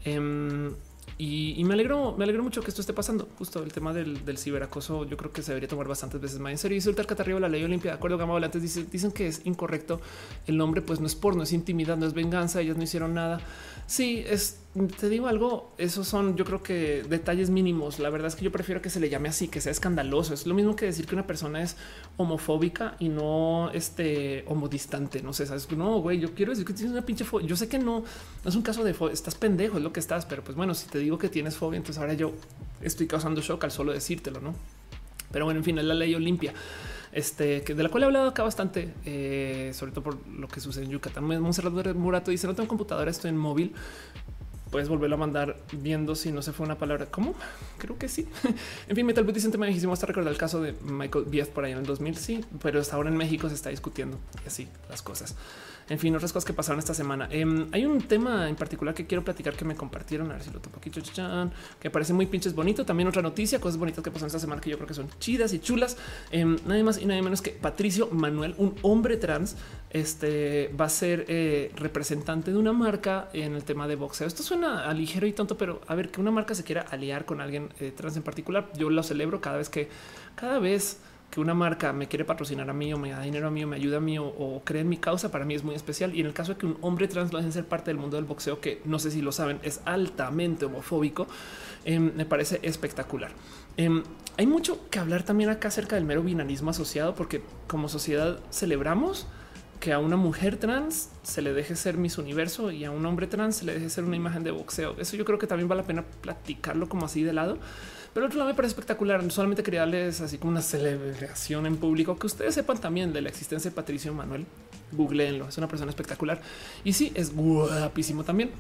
Em, y, me alegro, me alegro mucho que esto esté pasando. Justo el tema del, ciberacoso, yo creo que se debería tomar bastantes veces más en serio. Y el Catarriba, la ley olimpia, de acuerdo, Gama antes dice, dicen que es incorrecto. El nombre, pues no es porno, es intimidad, no es venganza. Ellos no hicieron nada. Sí, es te digo algo, esos son yo creo que detalles mínimos. La verdad es que yo prefiero que se le llame así, que sea escandaloso. Es lo mismo que decir que una persona es homofóbica y no este homodistante. No sé, sabes, no, güey, yo quiero decir que tienes una pinche fobia. Yo sé que no, es un caso de fobia, estás pendejo, es lo que estás, pero pues bueno, si te digo que tienes fobia, entonces ahora yo estoy causando shock al solo decírtelo, no? Pero bueno, en fin, es la ley Olimpia este, que de la cual he hablado acá bastante, eh, sobre todo por lo que sucede en Yucatán. Monserrat Murato dice: No tengo computadora, estoy en móvil. Puedes volverlo a mandar viendo si no se fue una palabra. ¿Cómo? Creo que sí. en fin, Metal Boot me dijimos hasta recordar el caso de Michael Bief por ahí en el 2000. Sí, pero hasta ahora en México se está discutiendo y así las cosas. En fin, otras cosas que pasaron esta semana. Em, hay un tema en particular que quiero platicar que me compartieron. A ver si lo topo aquí, que parece muy pinches bonito. También otra noticia, cosas bonitas que pasaron esta semana que yo creo que son chidas y chulas. Eh, nada más y nada menos que Patricio Manuel, un hombre trans, este va a ser eh, representante de una marca en el tema de boxeo. Esto suena a ligero y tonto, pero a ver que una marca se quiera aliar con alguien eh, trans en particular, yo lo celebro cada vez que cada vez que una marca me quiere patrocinar a mí o me da dinero a mí o me ayuda a mí o, cree en mi causa, para mí es muy especial. Y en el caso de que un hombre trans lo ser parte del mundo del boxeo, que no sé si lo saben, es altamente homofóbico, em, me parece espectacular. Em, hay mucho que hablar también acá acerca del mero binarismo asociado, porque como sociedad celebramos que a una mujer trans se le deje ser mis universo y a un hombre trans se le deje ser una imagen de boxeo. Eso yo creo que también vale la pena platicarlo como así de lado. Pero otro lado me parece espectacular. Solamente quería darles así como una celebración en público que ustedes sepan también de la existencia de Patricio Manuel. Googleenlo, es una persona espectacular y sí es guapísimo también.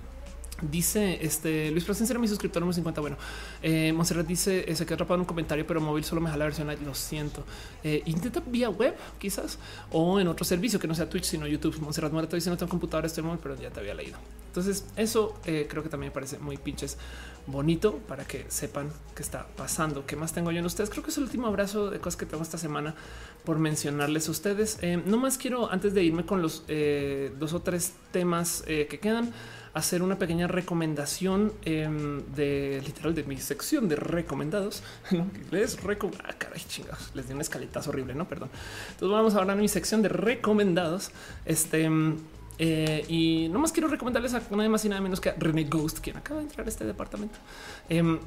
Dice este Luis Plasencia, mi suscriptor número 50. Bueno, eh, Monserrat dice se quedó atrapado en un comentario, pero móvil solo me da la versión. Lo siento. Eh, intenta vía web, quizás, o en otro servicio que no sea Twitch, sino YouTube. Monserrat Muerto dice no tengo computadora, este móvil, pero ya te había leído. Entonces, eso eh, creo que también me parece muy pinches bonito para que sepan qué está pasando. ¿Qué más tengo yo en ustedes? Creo que es el último abrazo de cosas que tengo esta semana por mencionarles a ustedes. Eh, no más quiero, antes de irme con los dos o tres temas que quedan hacer una pequeña recomendación em, de literal de mi sección de recomendados. Les recomiendo. Ah, caray, chingados. Les di un escaletazo horrible, no? Perdón. Entonces vamos a hablar de mi sección de recomendados. Este. Eh, y no más quiero recomendarles a nada más y nada menos que a René Ghost, quien acaba de entrar a este departamento. Em,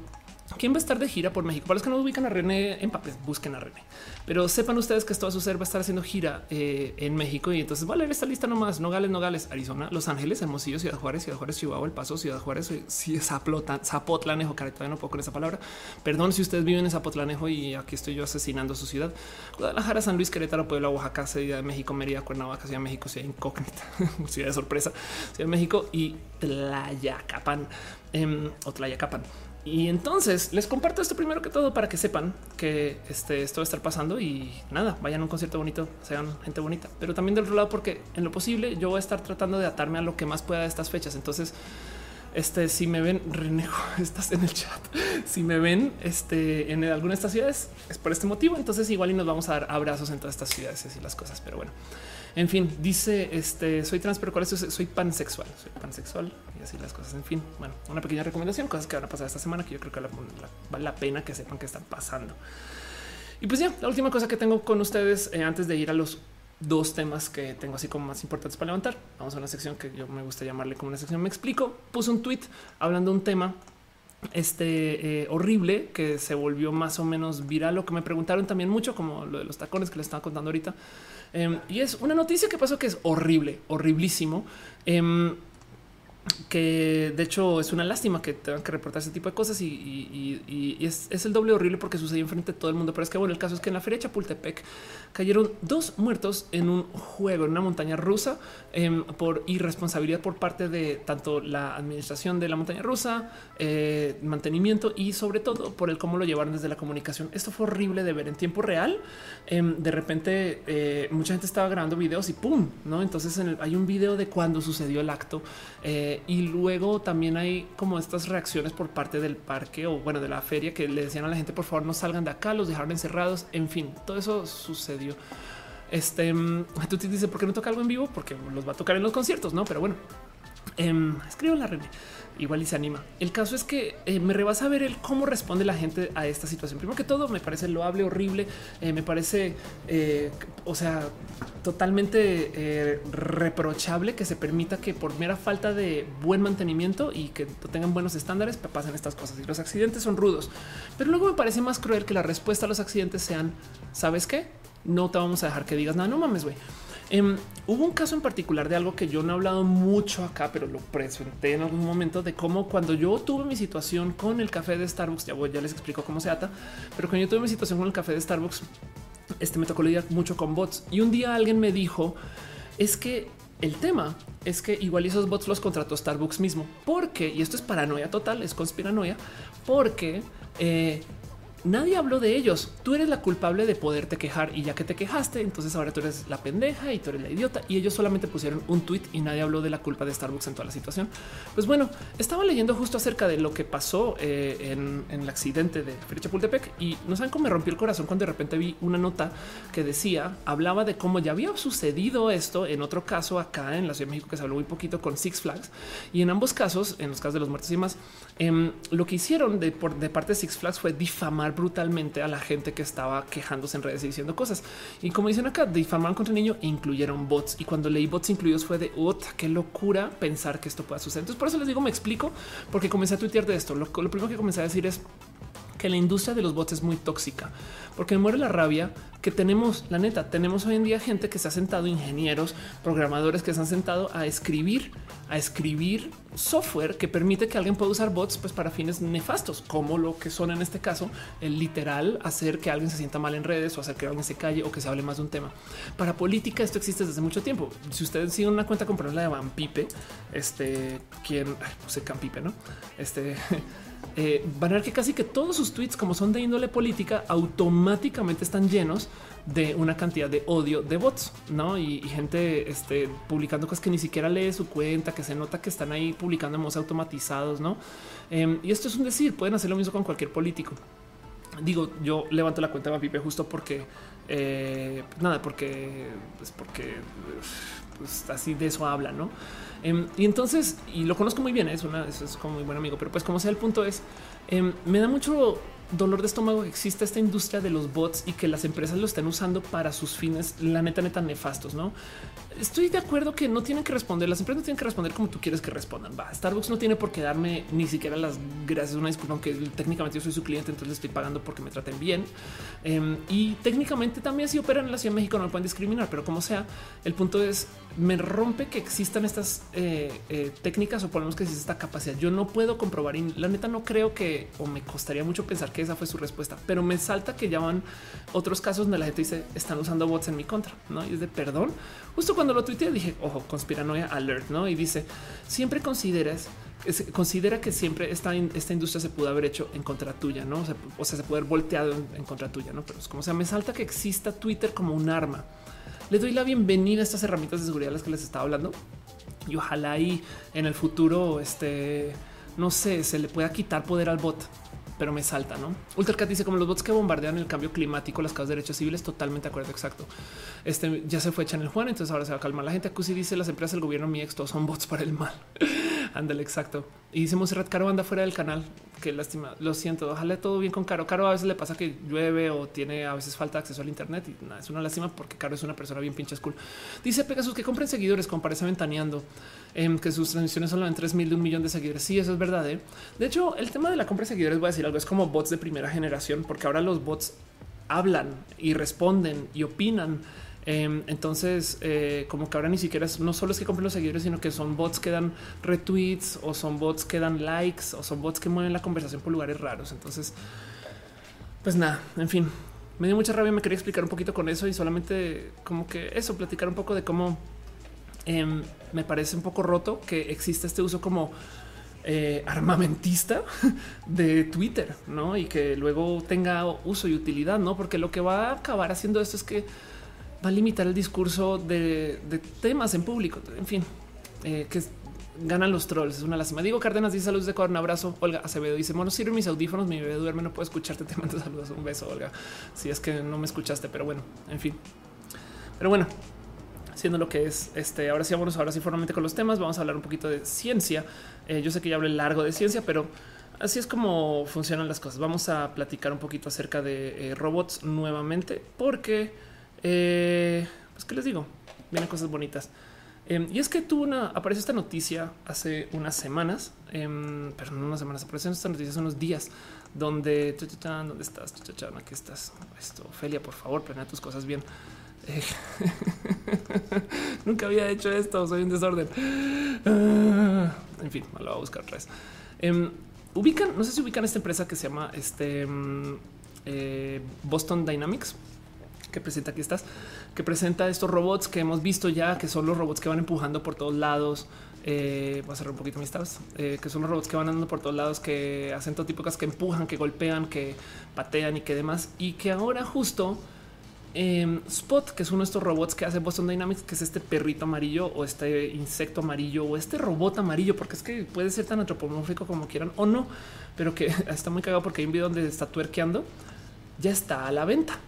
¿Quién va a estar de gira por México? Para los que no ubican a René en papel, busquen a René. Pero sepan ustedes que esto a su ser va a estar haciendo gira eh, en México y entonces vale esta lista nomás. Nogales, Nogales, Arizona, Los Ángeles, Hermosillo, Ciudad Juárez, Ciudad Juárez, Chihuahua, El Paso, Ciudad Juárez, Zapotlanejo, cara, todavía no puedo con esa palabra. Perdón si ustedes viven en Zapotlanejo y aquí estoy yo asesinando su ciudad. Guadalajara, San Luis, Querétaro, Puebla, Oaxaca, Ciudad de México, Mérida, Cuernavaca, Ciudad de México, Ciudad Incógnita, Ciudad de Sorpresa, Ciudad de México y Tlayacapan eh, o Tlayacapan. Y entonces les comparto esto primero que todo para que sepan que este, esto va a estar pasando y nada, vayan a un concierto bonito, sean gente bonita, pero también del otro lado, porque en lo posible yo voy a estar tratando de atarme a lo que más pueda de estas fechas. Entonces, este, si me ven, Renejo, estás en el chat. Si me ven este, en alguna de estas ciudades, es por este motivo. Entonces, igual y nos vamos a dar abrazos en todas estas ciudades y las cosas. Pero bueno, en fin, dice este soy trans, pero ¿cuál es? Soy pansexual, soy pansexual y así las cosas. En fin, bueno, una pequeña recomendación, cosas que van a pasar esta semana que yo creo que vale la pena que sepan que están pasando. Y pues ya, la última cosa que tengo con ustedes eh, antes de ir a los dos temas que tengo así como más importantes para levantar. Vamos a una sección que yo me gusta llamarle como una sección. Me explico. Puse un tweet hablando de un tema este eh, horrible que se volvió más o menos viral. Lo que me preguntaron también mucho, como lo de los tacones que les estaba contando ahorita. Em, y es una noticia que pasó que es horrible, horriblísimo. Em, que de hecho es una lástima que tengan que reportar ese tipo de cosas y, es, el doble horrible porque sucedió enfrente de todo el mundo. Pero es que bueno, el caso es que en la feria Chapultepec cayeron dos muertos en un juego en una montaña rusa em, por irresponsabilidad por parte de tanto la administración de la montaña rusa, eh, mantenimiento y sobre todo por el cómo lo llevaron desde la comunicación. Esto fue horrible de ver en tiempo real. Em, de repente eh, mucha gente estaba grabando videos y pum, no? Entonces hay un video de cuando sucedió el acto. Eh, y luego también hay como estas reacciones por parte del parque o bueno, de la feria que le decían a la gente, por favor, no salgan de acá, los dejaron encerrados. En fin, todo eso sucedió. Este mm, tú te dices, ¿por qué no toca algo en vivo? Porque los va a tocar en los conciertos, no? Pero bueno, eh, escribo la René igual y se anima. El caso es que eh, me rebasa ver el cómo responde la gente a esta situación. Primero que todo, me parece loable, horrible, eh, me parece, eh, o sea, totalmente reprochable que se permita que por mera falta de buen mantenimiento y que tengan buenos estándares pasen estas cosas. Y los accidentes son rudos, pero luego me parece más cruel que la respuesta a los accidentes sean, ¿sabes qué? No te vamos a dejar que digas nada, no mames, güey. Em, hubo un caso en particular de algo que yo no he hablado mucho acá, pero lo presenté en algún momento de cómo cuando yo tuve mi situación con el café de Starbucks, ya les explico cómo se ata, pero cuando yo tuve mi situación con el café de Starbucks, este me tocó lidiar mucho con bots. Y un día alguien me dijo es que el tema es que igual esos bots los contrató Starbucks mismo, porque, y esto es paranoia total, es conspiranoia, porque eh, nadie habló de ellos. Tú eres la culpable de poderte quejar y ya que te quejaste, entonces ahora tú eres la pendeja y tú eres la idiota. Y ellos solamente pusieron un tweet y nadie habló de la culpa de Starbucks en toda la situación. Pues bueno, estaba leyendo justo acerca de lo que pasó eh, en, el accidente de Chapultepec y no saben cómo me rompió el corazón cuando de repente vi una nota que decía, hablaba de cómo ya había sucedido esto en otro caso acá en la Ciudad de México que se habló muy poquito con Six Flags y en ambos casos, en los casos de los muertos y más, em, lo que hicieron de parte de Six Flags fue difamar brutalmente a la gente que estaba quejándose en redes y diciendo cosas. Y como dicen acá, difamaron contra el niño e incluyeron bots. Y cuando leí bots incluidos fue de qué locura pensar que esto pueda suceder. Entonces, por eso les digo, me explico, porque comencé a tuitear de esto. Lo primero que comencé a decir es que la industria de los bots es muy tóxica, porque me muere la rabia que tenemos, la neta, tenemos hoy en día gente que se ha sentado, ingenieros, programadores que se han sentado a escribir, a escribir software que permite que alguien pueda usar bots pues, para fines nefastos, como lo que son en este caso, el literal hacer que alguien se sienta mal en redes o hacer que alguien se calle o que se hable más de un tema. Para política esto existe desde mucho tiempo. Si ustedes siguen una cuenta como la de Van Pipe, este, quien, puse Campipe, ¿no? Este... Eh, van a ver que casi que todos sus tweets, como son de índole política, automáticamente están llenos de una cantidad de odio de bots, no? Y, gente este, publicando cosas que ni siquiera lee su cuenta, que se nota que están ahí publicando en modos automatizados, no? Em, y esto es un decir, pueden hacer lo mismo con cualquier político. Digo, yo levanto la cuenta de Pipe justo porque eh, nada, porque pues porque pues, así de eso habla, no? Em, y entonces, y lo conozco muy bien, es una, es, como muy buen amigo, pero pues como sea, el punto es, em, me da mucho dolor de estómago que exista esta industria de los bots y que las empresas lo estén usando para sus fines, la neta, neta nefastos, ¿no? Estoy de acuerdo que no tienen que responder, las empresas no tienen que responder como tú quieres que respondan. Va, Starbucks no tiene por qué darme ni siquiera las gracias, una disculpa, aunque técnicamente yo soy su cliente, entonces estoy pagando porque me traten bien. Em, y técnicamente también si operan en la Ciudad de México no me pueden discriminar, pero como sea, el punto es, me rompe que existan estas eh, eh, técnicas o ponemos que existe esta capacidad. Yo no puedo comprobar y la neta no creo que, o me costaría mucho pensar que esa fue su respuesta, pero me salta que ya van otros casos donde la gente dice están usando bots en mi contra, no? Y es de perdón. Justo cuando lo tuiteé dije, ojo, conspiranoia alert, no? Y dice siempre consideras considera que siempre esta, esta industria se pudo haber hecho en contra tuya, no? O sea, se puede haber volteado en, contra tuya, no? Pero es como sea, me salta que exista Twitter como un arma. Le doy la bienvenida a estas herramientas de seguridad de las que les estaba hablando y ojalá ahí en el futuro, este, no sé, se le pueda quitar poder al bot pero me salta, ¿no? Ultracat dice como los bots que bombardean el cambio climático, las causas de derechos civiles, totalmente de acuerdo, exacto. Este ya se fue en el Juan, entonces ahora se va a calmar la gente. Acusi dice las empresas del gobierno, mi ex, son bots para el mal. Ándale, exacto. Y dice Monserrat Caro anda fuera del canal. Qué lástima. Lo siento. Ojalá todo bien con Caro. Caro a veces le pasa que llueve o tiene a veces falta de acceso al Internet y es una lástima porque Caro es una persona bien pinche cool. Dice Pegasus que compren seguidores, comparece ventaneando em, que sus transmisiones son en 3 mil de un millón de seguidores. Sí, eso es verdad. ¿eh? De hecho, el tema de la compra de seguidores, voy a decir algo, es como bots de primera generación, porque ahora los bots hablan y responden y opinan Em, entonces, eh, como que ahora ni siquiera es, no solo es que compren los seguidores, sino que son bots que dan retweets o son bots que dan likes o son bots que mueven la conversación por lugares raros. Entonces, pues nada, en fin, me dio mucha rabia. Me quería explicar un poquito con eso y solamente como que eso, platicar un poco de cómo em, me parece un poco roto que existe este uso como eh, armamentista de Twitter, no? Y que luego tenga uso y utilidad, no? Porque lo que va a acabar haciendo esto es que va a limitar el discurso de, temas en público. En fin, eh, que ganan los trolls. Es una lástima. Digo Cárdenas dice saludos de un abrazo. Olga Acevedo dice bueno, sirve mis audífonos, mi bebé duerme, no puedo escucharte. Te mando saludos. Un beso, Olga. Si es que no me escuchaste, pero bueno, en fin. Pero bueno, siendo lo que es este. Ahora sí, vamos ahora sí formalmente con los temas. Vamos a hablar un poquito de ciencia. Eh, yo sé que ya hablé largo de ciencia, pero así es como funcionan las cosas. Vamos a platicar un poquito acerca de eh, robots nuevamente, porque eh, pues qué les digo, vienen cosas bonitas. Em, y es que tuvo una, apareció esta noticia hace unas semanas, em, pero no unas semanas, apareció esta noticia hace unos días, donde, ¿dónde estás? Aquí estás. Esto, Ophelia, por favor, planea tus cosas bien. Eh, nunca había hecho esto, soy un desorden. Ah, en fin, lo voy a buscar otra vez. Em, ubican, no sé si ubican esta empresa que se llama este, eh, Boston Dynamics que presenta aquí estás, que presenta estos robots que hemos visto ya, que son los robots que van empujando por todos lados. Eh, voy a cerrar un poquito mis tabs, eh, que son los robots que van andando por todos lados, que hacen todo tipo de cosas, que empujan, que golpean, que patean y que demás. Y que ahora justo eh, Spot, que es uno de estos robots que hace Boston Dynamics, que es este perrito amarillo o este insecto amarillo o este robot amarillo, porque es que puede ser tan antropomórfico como quieran o no, pero que está muy cagado porque hay un video donde está tuerqueando, ya está a la venta.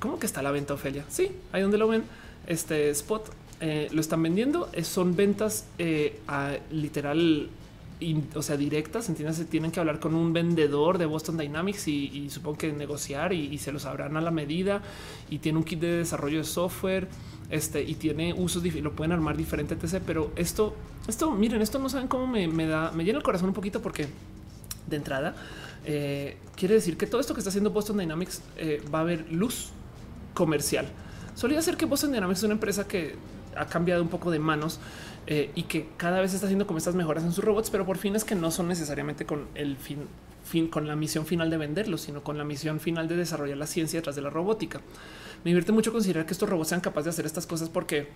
¿Cómo que está la venta, Ofelia? Sí, ahí donde lo ven, este Spot eh, lo están vendiendo. son ventas eh, literal, o sea, directas. Entiendes? Tienen que hablar con un vendedor de Boston Dynamics y, supongo que negociar y, se los sabrán a la medida. Y tiene un kit de desarrollo de software. Este y tiene usos, lo pueden armar diferente, etc. Pero esto, esto, miren, esto no saben cómo me, da, me llena el corazón un poquito porque de entrada eh, quiere decir que todo esto que está haciendo Boston Dynamics va a haber luz comercial. Solía ser que Boston Dynamics es una empresa que ha cambiado un poco de manos eh, y que cada vez está haciendo como estas mejoras en sus robots, pero por fines que no son necesariamente con el fin, con la misión final de venderlos, sino con la misión final de desarrollar la ciencia detrás de la robótica. Me divierte mucho considerar que estos robots sean capaces de hacer estas cosas porque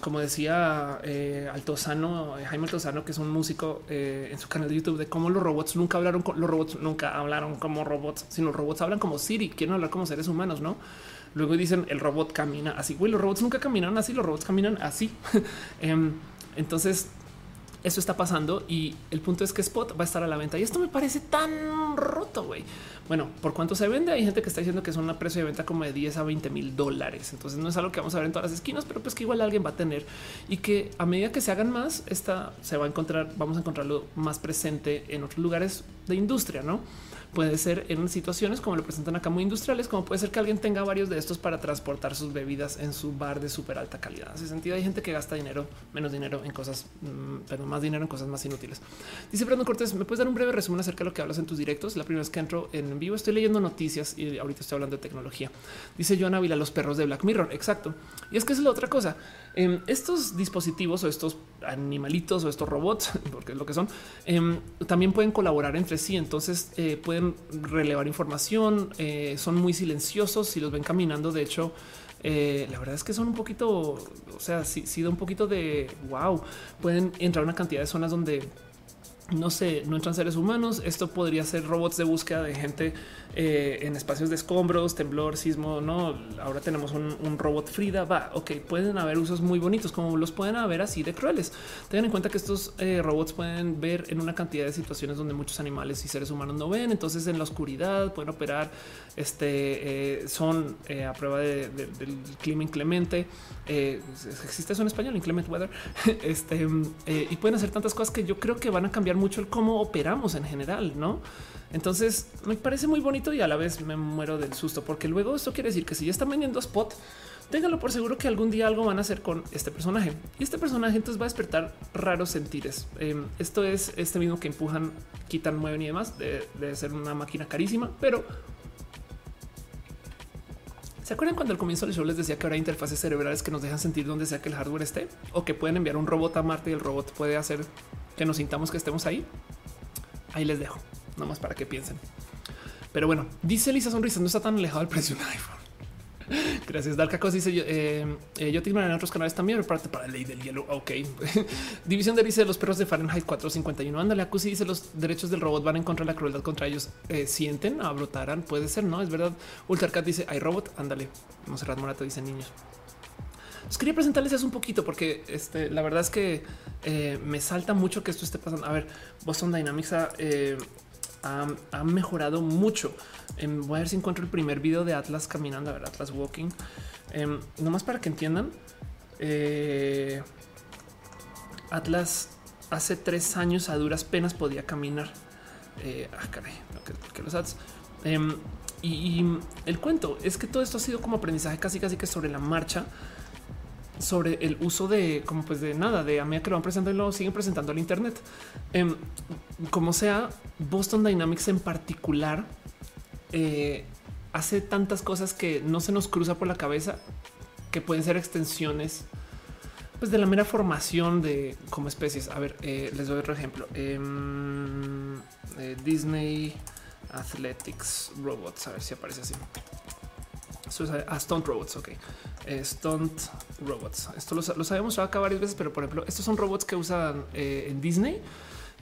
como decía eh, Altozano, eh, Jaime Altozano, que es un músico eh, en su canal de YouTube, de cómo los robots nunca hablaron, con, los robots nunca hablaron como robots, sino los robots hablan como Siri, quieren hablar como seres humanos, ¿no? Luego dicen el robot camina así. Güey, los robots nunca caminan así, los robots caminan así. Em, entonces, eso está pasando y el punto es que Spot va a estar a la venta y esto me parece tan roto. Bueno, por cuánto se vende, hay gente que está diciendo que es un precio de venta como de 10 a 20 mil dólares. Entonces no es algo que vamos a ver en todas las esquinas, pero pues que igual alguien va a tener y que a medida que se hagan más, esta se va a encontrar, vamos a encontrarlo más presente en otros lugares de industria, no? Puede ser en situaciones como lo presentan acá muy industriales, como puede ser que alguien tenga varios de estos para transportar sus bebidas en su bar de súper alta calidad. En ese sentido, hay gente que gasta dinero, menos dinero en cosas, mm, pero más dinero en cosas más inútiles. Dice Brandon Cortés, ¿me puedes dar un breve resumen acerca de lo que hablas en tus directos? La primera vez que entro en vivo estoy leyendo noticias y ahorita estoy hablando de tecnología. Dice Joan Ávila, los perros de Black Mirror. Exacto. Y es que es la otra cosa. Em, estos dispositivos o estos animalitos o estos robots, porque es lo que son, em, también pueden colaborar entre sí. Entonces eh, pueden relevar información, eh, son muy silenciosos. Si los ven caminando, de hecho, eh, la verdad es que son un poquito, o sea, si, da un poquito de wow. Pueden entrar a una cantidad de zonas donde no sé, no entran seres humanos. Esto podría ser robots de búsqueda de gente eh, en espacios de escombros, temblor, sismo. No, ahora tenemos un, robot Frida. Va, ok, pueden haber usos muy bonitos, como los pueden haber así de crueles. Tengan en cuenta que estos eh, robots pueden ver en una cantidad de situaciones donde muchos animales y seres humanos no ven. Entonces, en la oscuridad pueden operar. Este eh, son a prueba del clima inclemente. existe eso en español, inclement weather. este y pueden hacer tantas cosas que yo creo que van a cambiar mucho el cómo operamos en general, no? Entonces me parece muy bonito y a la vez me muero del susto, porque luego esto quiere decir que si ya están vendiendo spot, ténganlo por seguro que algún día algo van a hacer con este personaje y este personaje entonces va a despertar raros sentires. Em, esto es este mismo que empujan, quitan, mueven y demás. Debe ser una máquina carísima, pero ¿Se acuerdan cuando al comienzo del show les decía que ahora hay interfaces cerebrales que nos dejan sentir donde sea que el hardware esté o que pueden enviar un robot a Marte y el robot puede hacer que nos sintamos que estemos ahí? Ahí les dejo más para que piensen. Pero bueno, dice Lisa Sonrisa, no está tan alejado el precio de un iPhone. Gracias. Dalcacos dice yo, eh, eh, yo tengo en otros canales también, parte para la ley del hielo. Ok. División de dice los perros de Fahrenheit 451. Ándale, Acusi dice los derechos del robot van en contra de la crueldad contra ellos. Eh, sienten, abrotarán. Puede ser, no es verdad. Ultracat dice hay robot. Ándale. Monserrat Morato dice niños. Os quería presentarles eso un poquito porque este, la verdad es que me salta mucho que esto esté pasando. A ver, Boston Dynamics ha ha, mejorado mucho. Em, voy a ver si encuentro el primer video de Atlas caminando, a ver, Atlas Walking. Eh, nomás para que entiendan. Eh, Atlas hace tres años a duras penas podía caminar. Eh, ah, caray, que, los ads. Em, y, el cuento es que todo esto ha sido como aprendizaje casi casi que sobre la marcha sobre el uso de como pues de nada, de a medida que lo van presentando y lo siguen presentando al Internet. Como sea, Boston Dynamics en particular eh, hace tantas cosas que no se nos cruza por la cabeza que pueden ser extensiones pues de la mera formación de como especies. A ver, eh, les doy otro ejemplo. Em, eh, Disney Athletics Robots. A ver si aparece así. Eso es a Stunt Robots. Ok, eh, Stunt Robots. Esto lo, lo sabemos acá varias veces, pero por ejemplo, estos son robots que usan en Disney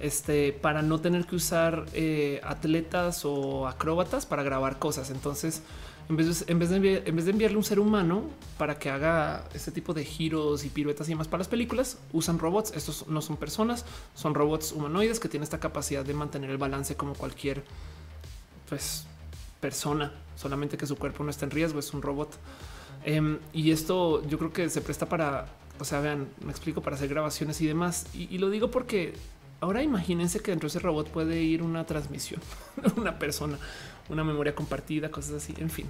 este, para no tener que usar eh, atletas o acróbatas para grabar cosas. Entonces, en vez, de, en, vez de en vez de enviarle un ser humano para que haga este tipo de giros y piruetas y más para las películas, usan robots. Estos no son personas, son robots humanoides que tienen esta capacidad de mantener el balance como cualquier pues, persona, solamente que su cuerpo no está en riesgo, es un robot. Em, y esto yo creo que se presta para, o sea, vean, me explico, para hacer grabaciones y demás. y lo digo porque Ahora imagínense que dentro de ese robot puede ir una transmisión, una persona, una memoria compartida, cosas así. En fin,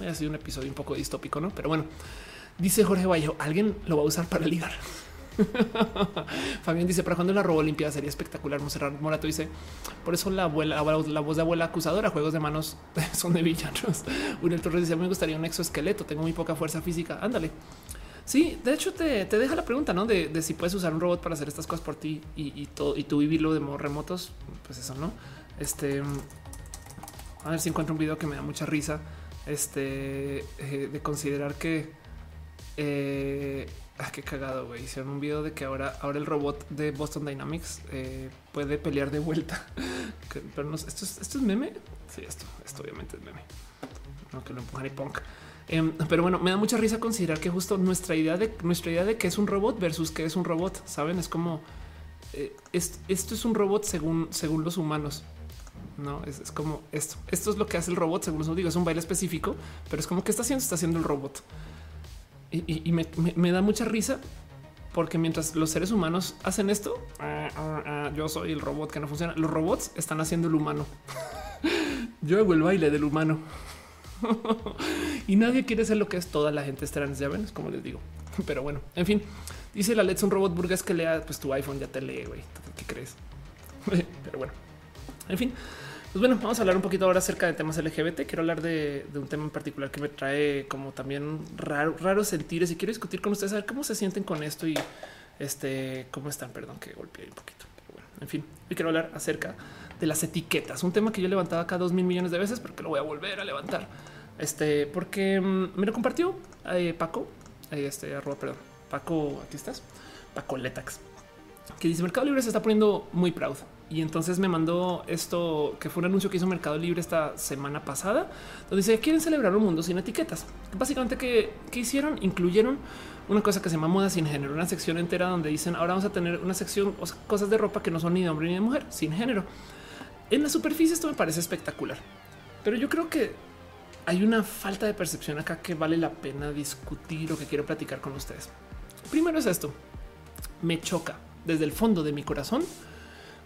ha sido un episodio un poco distópico, no? Pero bueno, dice Jorge Vallejo, alguien lo va a usar para ligar. Fabián dice para cuando la robó limpiada sería espectacular. Monserrat Morato dice por eso la abuela, la voz de abuela acusadora, juegos de manos son de villanos. Uriel Torres dice me gustaría un exoesqueleto, tengo muy poca fuerza física. Ándale. Sí, de hecho te, deja la pregunta, ¿no? De, si puedes usar un robot para hacer estas cosas por ti y, todo, y tú vivirlo de modo remotos, pues eso, ¿no? Este, a ver si encuentro un video que me da mucha risa, este, eh, de considerar que, eh, ah, qué cagado, güey, hicieron un video de que ahora, ahora el robot de Boston Dynamics eh, puede pelear de vuelta. Pero no, esto es, esto es meme. Sí, esto, esto obviamente es meme. No que lo empujan y punk. Em, pero bueno, me da mucha risa considerar que justo nuestra idea de nuestra idea de que es un robot versus que es un robot, saben, es como eh, esto es un robot según, según los humanos. No es, como esto. Esto es lo que hace el robot. Según los digo, es un baile específico, pero es como que está haciendo, está haciendo el robot. Y, me, da mucha risa porque mientras los seres humanos hacen esto, ah, ah, ah, yo soy el robot que no funciona. Los robots están haciendo el humano. yo hago el baile del humano. y nadie quiere ser lo que es toda la gente es trans, ya ven, es como les digo. Pero bueno, en fin, dice la Let's un robot burgués que lea pues tu iPhone ya te lee, güey. ¿Qué crees? Pero bueno, en fin. Pues bueno, vamos a hablar un poquito ahora acerca de temas LGBT. Quiero hablar de, un tema en particular que me trae como también raro, raros sentires y quiero discutir con ustedes a ver cómo se sienten con esto y este cómo están. Perdón que golpeé un poquito. Pero bueno, en fin, hoy quiero hablar acerca de las etiquetas, un tema que yo he levantado acá dos mil millones de veces, porque lo voy a volver a levantar. Este, porque mm, me lo compartió eh, Paco, eh, este arroba, perdón, Paco, aquí estás, Paco Letax, que dice Mercado Libre se está poniendo muy proud. Y entonces me mandó esto que fue un anuncio que hizo Mercado Libre esta semana pasada, donde dice quieren celebrar un mundo sin etiquetas. Básicamente, que, hicieron? Incluyeron una cosa que se llama moda sin género, una sección entera donde dicen ahora vamos a tener una sección, o cosas de ropa que no son ni de hombre ni de mujer, sin género. En la superficie esto me parece espectacular, pero yo creo que hay una falta de percepción acá que vale la pena discutir o que quiero platicar con ustedes. Primero es esto. Me choca desde el fondo de mi corazón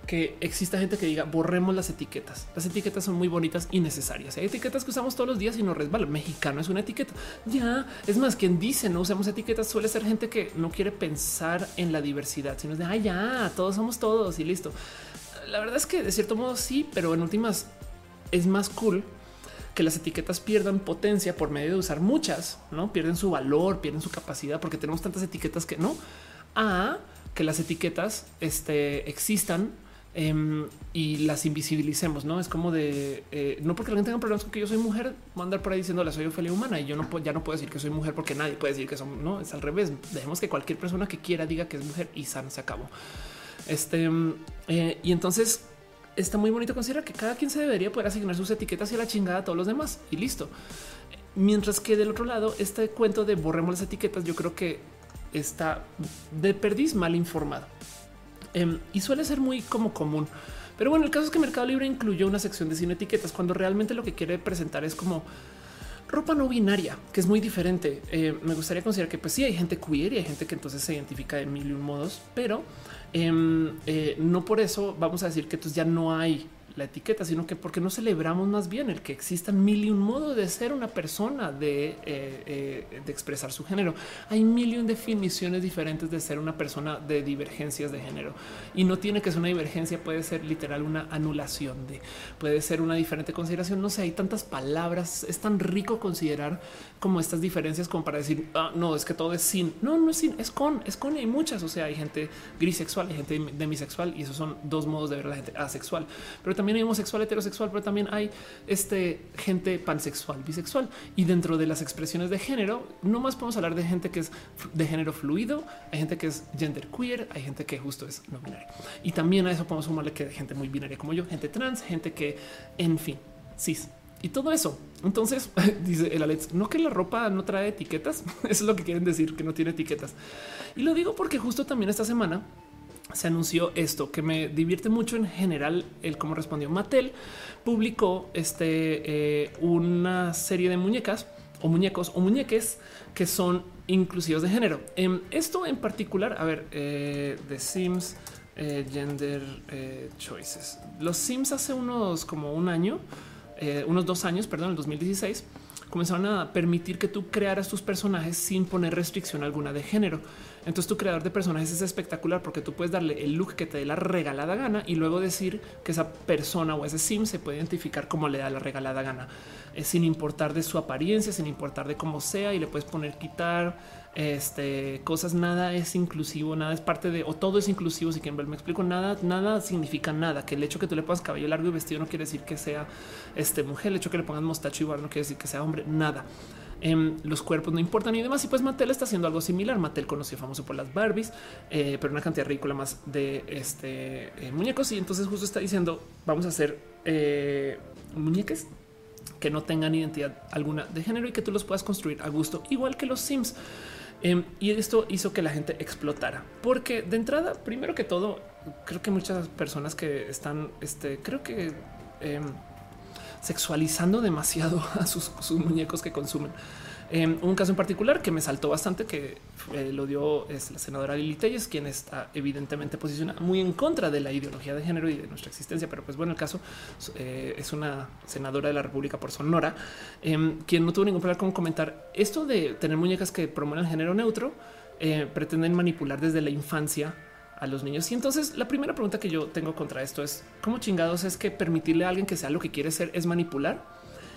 que exista gente que diga borremos las etiquetas. Las etiquetas son muy bonitas y necesarias. Hay etiquetas que usamos todos los días y no resbalan. Mexicano es una etiqueta. Ya es más, quien dice no usamos etiquetas suele ser gente que no quiere pensar en la diversidad, sino de ah, ya todos somos todos y listo. La verdad es que de cierto modo sí, pero en últimas es más cool que las etiquetas pierdan potencia por medio de usar muchas, no pierden su valor, pierden su capacidad porque tenemos tantas etiquetas que no a que las etiquetas este, existan em, y las invisibilicemos. No es como de eh, no porque gente tenga problemas con que yo soy mujer, voy a andar por ahí diciendo la soy Ofelia humana y yo no ya no puedo decir que soy mujer porque nadie puede decir que son. No es al revés. Dejemos que cualquier persona que quiera diga que es mujer y san se acabó. Este em, eh, y entonces está muy bonito considerar que cada quien se debería poder asignar sus etiquetas y la chingada a todos los demás y listo. Mientras que del otro lado, este cuento de borremos las etiquetas, yo creo que está de perdiz mal informado em, y suele ser muy como común. Pero bueno, el caso es que Mercado Libre incluyó una sección de sin etiquetas cuando realmente lo que quiere presentar es como ropa no binaria, que es muy diferente. Eh, me gustaría considerar que pues sí hay gente queer y hay gente que entonces se identifica de mil y un modos, pero Em, eh, no por eso vamos a decir que entonces ya no hay la etiqueta, sino que porque no celebramos más bien el que existan mil y un modo de ser una persona, de, eh, eh, de expresar su género. Hay mil y un definiciones diferentes de ser una persona de divergencias de género y no tiene que ser una divergencia, puede ser literal una anulación de, puede ser una diferente consideración. No sé, hay tantas palabras, es tan rico considerar como estas diferencias como para decir, ah, no, es que todo es sin, no, no es sin, es con, es con y hay muchas. O sea, hay gente grisexual, hay gente demisexual y esos son dos modos de ver a la gente asexual, pero también hay homosexual, heterosexual, pero también hay este gente pansexual, bisexual. Y dentro de las expresiones de género, no más podemos hablar de gente que es de género fluido, hay gente que es gender queer, hay gente que justo es no binaria. Y también a eso podemos sumarle que hay gente muy binaria como yo, gente trans, gente que, en fin, cis y todo eso. Entonces dice el Alex, no que la ropa no trae etiquetas. Eso es lo que quieren decir, que no tiene etiquetas. Y lo digo porque justo también esta semana se anunció esto que me divierte mucho en general el cómo respondió Mattel publicó este eh, una serie de muñecas o muñecos o muñeques que son inclusivos de género. En em, esto en particular, a ver, eh, The Sims eh, Gender Choices. Los Sims hace unos como un año eh, unos dos años, perdón, el 2016, comenzaron a permitir que tú crearas tus personajes sin poner restricción alguna de género. Entonces tu creador de personajes es espectacular porque tú puedes darle el look que te dé la regalada gana y luego decir que esa persona o ese sim se puede identificar como le da la regalada gana, eh, sin importar de su apariencia, sin importar de cómo sea y le puedes poner quitar este, cosas, nada es inclusivo, nada es parte de, o todo es inclusivo, si quieren ver, me explico, nada, nada significa nada, que el hecho que tú le pongas cabello largo y vestido no quiere decir que sea este, mujer, el hecho que le pongas mostacho igual no quiere decir que sea hombre, nada. Em, los cuerpos no importan y demás. Y pues Mattel está haciendo algo similar. Mattel conoció famoso por las Barbies, eh, pero una cantidad ridícula más de este eh, muñecos. Y entonces justo está diciendo vamos a hacer eh, muñeques que no tengan identidad alguna de género y que tú los puedas construir a gusto, igual que los Sims. Em, y esto hizo que la gente explotara, porque de entrada, primero que todo, creo que muchas personas que están, este, creo que em, sexualizando demasiado a sus, muñecos que consumen. Eh, un caso en particular que me saltó bastante, que eh, lo dio es la senadora Lili Telles, quien está evidentemente posicionada muy en contra de la ideología de género y de nuestra existencia. Pero pues bueno, el caso eh, es una senadora de la República por Sonora, em, quien no tuvo ningún problema con comentar esto de tener muñecas que promueven género neutro, pretenden manipular desde la infancia a los niños. Y entonces la primera pregunta que yo tengo contra esto es cómo chingados es que permitirle a alguien que sea lo que quiere ser es manipular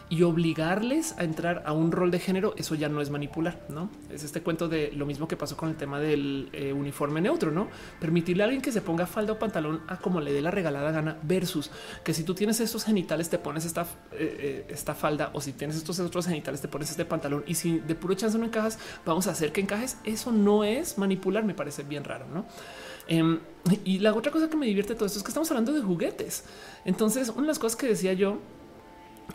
y obligarles a entrar a un rol de género. Eso ya no es manipular, no es este cuento de lo mismo que pasó con el tema del eh, uniforme neutro, no permitirle a alguien que se ponga falda o pantalón a como le dé la regalada gana versus que si tú tienes estos genitales te pones esta, eh, eh, esta falda o si tienes estos otros genitales te pones este pantalón y si de puro chance no encajas, vamos a hacer que encajes. Eso no es manipular, me parece bien raro, no? Em, y la otra cosa que me divierte todo esto es que estamos hablando de juguetes. Entonces, una de las cosas que decía yo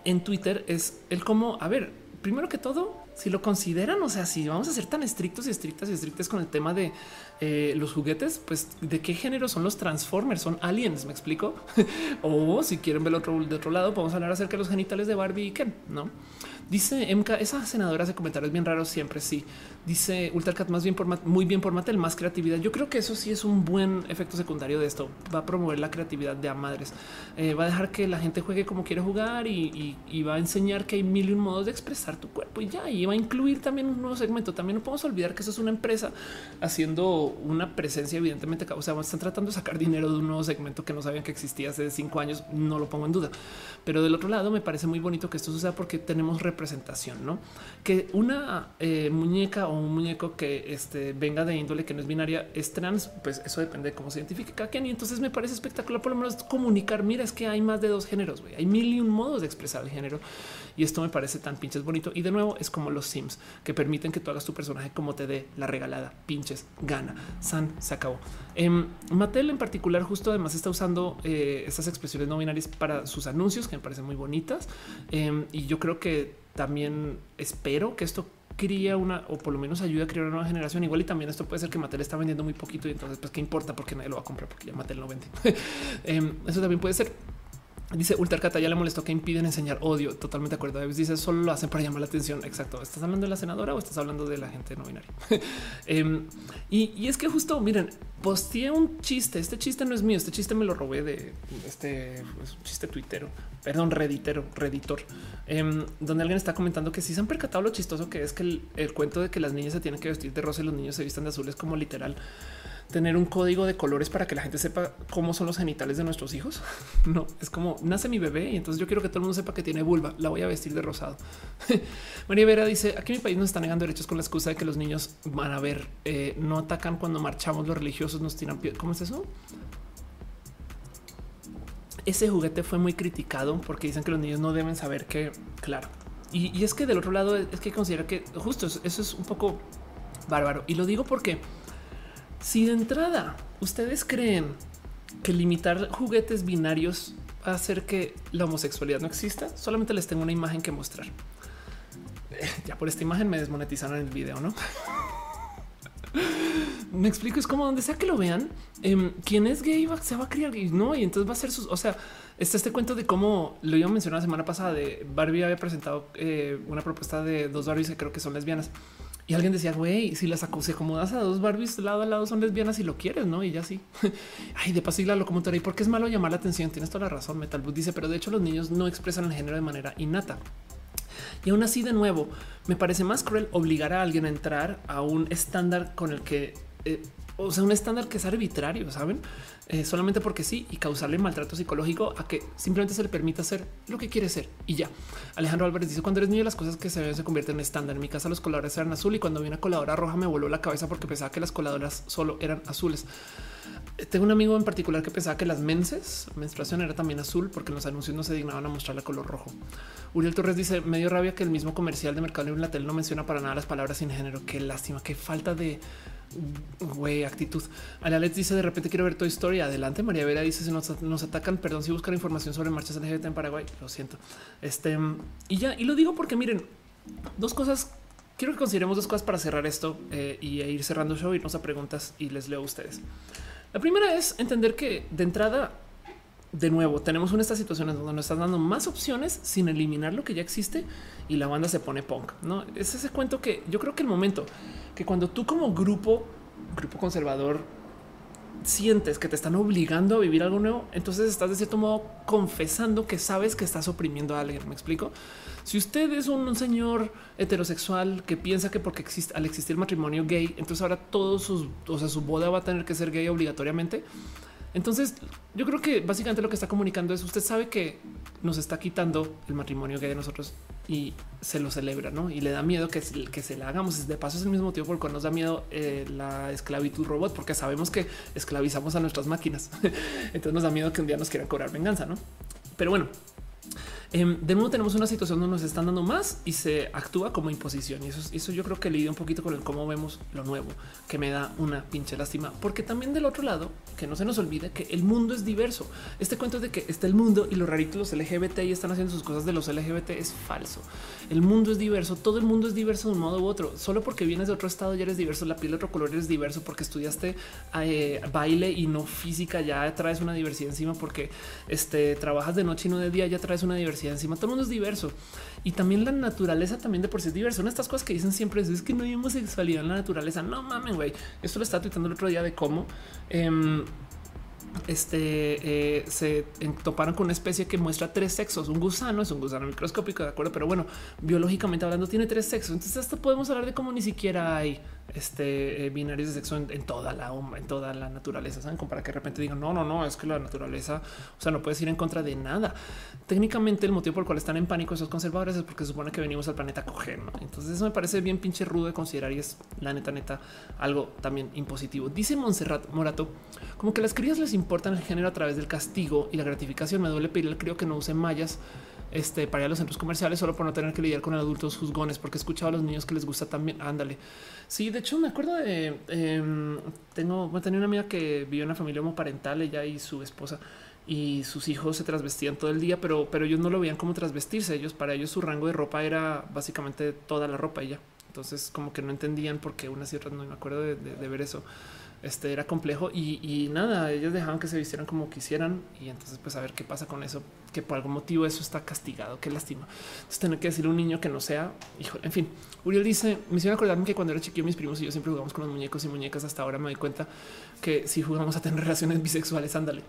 en Twitter es el cómo, a ver, primero que todo, si lo consideran, o sea, si vamos a ser tan estrictos y estrictas y estrictas con el tema de eh, los juguetes, pues de qué género son los Transformers, son aliens, me explico. o si quieren ver otro de otro lado, podemos hablar acerca de los genitales de Barbie y Ken, no? Dice MK, esa senadora hace comentarios bien raros siempre. Sí, dice Ultracat más bien por muy bien por Mattel, más creatividad. Yo creo que eso sí es un buen efecto secundario de esto. Va a promover la creatividad de a madres. Eh, va a dejar que la gente juegue como quiere jugar y, va a enseñar que hay mil y un modos de expresar tu cuerpo y ya. Y va a incluir también un nuevo segmento. También no podemos olvidar que eso es una empresa haciendo una presencia, evidentemente. O sea, están tratando de sacar dinero de un nuevo segmento que no sabían que existía hace cinco años. No lo pongo en duda. Pero del otro lado, me parece muy bonito que esto suceda porque tenemos representación, ¿no? Que una eh, muñeca o un muñeco que este, venga de índole que no es binaria es trans, pues eso depende de cómo se identifique cada quien. Y entonces me parece espectacular por lo menos comunicar, mira, es que hay más de dos géneros, hay mil y un modos de expresar el género. Y esto me parece tan pinches bonito. Y de nuevo es como los Sims, que permiten que tú hagas tu personaje como te dé la regalada, pinches, gana, san, se acabó. Eh, Mattel en particular justo además está usando eh, estas expresiones no binarias para sus anuncios, que me parecen muy bonitas. Em, y yo creo que también espero que esto cría una o por lo menos ayuda a crear una nueva generación. Igual y también esto puede ser que Mattel está vendiendo muy poquito y entonces pues qué importa porque nadie lo va a comprar porque ya Mattel no vende. Em, eso también puede ser. Dice Ultracata ya le molestó que impiden enseñar odio. Totalmente de acuerdo. Dice solo lo hacen para llamar la atención. Exacto. ¿Estás hablando de la senadora o estás hablando de la gente no binaria? Em, y, es que justo miren, posteé un chiste. Este chiste no es mío. Este chiste me lo robé de este pues, chiste tuitero, perdón, reditero, reditor, em, donde alguien está comentando que si se han percatado lo chistoso que es que el, el, cuento de que las niñas se tienen que vestir de rosa y los niños se vistan de azul es como literal tener un código de colores para que la gente sepa cómo son los genitales de nuestros hijos. No es como nace mi bebé y entonces yo quiero que todo el mundo sepa que tiene vulva. La voy a vestir de rosado. María Vera dice aquí en mi país nos están negando derechos con la excusa de que los niños van a ver, eh, no atacan cuando marchamos los religiosos, nos tiran. ¿Cómo es eso? ese juguete fue muy criticado porque dicen que los niños no deben saber que, claro. Y, es que del otro lado es que considera que justo eso es un poco bárbaro. Y lo digo porque si de entrada ustedes creen que limitar juguetes binarios va a hacer que la homosexualidad no exista, solamente les tengo una imagen que mostrar. Ya por esta imagen me desmonetizaron el video, ¿no? me explico, es como donde sea que lo vean, eh, quien es gay va, se va a criar gay, no? Y entonces va a ser sus, o sea, está este cuento de cómo lo iba a mencionar la semana pasada de Barbie había presentado eh, una propuesta de dos Barbies que creo que son lesbianas. Y alguien decía, güey, si las se acomodas a dos Barbies lado a lado son lesbianas y lo quieres, ¿no? Y ya sí. Ay, de paso y la locomotora. ¿Y por qué es malo llamar la atención? Tienes toda la razón, Metal dice, pero de hecho los niños no expresan el género de manera innata. Y aún así, de nuevo, me parece más cruel obligar a alguien a entrar a un estándar con el que, eh, o sea, un estándar que es arbitrario, ¿saben? Eh, solamente porque sí y causarle maltrato psicológico a que simplemente se le permita hacer lo que quiere ser y ya. Alejandro Álvarez dice cuando eres niño las cosas que se ven se convierten en estándar. En mi casa los colores eran azul y cuando vi una coladora roja me voló la cabeza porque pensaba que las coladoras solo eran azules. Tengo un amigo en particular que pensaba que las menses, menstruación era también azul porque en los anuncios no se dignaban a mostrar el color rojo. Uriel Torres dice medio rabia que el mismo comercial de Mercado Libre en la tele no menciona para nada las palabras sin género. Qué lástima, qué falta de güey, actitud. Alex dice de repente quiero ver tu historia. Adelante. María Vera dice si nos, atacan, perdón, si buscan información sobre marchas LGBT en Paraguay. Lo siento. Este y ya, y lo digo porque miren, dos cosas quiero que consideremos dos cosas para cerrar esto eh, y ir cerrando el show, irnos a preguntas y les leo a ustedes. La primera es entender que de entrada, de nuevo, tenemos una de estas situaciones donde nos están dando más opciones sin eliminar lo que ya existe y la banda se pone punk. No es ese cuento que yo creo que el momento que cuando tú como grupo, grupo conservador, sientes que te están obligando a vivir algo nuevo, entonces estás de cierto modo confesando que sabes que estás oprimiendo a alguien. Me explico. Si usted es un, señor heterosexual que piensa que porque al existir matrimonio gay, entonces ahora todos sus, o sea, su boda va a tener que ser gay obligatoriamente. Entonces, yo creo que básicamente lo que está comunicando es usted sabe que nos está quitando el matrimonio gay de nosotros y se lo celebra, ¿no? Y le da miedo que, que se la hagamos. De paso es el mismo motivo por cual nos da miedo eh, la esclavitud robot, porque sabemos que esclavizamos a nuestras máquinas. Entonces nos da miedo que un día nos quieran cobrar venganza, ¿no? Pero bueno, Em, de nuevo tenemos una situación donde nos están dando más y se actúa como imposición. Y eso, eso yo creo que lidia un poquito con el cómo vemos lo nuevo, que me da una pinche lástima. Porque también del otro lado, que no se nos olvide que el mundo es diverso. Este cuento de que está el mundo y los raritos los LGBT y están haciendo sus cosas de los LGBT es falso. El mundo es diverso, todo el mundo es diverso de un modo u otro. Solo porque vienes de otro estado ya eres diverso, la piel de otro color eres diverso, porque estudiaste eh, baile y no física ya traes una diversidad encima, porque este, trabajas de noche y no de día ya traes una diversidad encima. Todo el mundo es diverso y también la naturaleza también de por sí es diversa. Son estas cosas que dicen siempre es, que no hay homosexualidad en la naturaleza. No mames, güey. Esto lo estaba tuitando el otro día de cómo em, este eh, se toparon con una especie que muestra tres sexos. Un gusano es un gusano microscópico, de acuerdo, pero bueno, biológicamente hablando, tiene tres sexos. Entonces, hasta podemos hablar de cómo ni siquiera hay este eh, binarios de sexo en, toda la en toda la naturaleza. Saben, como para que de repente digan no, no, no, es que la naturaleza, o sea, no puedes ir en contra de nada. Técnicamente, el motivo por el cual están en pánico esos conservadores es porque supone que venimos al planeta a coger. Entonces, eso me parece bien pinche rudo de considerar y es la neta, neta, algo también impositivo. Dice Montserrat Morato, como que las crías les importan el género a través del castigo y la gratificación. Me duele pedir al crío que no use mallas este, para ir a los centros comerciales solo por no tener que lidiar con adultos juzgones, porque he escuchado a los niños que les gusta también. Ándale. Sí, de hecho, me acuerdo de eh, tengo, bueno, tenía una amiga que vivió en una familia homoparental, ella y su esposa y sus hijos se trasvestían todo el día, pero, pero ellos no lo veían como trasvestirse. Ellos, para ellos, su rango de ropa era básicamente toda la ropa y ya. Entonces, como que no entendían por qué unas y otras no me acuerdo de, de ver eso este era complejo y, nada, ellos dejaban que se vistieran como quisieran y entonces pues a ver qué pasa con eso, que por algún motivo eso está castigado, qué lástima. Entonces tener que decir a un niño que no sea, hijo, en fin. Uriel dice, me hicieron acordarme que cuando era chiquillo mis primos y yo siempre jugamos con los muñecos y muñecas, hasta ahora me doy cuenta que si jugamos a tener relaciones bisexuales, ándale.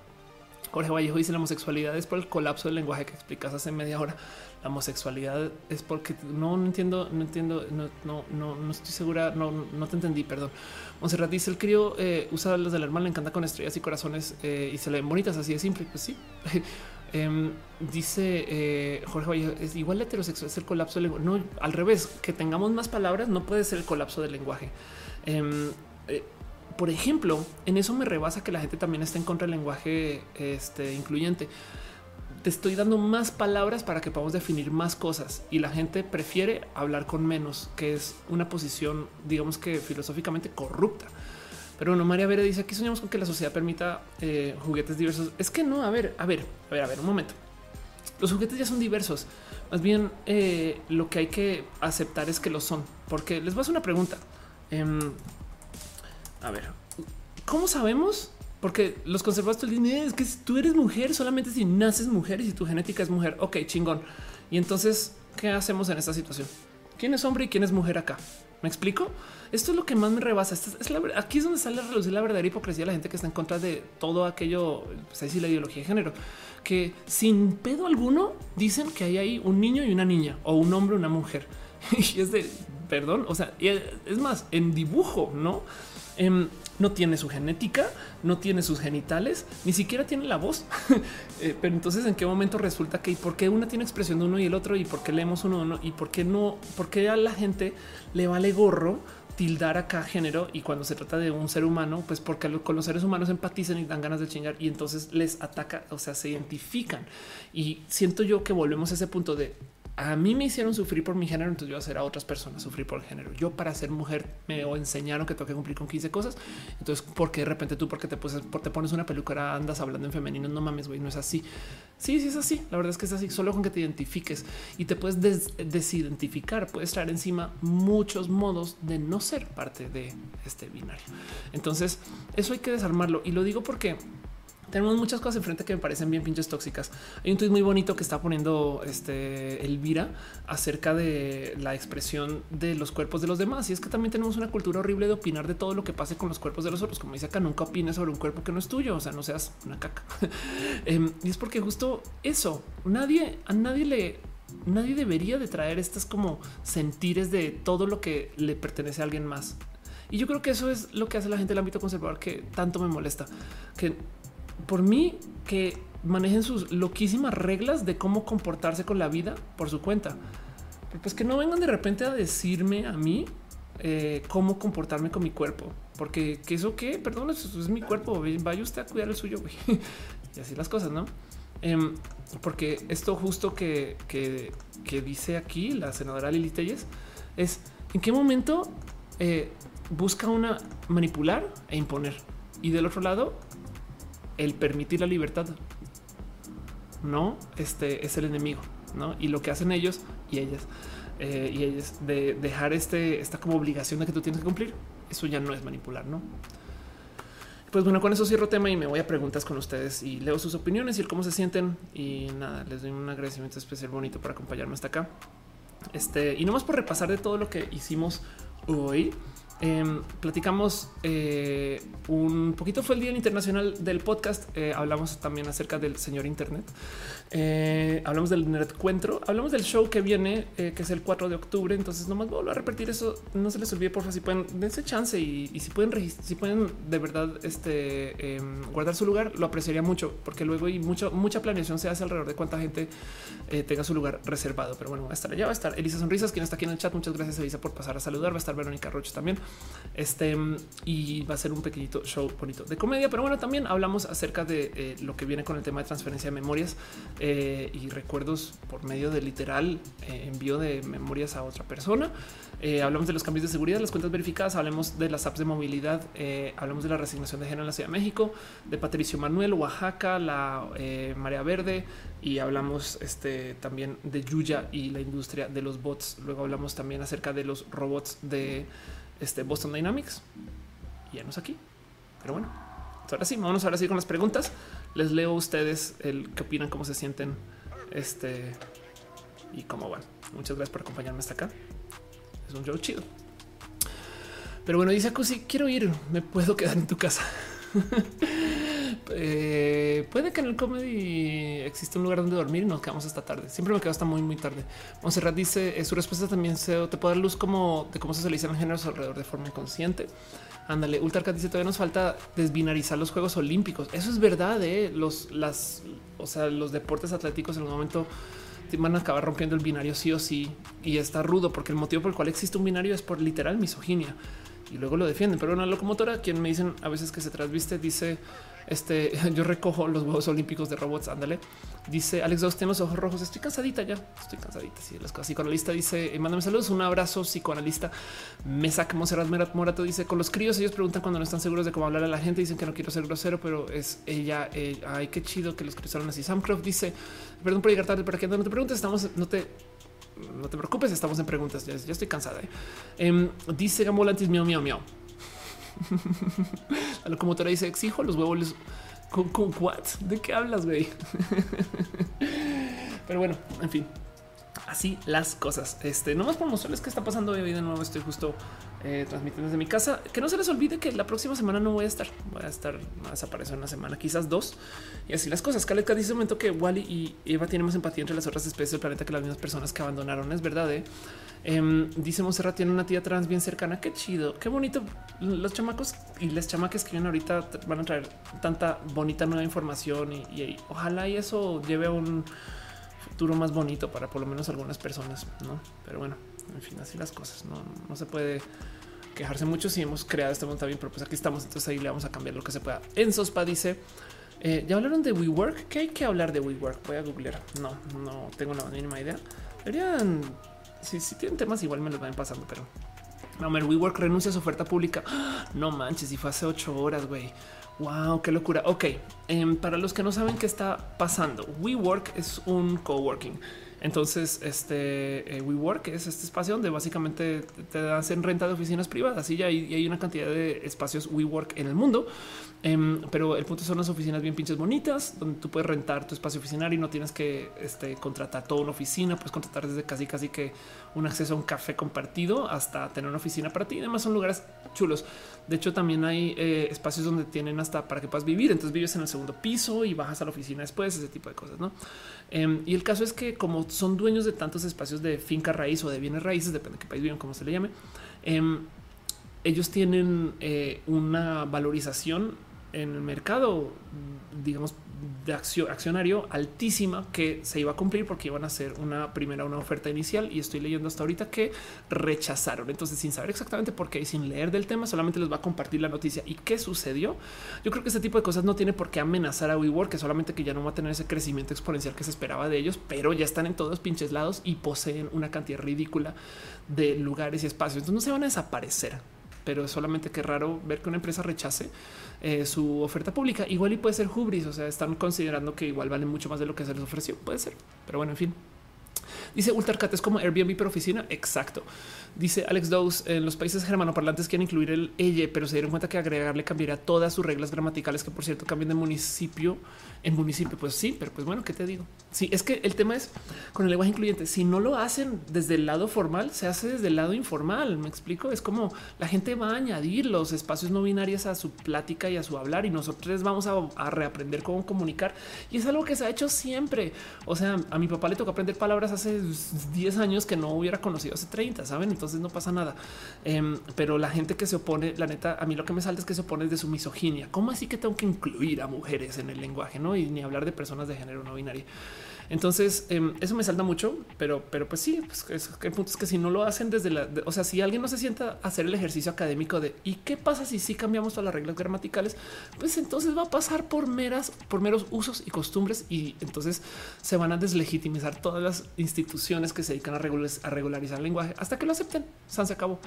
Jorge Vallejo dice la homosexualidad es por el colapso del lenguaje que explicas hace media hora. La homosexualidad es porque no, entiendo, no entiendo, no, no, no, no estoy segura, no, no te entendí, perdón. Monserrat dice el crío eh, usa las del hermano, le encanta con estrellas y corazones eh, y se le ven bonitas, así de simple. Pues sí. Em, dice eh, Jorge Vallejo, es igual heterosexual, es el colapso del lenguaje. No, al revés, que tengamos más palabras no puede ser el colapso del lenguaje. Em, por ejemplo, en eso me rebasa que la gente también está en contra del lenguaje este, incluyente. Te estoy dando más palabras para que podamos definir más cosas y la gente prefiere hablar con menos, que es una posición, digamos que filosóficamente corrupta. Pero bueno, María Vera dice aquí soñamos con que la sociedad permita eh, juguetes diversos. Es que no, a ver, a ver, a ver, a ver, un momento. Los juguetes ya son diversos. Más bien eh, lo que hay que aceptar es que lo son, porque les voy a hacer una pregunta. Em, a ver, ¿cómo sabemos? Porque los conservadores dicen es que tú eres mujer solamente si naces mujer y si tu genética es mujer. Ok, chingón. Y entonces, ¿qué hacemos en esta situación? ¿Quién es hombre y quién es mujer acá? ¿Me explico? Esto es lo que más me rebasa. es aquí es donde sale a relucir la verdadera hipocresía de la gente que está en contra de todo aquello, pues la ideología de género, que sin pedo alguno dicen que hay ahí un niño y una niña o un hombre y una mujer. y es de, perdón, o sea, es más, en dibujo, ¿no? Em, no tiene su genética, no tiene sus genitales, ni siquiera tiene la voz. Eh, pero entonces, ¿en qué momento resulta que y por qué una tiene expresión de uno y el otro? ¿Y por qué leemos uno, uno y por qué no? ¿Por qué a la gente le vale gorro tildar acá género y cuando se trata de un ser humano, pues porque con los seres humanos empatizan y dan ganas de chingar y entonces les ataca, o sea, se identifican. Y siento yo que volvemos a ese punto de a mí me hicieron sufrir por mi género, entonces yo hacer a otras personas sufrir por el género. Yo para ser mujer me enseñaron que tengo que cumplir con 15 cosas. Entonces, ¿por qué de repente tú, porque te, te pones una peluca, andas hablando en femenino? No mames, güey, no es así. Sí, sí es así. La verdad es que es así. Solo con que te identifiques y te puedes desidentificar, puedes traer encima muchos modos de no ser parte de este binario. Entonces, eso hay que desarmarlo. Y lo digo porque tenemos muchas cosas enfrente que me parecen bien pinches tóxicas. Hay un tweet muy bonito que está poniendo este Elvira acerca de la expresión de los cuerpos de los demás. Y es que también tenemos una cultura horrible de opinar de todo lo que pase con los cuerpos de los otros. Como dice acá, nunca opines sobre un cuerpo que no es tuyo. O sea, no seas una caca. Em, y es porque justo eso, nadie, a nadie le nadie debería de traer estas como sentires de todo lo que le pertenece a alguien más. Y yo creo que eso es lo que hace la gente del ámbito conservador que tanto me molesta, que por mí que manejen sus loquísimas reglas de cómo comportarse con la vida por su cuenta. Pues que no vengan de repente a decirme a mí eh, cómo comportarme con mi cuerpo, porque que eso que, perdón, es mi cuerpo, vaya usted a cuidar el suyo y así las cosas, ¿no? Em, porque esto justo que, que, dice aquí la senadora Lili Telles es en qué momento eh, busca una manipular e imponer y del otro lado el permitir la libertad no este es el enemigo, no? Y lo que hacen ellos y ellas eh, y ellas de dejar este esta como obligación de que tú tienes que cumplir, eso ya no es manipular, no? Pues bueno, con eso cierro tema y me voy a preguntas con ustedes y leo sus opiniones y el cómo se sienten. Y nada, les doy un agradecimiento especial bonito por acompañarme hasta acá. Este y no más por repasar de todo lo que hicimos hoy. Em, platicamos eh, un poquito, fue el Día Internacional del Podcast. Eh, hablamos también acerca del señor Internet. Eh, hablamos del Nerdcuentro. Hablamos del show que viene, que es el 4 de octubre. Entonces, nomás vuelvo a repetir eso. No se les olvide, por favor, si pueden, dense chance y, si pueden, si pueden de verdad este, em, guardar su lugar, lo apreciaría mucho, porque luego hay mucho, mucha planeación se hace alrededor de cuánta gente tenga su lugar reservado. Pero bueno, va a estar allá, va a estar Elisa Sonrisas, quien está aquí en el chat. Muchas gracias, Elisa, por pasar a saludar. Va a estar Verónica Roche también. Este y va a ser un pequeñito show bonito de comedia, pero bueno, también hablamos acerca de eh, lo que viene con el tema de transferencia de memorias eh, y recuerdos por medio de literal eh, envío de memorias a otra persona. hablamos de los cambios de seguridad, las cuentas verificadas, hablamos de las apps de movilidad, hablamos de la resignación de género en la Ciudad de México, de Patricio Manuel, Oaxaca, la Marea Verde y hablamos este, también de Yuya y la industria de los bots. Luego hablamos también acerca de los robots de este Boston Dynamics. Y ya no es aquí. Pero bueno, ahora sí, vamos ahora sí con las preguntas. Les leo a ustedes el qué opinan, cómo se sienten, este y cómo van. Muchas gracias por acompañarme hasta acá. Es un show chido. Pero bueno, dice Cusi, quiero ir, me puedo quedar en tu casa. Eh, puede que en el comedy existe un lugar donde dormir y nos quedamos hasta tarde. Siempre me quedo hasta muy, muy tarde. Monserrat dice eh, su respuesta también se te puede dar luz como de cómo se socializan géneros alrededor de forma inconsciente. Ándale, Ultarcat dice todavía nos falta desbinarizar los Juegos Olímpicos. Eso es verdad. Eh? Los, las, o sea, los deportes atléticos en un momento van a acabar rompiendo el binario sí o sí y está rudo porque el motivo por el cual existe un binario es por literal misoginia y luego lo defienden. Pero una locomotora, quien me dicen a veces que se trasviste, dice este yo recojo los huevos olímpicos de robots. Ándale. Dice Alex Dos, tiene los ojos rojos. Estoy cansadita ya. Estoy cansadita. Sí, las cosas. Psicoanalista dice: eh, Mándame saludos. Un abrazo. Psicoanalista me saca Monserrat Morato. Dice: Con los críos, ellos preguntan cuando no están seguros de cómo hablar a la gente. Dicen que no quiero ser grosero, pero es ella. Ay, qué chido que los hablan así. Sam Croft dice: Perdón por llegar tarde, para que no te preguntes. Estamos, no te no te preocupes, estamos en preguntas. Ya, estoy cansada. ¿eh? Em, dice Gamolantis, miau, miau, miau. La locomotora dice exijo los huevos. ¿Con, con what? ¿De qué hablas, güey? Pero bueno, en fin, así las cosas. Este, nomás por mostrarles qué está pasando hoy de nuevo. Estoy justo eh, transmitiendo desde mi casa. Que no se les olvide que la próxima semana no voy a estar. Voy a estar, a desaparecer una semana, quizás dos. Y así las cosas. Khaled dice un momento que Wally y Eva tienen más empatía entre las otras especies del planeta que las mismas personas que abandonaron. Es verdad. ¿eh? Em, dice Monserrat tiene una tía trans bien cercana. Qué chido, qué bonito. Los chamacos y las chamacas que vienen ahorita van a traer tanta bonita nueva información y, ojalá y eso lleve a un futuro más bonito para por lo menos algunas personas, no? Pero bueno, en fin, así las cosas. No, no se puede quejarse mucho si hemos creado este mundo bien, pero pues aquí estamos. Entonces ahí le vamos a cambiar lo que se pueda. En Sospa dice eh, ya hablaron de WeWork. ¿Qué hay que hablar de WeWork? Voy a googlear. No, no tengo la mínima idea. Deberían si, si tienen temas, igual me los van pasando, pero no, WeWork renuncia a su oferta pública. No manches, y fue hace ocho horas, güey. Wow, qué locura. Ok, em, para los que no saben qué está pasando, WeWork es un coworking. Entonces, este eh, WeWork es este espacio donde básicamente te hacen renta de oficinas privadas y ya hay, una cantidad de espacios WeWork en el mundo. Em, pero el punto son las oficinas bien pinches bonitas donde tú puedes rentar tu espacio oficinario y no tienes que este, contratar toda una oficina, puedes contratar desde casi casi que un acceso a un café compartido hasta tener una oficina para ti. Además son lugares chulos. De hecho, también hay eh, espacios donde tienen hasta para que puedas vivir. Entonces vives en el segundo piso y bajas a la oficina después, ese tipo de cosas, ¿no? Em, y el caso es que como son dueños de tantos espacios de finca raíz o de bienes raíces, depende de qué país viven, como se le llame, em, ellos tienen eh, una valorización en el mercado, digamos, de accionario altísima que se iba a cumplir porque iban a hacer una primera, una oferta inicial y estoy leyendo hasta ahorita que rechazaron. Entonces, sin saber exactamente por qué y sin leer del tema, solamente les va a compartir la noticia y qué sucedió. Yo creo que este tipo de cosas no tiene por qué amenazar a WeWork, que solamente que ya no va a tener ese crecimiento exponencial que se esperaba de ellos, pero ya están en todos pinches lados y poseen una cantidad ridícula de lugares y espacios. Entonces no se van a desaparecer, pero solamente que raro ver que una empresa rechace eh, su oferta pública. Igual y puede ser Hubris, o sea, están considerando que igual vale mucho más de lo que se les ofreció. Puede ser, pero bueno, en fin. Dice Ultracat es como Airbnb por oficina. Exacto. Dice Alex Dose en los países germanoparlantes quieren incluir el ella, pero se dieron cuenta que agregarle cambiaría todas sus reglas gramaticales, que por cierto cambian de municipio en municipio. Pues sí, pero pues bueno, ¿qué te digo? Sí, es que el tema es con el lenguaje incluyente. Si no lo hacen desde el lado formal, se hace desde el lado informal. Me explico. Es como la gente va a añadir los espacios no binarios a su plática y a su hablar, y nosotros vamos a, a reaprender cómo comunicar. Y es algo que se ha hecho siempre. O sea, a mi papá le tocó aprender palabras hace 10 años que no hubiera conocido hace 30, saben? Entonces no pasa nada. Em, pero la gente que se opone, la neta, a mí lo que me salta es que se opone de su misoginia. ¿Cómo así que tengo que incluir a mujeres en el lenguaje? No, y ni hablar de personas de género no binario. Entonces, em, eso me salta mucho, pero, pero pues sí, pues es, el punto es que si no lo hacen desde la, o sea, si alguien no se sienta a hacer el ejercicio académico de y qué pasa si sí cambiamos todas las reglas gramaticales, pues entonces va a pasar por meras, por meros usos y costumbres y entonces se van a deslegitimizar todas las instituciones que se dedican a, a regularizar el lenguaje hasta que lo acepten. San se acabó.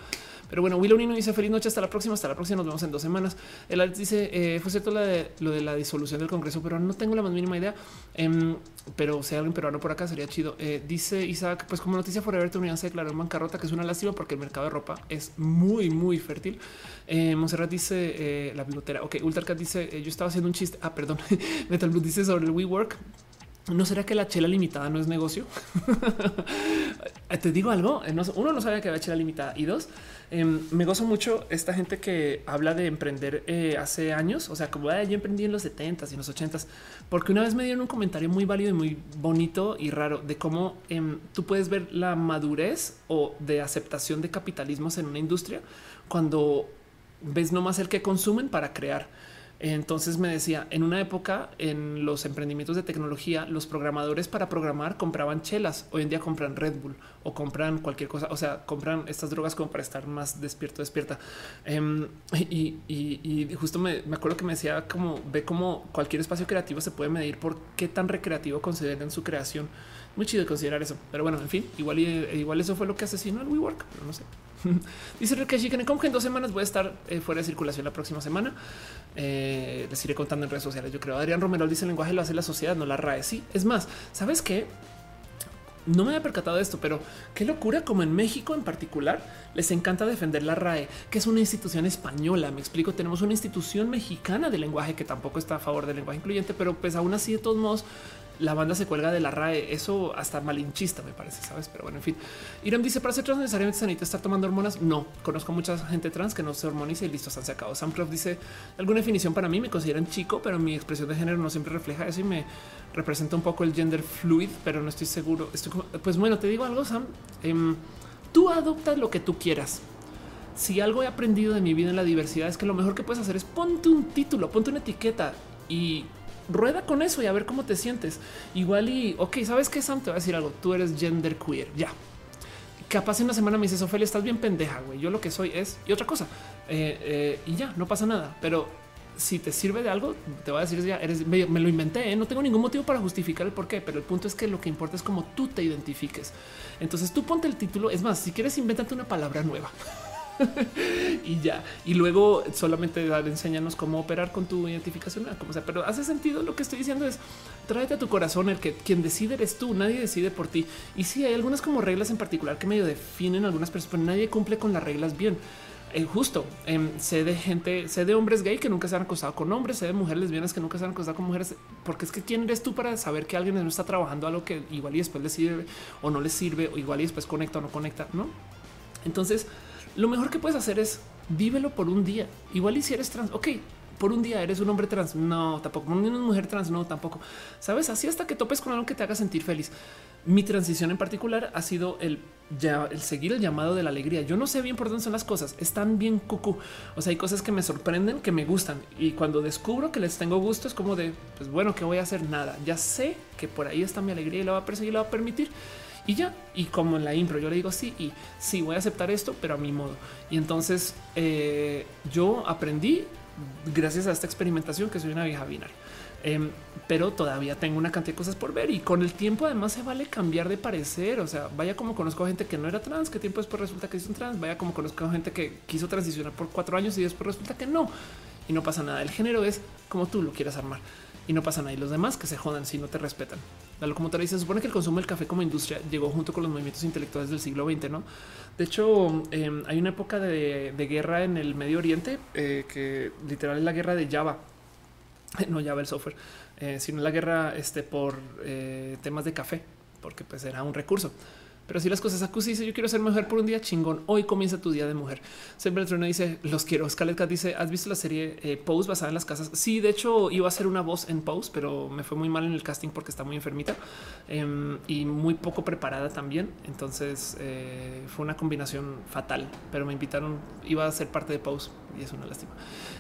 Pero bueno, Willow Nino dice feliz noche. Hasta la próxima. Hasta la próxima. Nos vemos en dos semanas. El dice eh, fue cierto lo de la disolución del Congreso, pero no tengo la más mínima idea. Em, pero hay alguien peruano por acá sería chido. Eh, dice Isaac, pues como noticia Forever tu unidad se declaró en bancarrota, que es una lástima porque el mercado de ropa es muy, muy fértil. Eh, Monserrat dice eh, la bigotera. Ok, Ultracat dice yo estaba haciendo un chiste. Ah, perdón. Metal Blue dice sobre el WeWork. ¿No será que la chela limitada no es negocio? Te digo algo, uno no sabía que había chela limitada y dos, em, me gozo mucho esta gente que habla de emprender eh, hace años, o sea, como yo emprendí en los 70s y en los 80s, porque una vez me dieron un comentario muy válido y muy bonito y raro de cómo em, tú puedes ver la madurez o de aceptación de capitalismos en una industria cuando ves nomás el que consumen para crear. Entonces me decía, en una época en los emprendimientos de tecnología, los programadores para programar compraban chelas, hoy en día compran Red Bull o compran cualquier cosa, o sea, compran estas drogas como para estar más despierto, despierta. Em, y, justo me, acuerdo que me decía como ve cómo cualquier espacio creativo se puede medir por qué tan recreativo consideran su creación. Muy chido de considerar eso, pero bueno, en fin, igual, igual eso fue lo que asesinó el WeWork, pero no sé. Dice como que en dos semanas voy a estar eh, fuera de circulación la próxima semana. Eh, les iré contando en redes sociales. Yo creo Adrián Romero dice el lenguaje lo hace la sociedad, no la RAE. Sí, es más, sabes qué? No me había percatado de esto, pero qué locura como en México en particular les encanta defender la RAE, que es una institución española. Me explico, tenemos una institución mexicana de lenguaje que tampoco está a favor del lenguaje incluyente, pero pues aún así de todos modos la banda se cuelga de la RAE. Eso hasta malinchista me parece, sabes? Pero bueno, en fin. Irán dice para ser trans necesariamente se necesita estar tomando hormonas. No conozco mucha gente trans que no se hormoniza y listo, se han sacado. Samcroft dice alguna definición para mí me consideran chico, pero mi expresión de género no siempre refleja eso y me representa un poco el gender fluid, pero no estoy seguro. Estoy pues bueno, te digo algo, Sam. Em, tú adoptas lo que tú quieras. Si algo he aprendido de mi vida en la diversidad es que lo mejor que puedes hacer es ponte un título, ponte una etiqueta y rueda con eso y a ver cómo te sientes. Igual y, ok, ¿sabes qué, Sam? Te voy a decir algo. Tú eres gender queer, ya. Capaz en una semana me dices, Ophelia, estás bien pendeja, güey. Yo lo que soy es y otra cosa. Eh, eh, y ya, no pasa nada. Pero si te sirve de algo, te voy a decir, ya eres, me, lo inventé, ¿eh? no tengo ningún motivo para justificar el por qué, pero el punto es que lo que importa es cómo tú te identifiques. Entonces tú ponte el título, es más, si quieres, invéntate una palabra nueva. y ya. Y luego solamente dar, enséñanos cómo operar con tu identificación, como sea. Pero hace sentido lo que estoy diciendo es tráete a tu corazón el que quien decide eres tú, nadie decide por ti. Y si hay algunas como reglas en particular que medio definen algunas personas, pero nadie cumple con las reglas bien. Eh, justo eh, sé de gente, sé de hombres gay que nunca se han acostado con hombres, sé de mujeres lesbianas que nunca se han acostado con mujeres, porque es que quién eres tú para saber que alguien no está trabajando algo que igual y después le sirve o no le sirve, o igual y después conecta o no conecta, no? Entonces, lo mejor que puedes hacer es vívelo por un día. Igual y si eres trans, ok, por un día eres un hombre trans, no, tampoco, una mujer trans, no, tampoco. Sabes, así hasta que topes con algo que te haga sentir feliz. Mi transición en particular ha sido el seguir el llamado de la alegría. Yo no sé bien por dónde son las cosas, están bien cucú. O sea, hay cosas que me sorprenden, que me gustan. Y cuando descubro que les tengo gusto, es como de, pues bueno, que voy a hacer nada. Ya sé que por ahí está mi alegría y la va a perseguir, la va a permitir y ya. Y como en la impro, yo le digo sí y sí, voy a aceptar esto, pero a mi modo. Y entonces eh, yo aprendí gracias a esta experimentación que soy una vieja binaria. Em, pero todavía tengo una cantidad de cosas por ver y con el tiempo además se vale cambiar de parecer. O sea, vaya como conozco gente que no era trans, que tiempo después resulta que es un trans, vaya como conozco gente que quiso transicionar por cuatro años y después resulta que no. Y no pasa nada. El género es como tú lo quieras armar y no pasa nada. Y los demás que se jodan si no te respetan. Como te dice, se supone que el consumo del café como industria llegó junto con los movimientos intelectuales del siglo XX. No, de hecho, em, hay una época de, guerra en el Medio Oriente eh, que literal es la guerra de Java, no Java el software, eh, sino la guerra este, por eh, temas de café, porque pues era un recurso. Pero si las cosas acusi dice yo quiero ser mujer por un día chingón. Hoy comienza tu día de mujer. Siempre el trono dice los quiero. Scarlett dice has visto la serie eh, Pose basada en las casas. Sí, de hecho iba a ser una voz en Pose, pero me fue muy mal en el casting porque está muy enfermita em, y muy poco preparada también. Entonces eh, fue una combinación fatal, pero me invitaron. Iba a ser parte de Pose y es una lástima.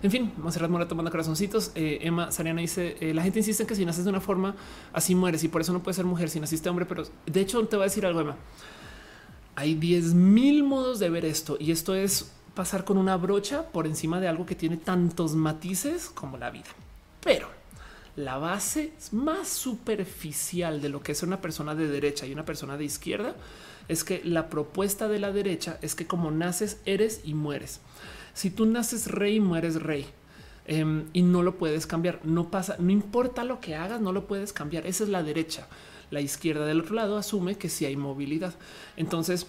En fin, Monserrat Mora tomando corazoncitos. Eh, Emma Sariana dice la gente insiste en que si naces de una forma así mueres y por eso no puedes ser mujer si naciste hombre. Pero de hecho te voy a decir algo, Emma. Hay 10 mil modos de ver esto y esto es pasar con una brocha por encima de algo que tiene tantos matices como la vida. Pero la base más superficial de lo que es una persona de derecha y una persona de izquierda es que la propuesta de la derecha es que como naces, eres y mueres. Si tú naces rey, mueres rey. Em, y no lo puedes cambiar. No pasa, no importa lo que hagas, no lo puedes cambiar. Esa es la derecha la izquierda del otro lado asume que si hay movilidad. Entonces,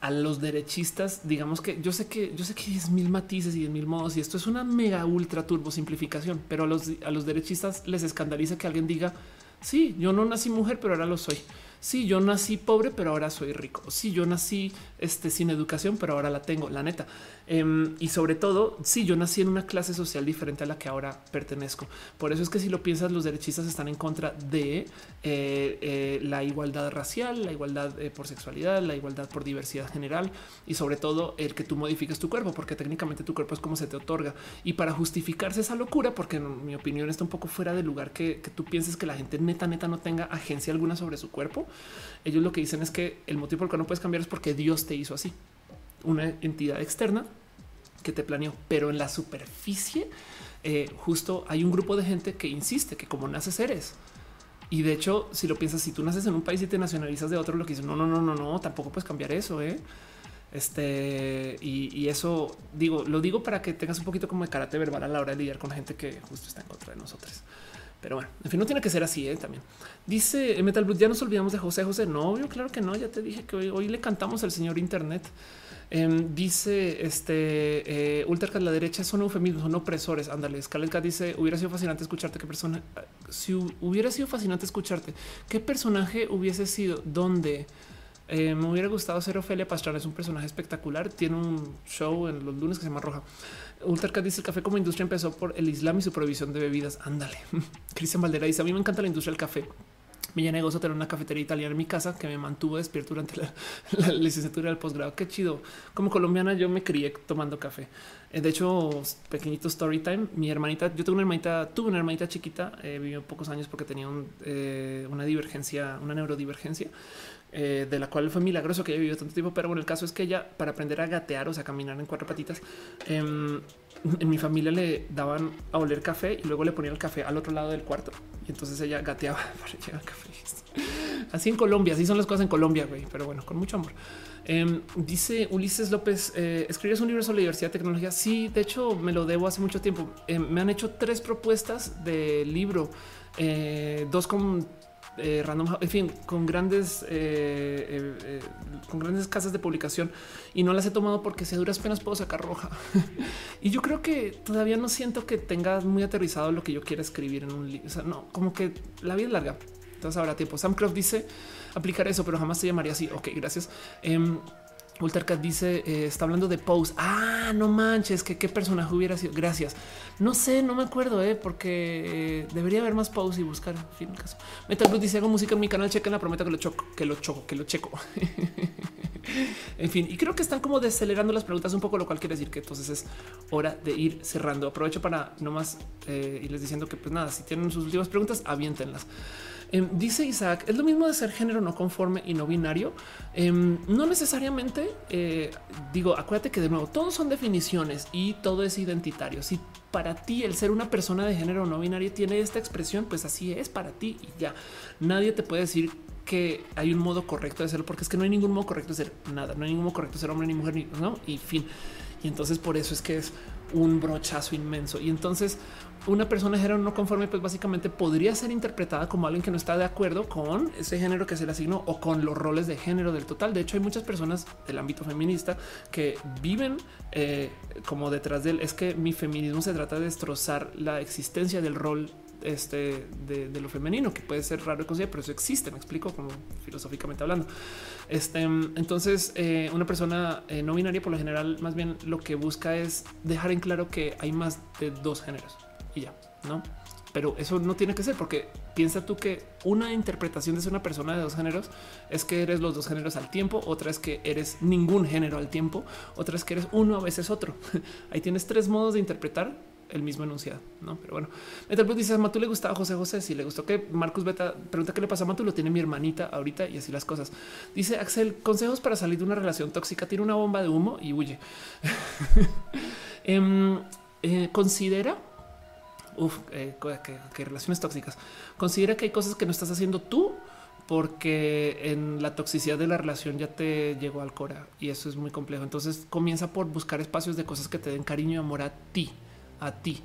a los derechistas, digamos que yo sé que yo sé que es mil matices y mil modos y esto es una mega ultra turbo simplificación, pero a los, a los derechistas les escandaliza que alguien diga sí, yo no nací mujer, pero ahora lo soy. Sí, yo nací pobre, pero ahora soy rico. Sí, yo nací este, sin educación, pero ahora la tengo, la neta. Em, y sobre todo, sí, yo nací en una clase social diferente a la que ahora pertenezco. Por eso es que si lo piensas, los derechistas están en contra de eh, eh, la igualdad racial, la igualdad eh, por sexualidad, la igualdad por diversidad general y sobre todo el que tú modifiques tu cuerpo, porque técnicamente tu cuerpo es como se te otorga. Y para justificarse esa locura, porque en mi opinión está un poco fuera de lugar que, que tú pienses que la gente neta, neta no tenga agencia alguna sobre su cuerpo, ellos lo que dicen es que el motivo por el cual no puedes cambiar es porque Dios te hizo así. Una entidad externa que te planeó, pero en la superficie eh, justo hay un grupo de gente que insiste que como naces eres. Y de hecho, si lo piensas, si tú naces en un país y te nacionalizas de otro, lo que no, no, no, no, no, tampoco puedes cambiar eso. ¿eh? Este y, eso digo, lo digo para que tengas un poquito como de karate verbal a la hora de lidiar con gente que justo está en contra de nosotros. Pero bueno, en fin, no tiene que ser así ¿eh? también. Dice Metal Blue, ya nos olvidamos de José José. No, claro que no. Ya te dije que hoy, le cantamos al señor Internet. Em, dice este eh, la derecha son eufemismos, son opresores. Ándale, Scarlett dice hubiera sido fascinante escucharte. Qué persona, si hubiera sido fascinante escucharte, qué personaje hubiese sido, dónde eh, me hubiera gustado ser Ofelia Pastrana. Es un personaje espectacular. Tiene un show en los lunes que se llama Roja. Ultracat dice el café como industria empezó por el Islam y su prohibición de bebidas. Ándale. Cristian Valdera dice a mí me encanta la industria del café me llené gozo tener una cafetería italiana en mi casa que me mantuvo despierto durante la, licenciatura del posgrado. Qué chido. Como colombiana yo me crié tomando café. Eh, de hecho, pequeñito story time. Mi hermanita, yo tengo una hermanita, tuve una hermanita chiquita, eh, vivió pocos años porque tenía eh, una divergencia, una neurodivergencia. De la cual fue milagroso que haya vivido tanto tiempo, pero bueno, el caso es que ella para aprender a gatear, o sea, caminar en cuatro patitas, em, en mi familia le daban a oler café y luego le ponían el café al otro lado del cuarto y entonces ella gateaba para llevar café. Así en Colombia, así son las cosas en Colombia, güey, pero bueno, con mucho amor. Em, dice Ulises López, eh, ¿escribes un libro sobre diversidad y tecnología? Sí, de hecho me lo debo hace mucho tiempo. Em, me han hecho tres propuestas de libro, eh, dos con eh, random, en fin, con grandes, eh, eh, con grandes casas de publicación y no las he tomado porque si a duras penas puedo sacar roja. y yo creo que todavía no siento que tenga muy aterrizado lo que yo quiera escribir en un libro. O sea, no, como que la vida es larga. Entonces habrá tiempo. Sam Croft dice aplicar eso, pero jamás se llamaría así. Ok, gracias. Em, Ultercat dice, eh, está hablando de Pose. Ah, no manches, que qué personaje hubiera sido. Gracias. No sé, no me acuerdo, eh, porque eh, debería haber más Pose y buscar. En fin, caso. Metal dice, hago música en mi canal, chequen la prometa que lo choco, que lo choco, que lo checo. en fin, y creo que están como decelerando las preguntas un poco, lo cual quiere decir que entonces es hora de ir cerrando. Aprovecho para nomás eh, irles diciendo que pues nada, si tienen sus últimas preguntas, aviéntenlas. Em, dice Isaac, es lo mismo de ser género no conforme y no binario. Em, no necesariamente eh, digo, acuérdate que de nuevo todos son definiciones y todo es identitario. Si para ti el ser una persona de género no binario tiene esta expresión, pues así es para ti y ya nadie te puede decir que hay un modo correcto de serlo, porque es que no hay ningún modo correcto de ser nada, no hay ningún modo correcto de ser hombre ni mujer, ni, no y fin. Y entonces por eso es que es un brochazo inmenso. Y entonces una persona de género no conforme, pues básicamente podría ser interpretada como alguien que no está de acuerdo con ese género que se le asignó o con los roles de género del total. De hecho, hay muchas personas del ámbito feminista que viven eh, como detrás de él. Es que mi feminismo se trata de destrozar la existencia del rol este de, lo femenino, que puede ser raro de pero eso existe. Me explico como filosóficamente hablando. Este, entonces, eh, una persona eh, no binaria, por lo general, más bien lo que busca es dejar en claro que hay más de dos géneros y ya, no? Pero eso no tiene que ser porque piensa tú que una interpretación de ser una persona de dos géneros es que eres los dos géneros al tiempo, otra es que eres ningún género al tiempo, otra es que eres uno a veces otro. Ahí tienes tres modos de interpretar el mismo enunciado, no? Pero bueno, Metal dice a Matu le gustaba José José. Si le gustó que Marcus Beta pregunta qué le pasa a Matu, lo tiene mi hermanita ahorita y así las cosas. Dice Axel, consejos para salir de una relación tóxica. Tiene una bomba de humo y huye. Em, eh, considera uf, eh, que, relaciones tóxicas. Considera que hay cosas que no estás haciendo tú porque en la toxicidad de la relación ya te llegó al cora y eso es muy complejo. Entonces comienza por buscar espacios de cosas que te den cariño y amor a ti, a ti.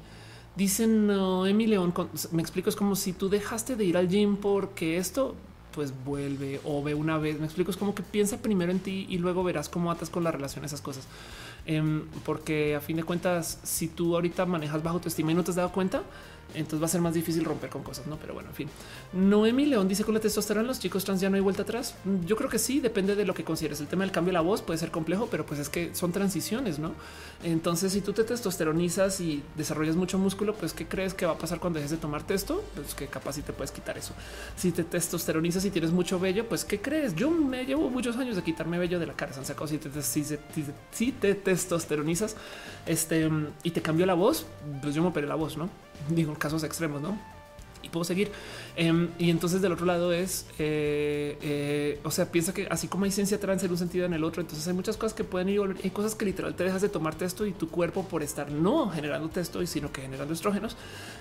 Dicen Noemi León, me explico, es como si tú dejaste de ir al gym porque esto pues vuelve o ve una vez. Me explico, es como que piensa primero en ti y luego verás cómo atas con la relación esas cosas. Em, porque a fin de cuentas, si tú ahorita manejas bajo tu estima y no te has dado cuenta, Entonces va a ser más difícil romper con cosas, no? Pero bueno, en fin. Noemi León dice con la testosterona los chicos trans ya no hay vuelta atrás. Yo creo que sí, depende de lo que consideres. El tema del cambio de la voz puede ser complejo, pero pues es que son transiciones, no? Entonces, si tú te testosteronizas y desarrollas mucho músculo, pues qué crees que va a pasar cuando dejes de tomar testo? Pues que capaz si te puedes quitar eso. Si te testosteronizas y tienes mucho vello, pues qué crees? Yo me llevo muchos años de quitarme vello de la cara. Se si te, si, te testosteronizas este, y te cambió la voz, pues yo me operé la voz, no? Digo, casos extremos, no? Y puedo seguir. Em, y entonces del otro lado es, eh, eh, o sea, piensa que así como hay ciencia trans en un sentido en el otro, entonces hay muchas cosas que pueden ir, hay cosas que literal te dejas de tomar testo y tu cuerpo por estar no generando testo y sino que generando estrógenos,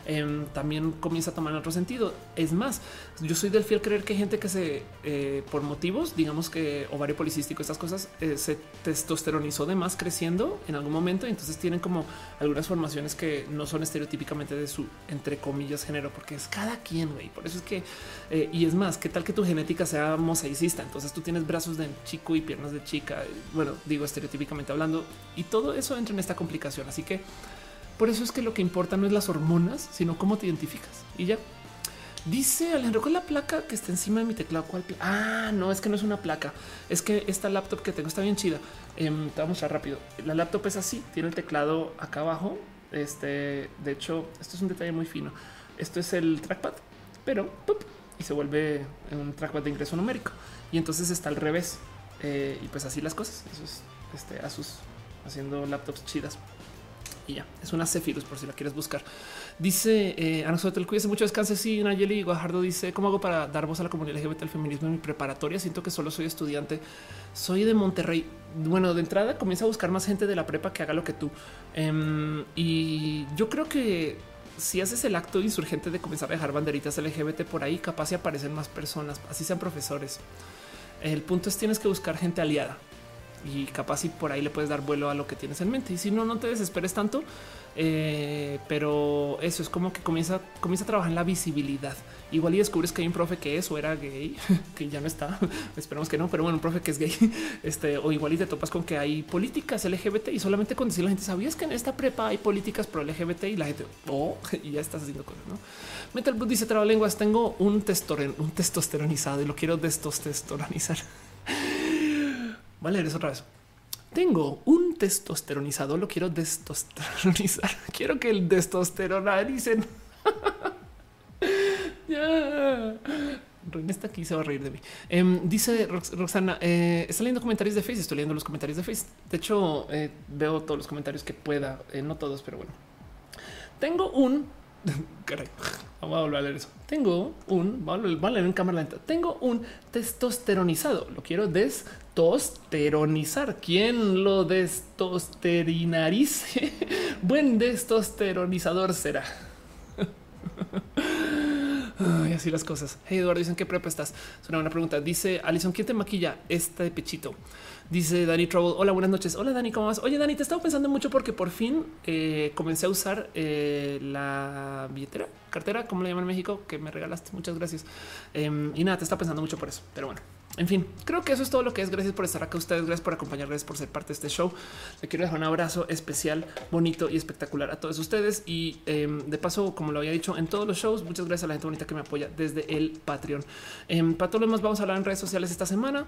em, también comienza a tomar en otro sentido. Es más, yo soy del fiel creer que hay gente que se, eh, por motivos, digamos que ovario policístico, estas cosas, se testosteronizó de más creciendo en algún momento y entonces tienen como algunas formaciones que no son estereotípicamente de su, entre comillas, género, porque es cada quien, güey eso es que, eh, y es más, qué tal que tu genética sea mosaicista. Entonces tú tienes brazos de chico y piernas de chica. Bueno, digo estereotípicamente hablando, y todo eso entra en esta complicación. Así que por eso es que lo que importa no es las hormonas, sino cómo te identificas. Y ya dice Alejandro con la placa que está encima de mi teclado. ¿Cuál? Ah, no, es que no es una placa. Es que esta laptop que tengo está bien chida. Em, te voy a mostrar rápido. La laptop es así, tiene el teclado acá abajo. Este, de hecho, esto es un detalle muy fino. Esto es el trackpad pero y se vuelve un trackpad de ingreso numérico. Y entonces está al revés. Eh, y pues así las cosas. Eso es este, Asus haciendo laptops chidas. Y ya, es una Zephyrus por si la quieres buscar. Dice eh, Ana Sotel, cuídese mucho, descanse. Sí, Nayeli Guajardo dice, ¿cómo hago para dar voz a la comunidad LGBT al feminismo en mi preparatoria? Siento que solo soy estudiante. Soy de Monterrey. Bueno, de entrada comienza a buscar más gente de la prepa que haga lo que tú. Em, y yo creo que si haces el acto insurgente de comenzar a dejar banderitas LGBT por ahí, capaz si aparecen más personas, así sean profesores. El punto es tienes que buscar gente aliada y capaz si por ahí le puedes dar vuelo a lo que tienes en mente. Y si no, no te desesperes tanto. Eh, pero eso es como que comienza, comienza a trabajar en la visibilidad. Igual y descubres que hay un profe que es o era gay, que ya no está. Esperemos que no, pero bueno, un profe que es gay. Este o igual y te topas con que hay políticas LGBT y solamente con decir la gente sabías que en esta prepa hay políticas pro LGBT y la gente oh, y ya estás haciendo cosas. No Metal Boot dice lenguas. Tengo un, un testosteronizado y lo quiero destosteronizar. Vale, eres otra vez. Tengo un testosteronizado, lo quiero testosteronizar. Quiero que el testosteronaricen. ya. Reina está aquí, se va a reír de mí. Em, dice Roxana, eh, está leyendo comentarios de Face. Estoy leyendo los comentarios de Face. De hecho, eh, veo todos los comentarios que pueda, eh, no todos, pero bueno. Tengo un Caray, vamos a volver a leer eso. Tengo un, vamos a leer en cámara lenta. Tengo un testosteronizado. Lo quiero destosteronizar. ¿Quién lo destosteronarice? Buen testosteronizador será. Y así las cosas. Hey Eduardo, dicen qué prepa estás. Es una buena pregunta. Dice Alison, ¿quién te maquilla? Este pechito. Dice Dani Trouble. Hola, buenas noches. Hola, Dani, ¿cómo vas? Oye, Dani, te estaba pensando mucho porque por fin eh, comencé a usar eh, la billetera, cartera, como le llaman en México, que me regalaste. Muchas gracias. Em, y nada, te estaba pensando mucho por eso. Pero bueno, en fin, creo que eso es todo lo que es. Gracias por estar acá ustedes, gracias por acompañar, gracias por ser parte de este show. Le quiero dejar un abrazo especial, bonito y espectacular a todos ustedes. Y em, de paso, como lo había dicho en todos los shows, muchas gracias a la gente bonita que me apoya desde el Patreon. Em, para todos los demás, vamos a hablar en redes sociales esta semana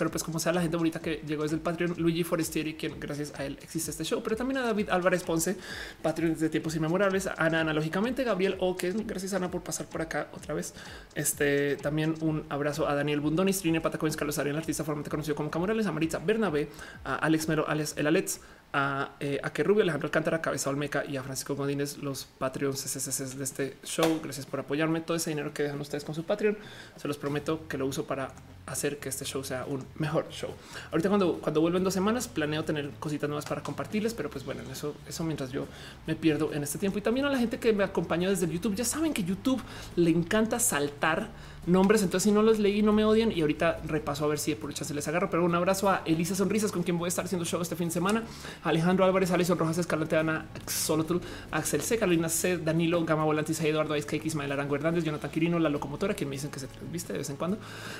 pero pues como sea la gente bonita que llegó desde el Patreon, Luigi Forestieri, quien gracias a él existe este show, pero también a David Álvarez Ponce, Patreon desde tiempos inmemorables, a Ana analógicamente, Gabriel que gracias Ana por pasar por acá otra vez. Este también un abrazo a Daniel Bundoni, Trine Patacoins, Carlos Ariel, artista formalmente conocido como Camorales, a Maritza Bernabé, a Alex Mero, alias El Alex, a, eh, a que Rubio, Alejandro Alcántara, Cabeza Olmeca y a Francisco Godínez, los Patreons de este show. Gracias por apoyarme. Todo ese dinero que dejan ustedes con su Patreon, se los prometo que lo uso para hacer que este show sea un mejor show. Ahorita cuando, cuando vuelvo en dos semanas planeo tener cositas nuevas para compartirles, pero pues bueno, eso, eso mientras yo me pierdo en este tiempo. Y también a la gente que me acompañó desde YouTube, ya saben que YouTube le encanta saltar nombres. Entonces, si no los leí, no me odian. Y ahorita repaso a ver si por se les agarro. Pero un abrazo a Elisa Sonrisas, con quien voy a estar haciendo show este fin de semana. Alejandro Álvarez, Alison Rojas, Escarlata, Ana Solotru, Axel C, Carolina C, Danilo, Gama Volantis, Eduardo Cake, Ismael Arango Hernández, Jonathan Quirino, la locomotora, quien me dicen que se viste de vez en cuando.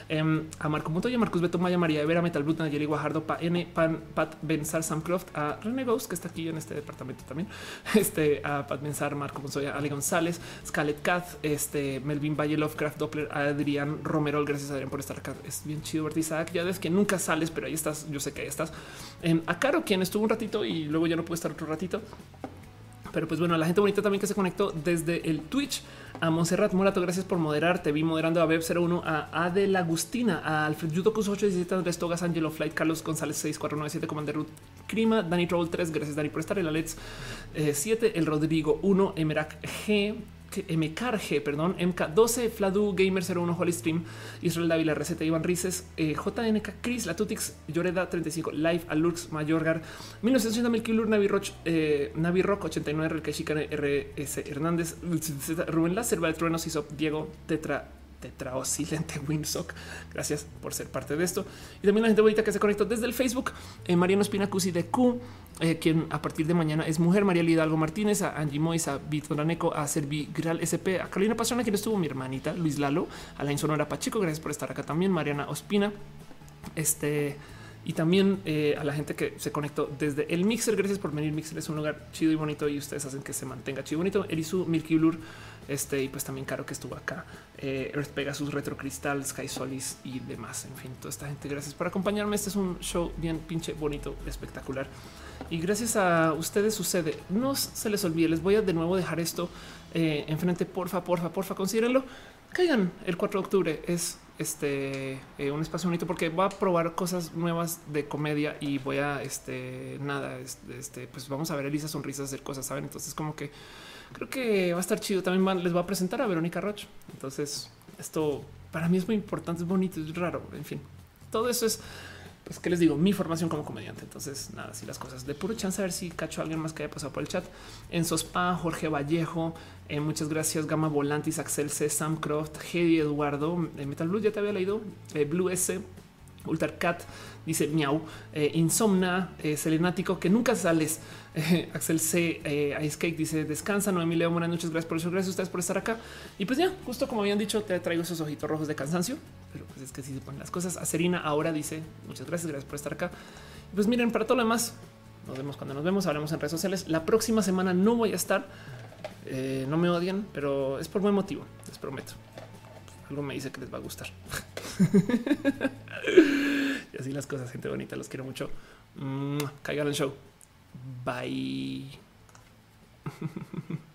Em, a Marco Montoya, Marcos Beto, Maya, María Vera, Metal Bruta, Nayeli Guajardo, Pa N, Pan, Pat Benzar, Sam Croft, a René Ghost, que está aquí en este departamento también, este, a Pat Benzar, Marco Montoya, Ale González, Scarlett Cat, este, Melvin Valle, Lovecraft, Doppler, Adrián Romero, gracias Adrián por estar acá. Es bien chido verte, Isaac. Ya ves que nunca sales, pero ahí estás. Yo sé que ahí estás. A Caro, quien estuvo un ratito y luego ya no puede estar otro ratito. Pero pues bueno, la gente bonita también que se conectó desde el Twitch. A Monserrat Morato, gracias por moderar. Te vi moderando a Web01, a Adel Agustina, a Alfred Yudokus 817, Andrés Togas, Angelo Flight, Carlos González 6497, Commander Ruth Crima, Dani Troll 3, gracias Dani por estar, el Alex 7, el Rodrigo 1, Emerac G, MKG, perdón, MK12, Fladu, Gamer 01, Holy Stream, Israel Dávila, Receta, Iván Rices, eh, JNK, Chris, Latutix, Lloreda 35, Live, Alux, Mayorgar, 1980, Milkilur, Navi Roch, eh, Navi Rock 89, RK Chicane, RS Hernández, Rubén Láser, Trueno, Isop, Diego, Tetra, tetraosilente Winsock. Gracias por ser parte de esto. Y también la gente bonita que se conectó desde el Facebook. Eh, Mariano Spinacusi de Q, eh, quien a partir de mañana es mujer. María Hidalgo Martínez, a Angie Mois, a Vitoraneco, a Servi Gral SP, a Carolina Pastrana, quien estuvo mi hermanita, Luis Lalo, a la Insonora Pacheco. Gracias por estar acá también. Mariana Ospina. Este y también eh, a la gente que se conectó desde el Mixer. Gracias por venir. Mixer es un lugar chido y bonito y ustedes hacen que se mantenga chido y bonito. Erisu, Milky Blur, este y pues también Caro que estuvo acá. Eh, Earth Pegasus, Retro Crystal, Sky Solis y demás. En fin, toda esta gente, gracias por acompañarme. Este es un show bien pinche bonito, espectacular. Y gracias a ustedes sucede. No se les olvide, les voy a de nuevo dejar esto eh, enfrente. Porfa, porfa, porfa, considérenlo. Caigan el 4 de octubre. Es este eh, un espacio bonito porque voy a probar cosas nuevas de comedia y voy a este nada, este, pues vamos a ver Elisa sonrisas hacer cosas, saben? Entonces, como que creo que va a estar chido. También les voy a presentar a Verónica Roch. Entonces, esto para mí es muy importante, es bonito, es raro. En fin, todo eso es pues que les digo, mi formación como comediante. Entonces, nada, así las cosas de puro chance a ver si cacho a alguien más que haya pasado por el chat. En Sospa, Jorge Vallejo, eh, muchas gracias. Gama Volantis, Axel C, Sam Croft, Hedy Eduardo, eh, Metal Blue, ya te había leído, eh, Blue S, Ultracat, dice Miau, eh, Insomna, eh, Selenático, que nunca sales. Eh, Axel C, eh, Ice Cake dice descansa. Noemí Leo Buenas noches. Gracias por eso. Gracias a ustedes por estar acá. Y pues ya, justo como habían dicho, te traigo esos ojitos rojos de cansancio, pero pues es que si se ponen las cosas. A Serina ahora dice muchas gracias. Gracias por estar acá. Y pues miren, para todo lo demás, nos vemos cuando nos vemos. Hablamos en redes sociales. La próxima semana no voy a estar. Eh, no me odian, pero es por buen motivo. Les prometo. Algo me dice que les va a gustar. y así las cosas, gente bonita. Los quiero mucho. Caigan show. Bye.